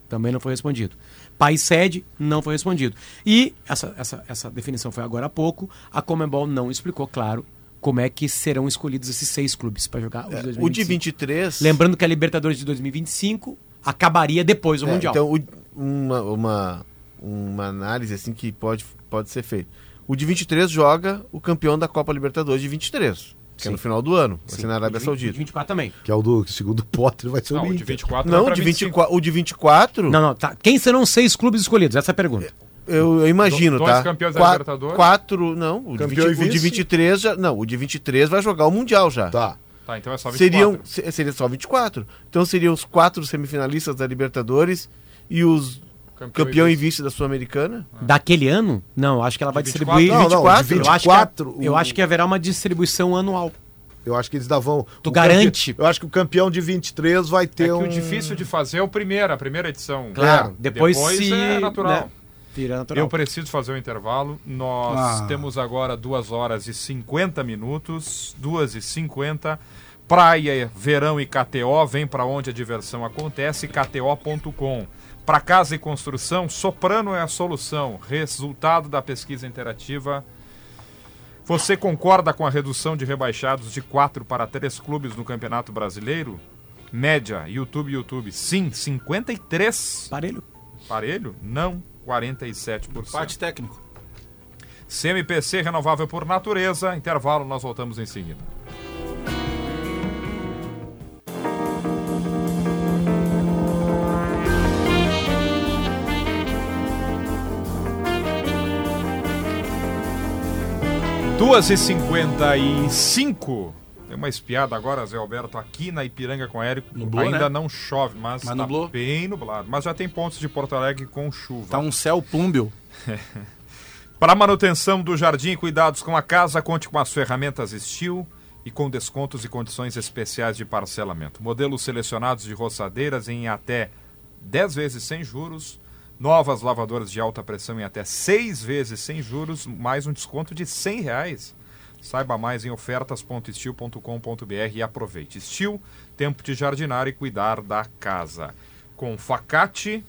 Também não foi respondido. País sede não foi respondido. E essa, essa, essa definição foi agora há pouco. A Comembol não explicou, claro, como é que serão escolhidos esses seis clubes para jogar o de 2025. O de 23. Lembrando que a Libertadores de 2025 acabaria depois do É, Mundial. Então, o- uma, uma, uma análise assim que pode, pode ser feita. O de 23 joga o campeão da Copa Libertadores de 23, que Sim. é no final do ano, vai Sim. ser na Arábia E de Saudita. 24 também. Que é o do segundo o [laughs] Potter, vai ser Não, o o de Inter. 24 vai Não, de 25. 24, o de 24, Não, não, tá. Quem serão os seis clubes escolhidos? Essa é a pergunta. eu, eu imagino, Dois tá? campeões da Qua- Libertadores. Quatro, não, o de, Campeão 20 e o de vice. 23 já, não, o de 23 vai jogar o Mundial já. Tá. Tá, então é só 24. Seriam, se- seria só 24. Então seriam os quatro semifinalistas da Libertadores e os campeão e vice da Sul-Americana. Daquele ano? Não, acho que ela vai De distribuir. 24? Não, não, de 24, Eu acho, que, é- 24, eu o- acho que haverá uma distribuição anual. Eu acho que eles davam. Tu o garante? campe- Eu acho que o campeão de 23 vai É ter que um. o difícil de fazer é o primeiro, a primeira edição. Claro. É, Depois, depois se. é natural. né. Eu preciso fazer o intervalo. Nós Ah. temos agora 2 horas e 50 minutos. 2 e 50. Praia, verão e KTO. Vem para onde a diversão acontece. KTO.com. Para casa e construção, Soprano é a solução. Resultado da pesquisa interativa. Você concorda com a redução de rebaixados de 4 para 3 clubes no Campeonato Brasileiro? Média, YouTube, YouTube. Sim, 53. Parelho. Parelho? Não, 47%. Parte técnico. CMPC renovável por natureza. Intervalo, nós voltamos em seguida. Duas e cinquenta e cinco. Tem uma espiada agora, Zé Alberto, aqui na Ipiranga com Érico. Nublou, Ainda né? não chove, mas, Mas tá nublou. bem nublado. Mas já tem pontos de Porto Alegre com chuva. Tá um céu plúmbio. [laughs] Para manutenção do jardim e cuidados com a casa, conte com as ferramentas Steel e com descontos e condições especiais de parcelamento. Modelos selecionados de roçadeiras em até 10 vezes sem juros, novas lavadoras de alta pressão em até 6 vezes sem juros, mais um desconto de 100 reais. Saiba mais em ofertas.steel.com.br e aproveite. Steel, tempo de jardinar e cuidar da casa. Com Facate,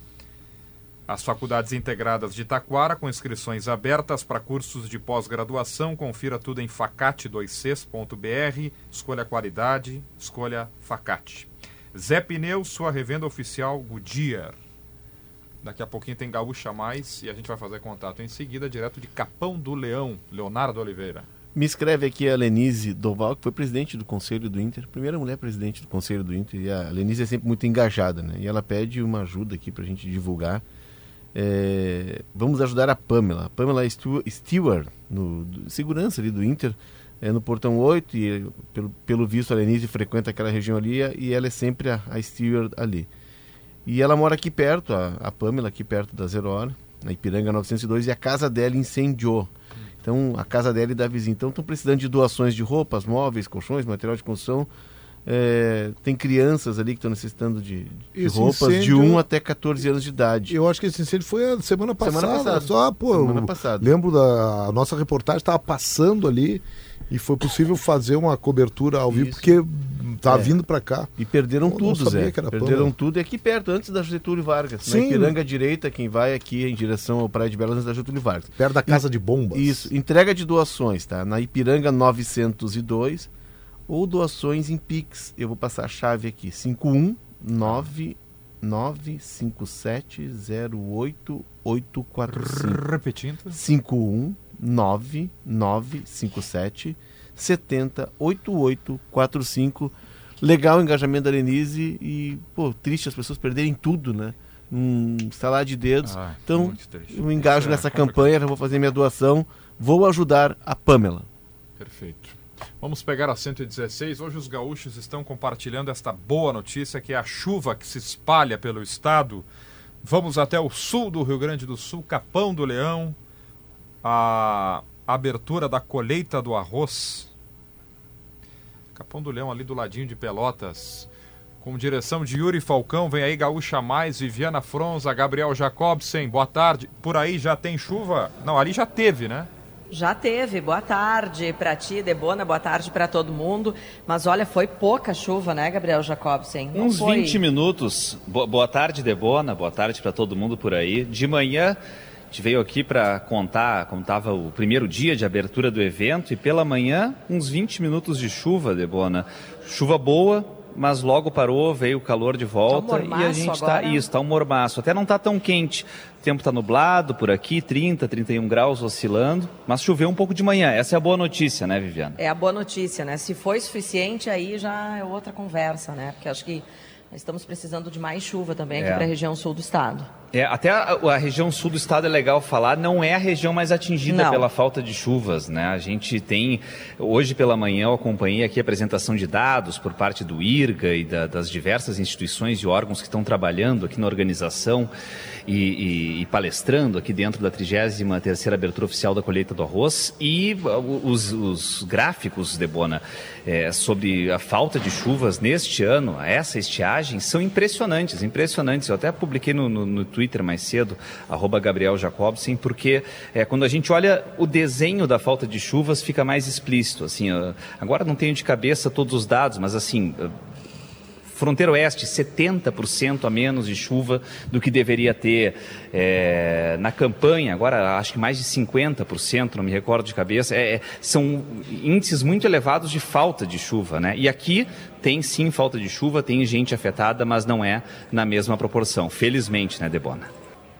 As faculdades integradas de Taquara, com inscrições abertas para cursos de pós-graduação, confira tudo em facate26.br. Escolha qualidade, escolha Facate. Zé Pneus, sua revenda oficial Goodyear. Daqui a pouquinho tem Gaúcha Mais e a gente vai fazer contato em seguida, direto de Capão do Leão, Leonardo Oliveira. Me escreve aqui a Lenise Doval, que foi presidente do Conselho do Inter, primeira mulher presidente do Conselho do Inter, e a Lenise é sempre muito engajada, né? E ela pede uma ajuda aqui para a gente divulgar. É, vamos ajudar a Pamela. A Pamela Stu- Stewart, no, segurança ali do Inter, é no Portão 8, e pelo, pelo visto a Lenise frequenta aquela região ali, e ela é sempre a, a Stewart ali. E ela mora aqui perto, a, a Pamela, aqui perto da Zero Hora, na Ipiranga 902, e a casa dela incendiou. Então, a casa dela e da vizinha. Então, estão precisando de doações de roupas, móveis, colchões, material de construção. É, tem crianças ali que estão necessitando de, de roupas de incêndio- 1 até 14 anos de idade. Eu acho que esse incêndio foi a semana passada. Semana passada. Só, pô, Semana passada. lembro da nossa reportagem estava passando ali e foi possível fazer uma cobertura ao vivo Isso. porque estava É. vindo para cá. E perderam Eu tudo, sabia Zé. que era Perderam Pamela. tudo. É aqui perto, antes da Getúlio Vargas. Sim. Na Ipiranga direita, quem vai aqui em direção ao Praia de Belas, antes da Getúlio Vargas. Perto da casa de bombas. Isso, entrega de doações, tá? Na Ipiranga 902 ou doações em Pix. Eu vou passar a chave aqui: 519 957088845. Repetindo. 519 708845. Legal o engajamento da Lenise e, pô, triste as pessoas perderem tudo, né? Um estalar de dedos. Ah, então, eu engajo é nessa complicado. campanha, já vou fazer minha doação. Vou ajudar a Pamela. Perfeito. Vamos pegar a 116. Hoje os gaúchos estão compartilhando esta boa notícia que é a chuva que se espalha pelo estado. Vamos até o sul do Rio Grande do Sul, Capão do Leão. A abertura da colheita do arroz. Capão do Leão ali do ladinho de Pelotas. Com direção de Yuri Falcão, vem aí Gaúcha Mais, Viviana Fronza, Gabriel Jacobsen. Boa tarde. Por aí já tem chuva? Não, ali já teve, né? Já teve. Boa tarde para ti, Debona. Boa tarde para todo mundo. Mas olha, foi pouca chuva, né, Gabriel Jacobsen? Não Uns foi... 20 minutos. Bo- boa tarde, Debona. Boa tarde para todo mundo por aí. De manhã, gente veio aqui para contar como estava o primeiro dia de abertura do evento e pela manhã, uns 20 minutos de chuva, Debona. Chuva boa, mas logo parou, veio o calor de volta Tá um e a gente está isso, está um mormaço. Até não está tão quente. O tempo está nublado por aqui, 30, 31 graus oscilando, mas choveu um pouco de manhã. Essa é a boa notícia, né, Viviana? É a boa notícia, né? Se foi suficiente, aí já é outra conversa, né? Porque acho que estamos precisando de mais chuva também aqui É. para a região sul do estado. É, até a, a região sul do estado é legal falar, não é a região mais atingida Não. pela falta de chuvas, né? A gente tem, hoje pela manhã eu acompanhei aqui a apresentação de dados por parte do IRGA e da- das diversas instituições e órgãos que estão trabalhando aqui na organização e, e- e palestrando aqui dentro da 33ª abertura oficial da colheita do arroz e uh, os, os gráficos, Debona, é, sobre a falta de chuvas neste ano, essa estiagem, são impressionantes, impressionantes. Eu até publiquei no, no- no Twitter mais cedo, arroba Gabriel Jacobsen, porque é, quando a gente olha o desenho da falta de chuvas, fica mais explícito. Assim, agora não tenho de cabeça todos os dados, mas assim, Fronteira Oeste, 70% a menos de chuva do que deveria ter. É, na campanha, agora acho que mais de 50%, não me recordo de cabeça. É, é, são índices muito elevados de falta de chuva. Né? E aqui tem sim falta de chuva, tem gente afetada, mas não é na mesma proporção. Felizmente, né, Debona?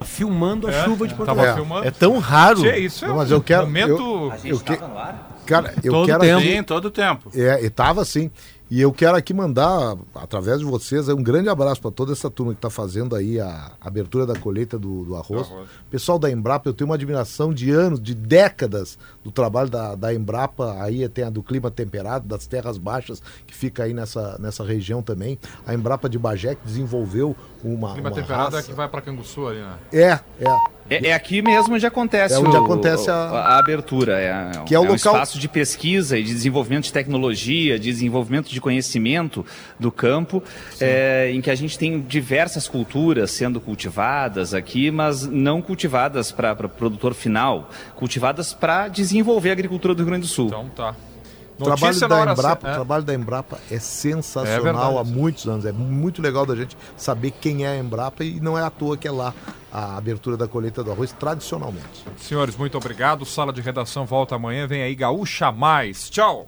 Filmando a É, chuva de Porto filmando. É tão raro. Tchê, isso é mas um eu quero- momento... eu- que- estava no ar? Cara, eu todo quero tempo. aqui- Sim, todo tempo. É, e tava assim. E eu quero aqui mandar, através de vocês, um grande abraço para toda essa turma que está fazendo aí a abertura da colheita do, do arroz. Arroz. Pessoal da Embrapa, eu tenho uma admiração de anos, de décadas do trabalho da, da Embrapa. Aí tem a do clima temperado, das terras baixas, que fica aí nessa, nessa região também. A Embrapa de Bagé que desenvolveu uma. Clima uma temperado é raça. que vai para Canguçu ali, né? É, é. É, é aqui mesmo onde acontece, É onde o- acontece a- a abertura. É, Que é o um local- espaço de pesquisa e de desenvolvimento de tecnologia, de desenvolvimento de conhecimento do campo, é, em que a gente tem diversas culturas sendo cultivadas aqui, mas não cultivadas para produtor final, cultivadas para desenvolver a agricultura do Rio Grande do Sul. Então tá. O trabalho da Embrapa, certa. o É. trabalho da Embrapa é É sensacional verdade. há muitos anos. É muito legal da gente saber quem é a Embrapa e não é à toa que é lá a abertura da colheita do arroz tradicionalmente. Senhores, muito obrigado. Sala de redação volta amanhã. Vem aí Gaúcha Mais. Tchau.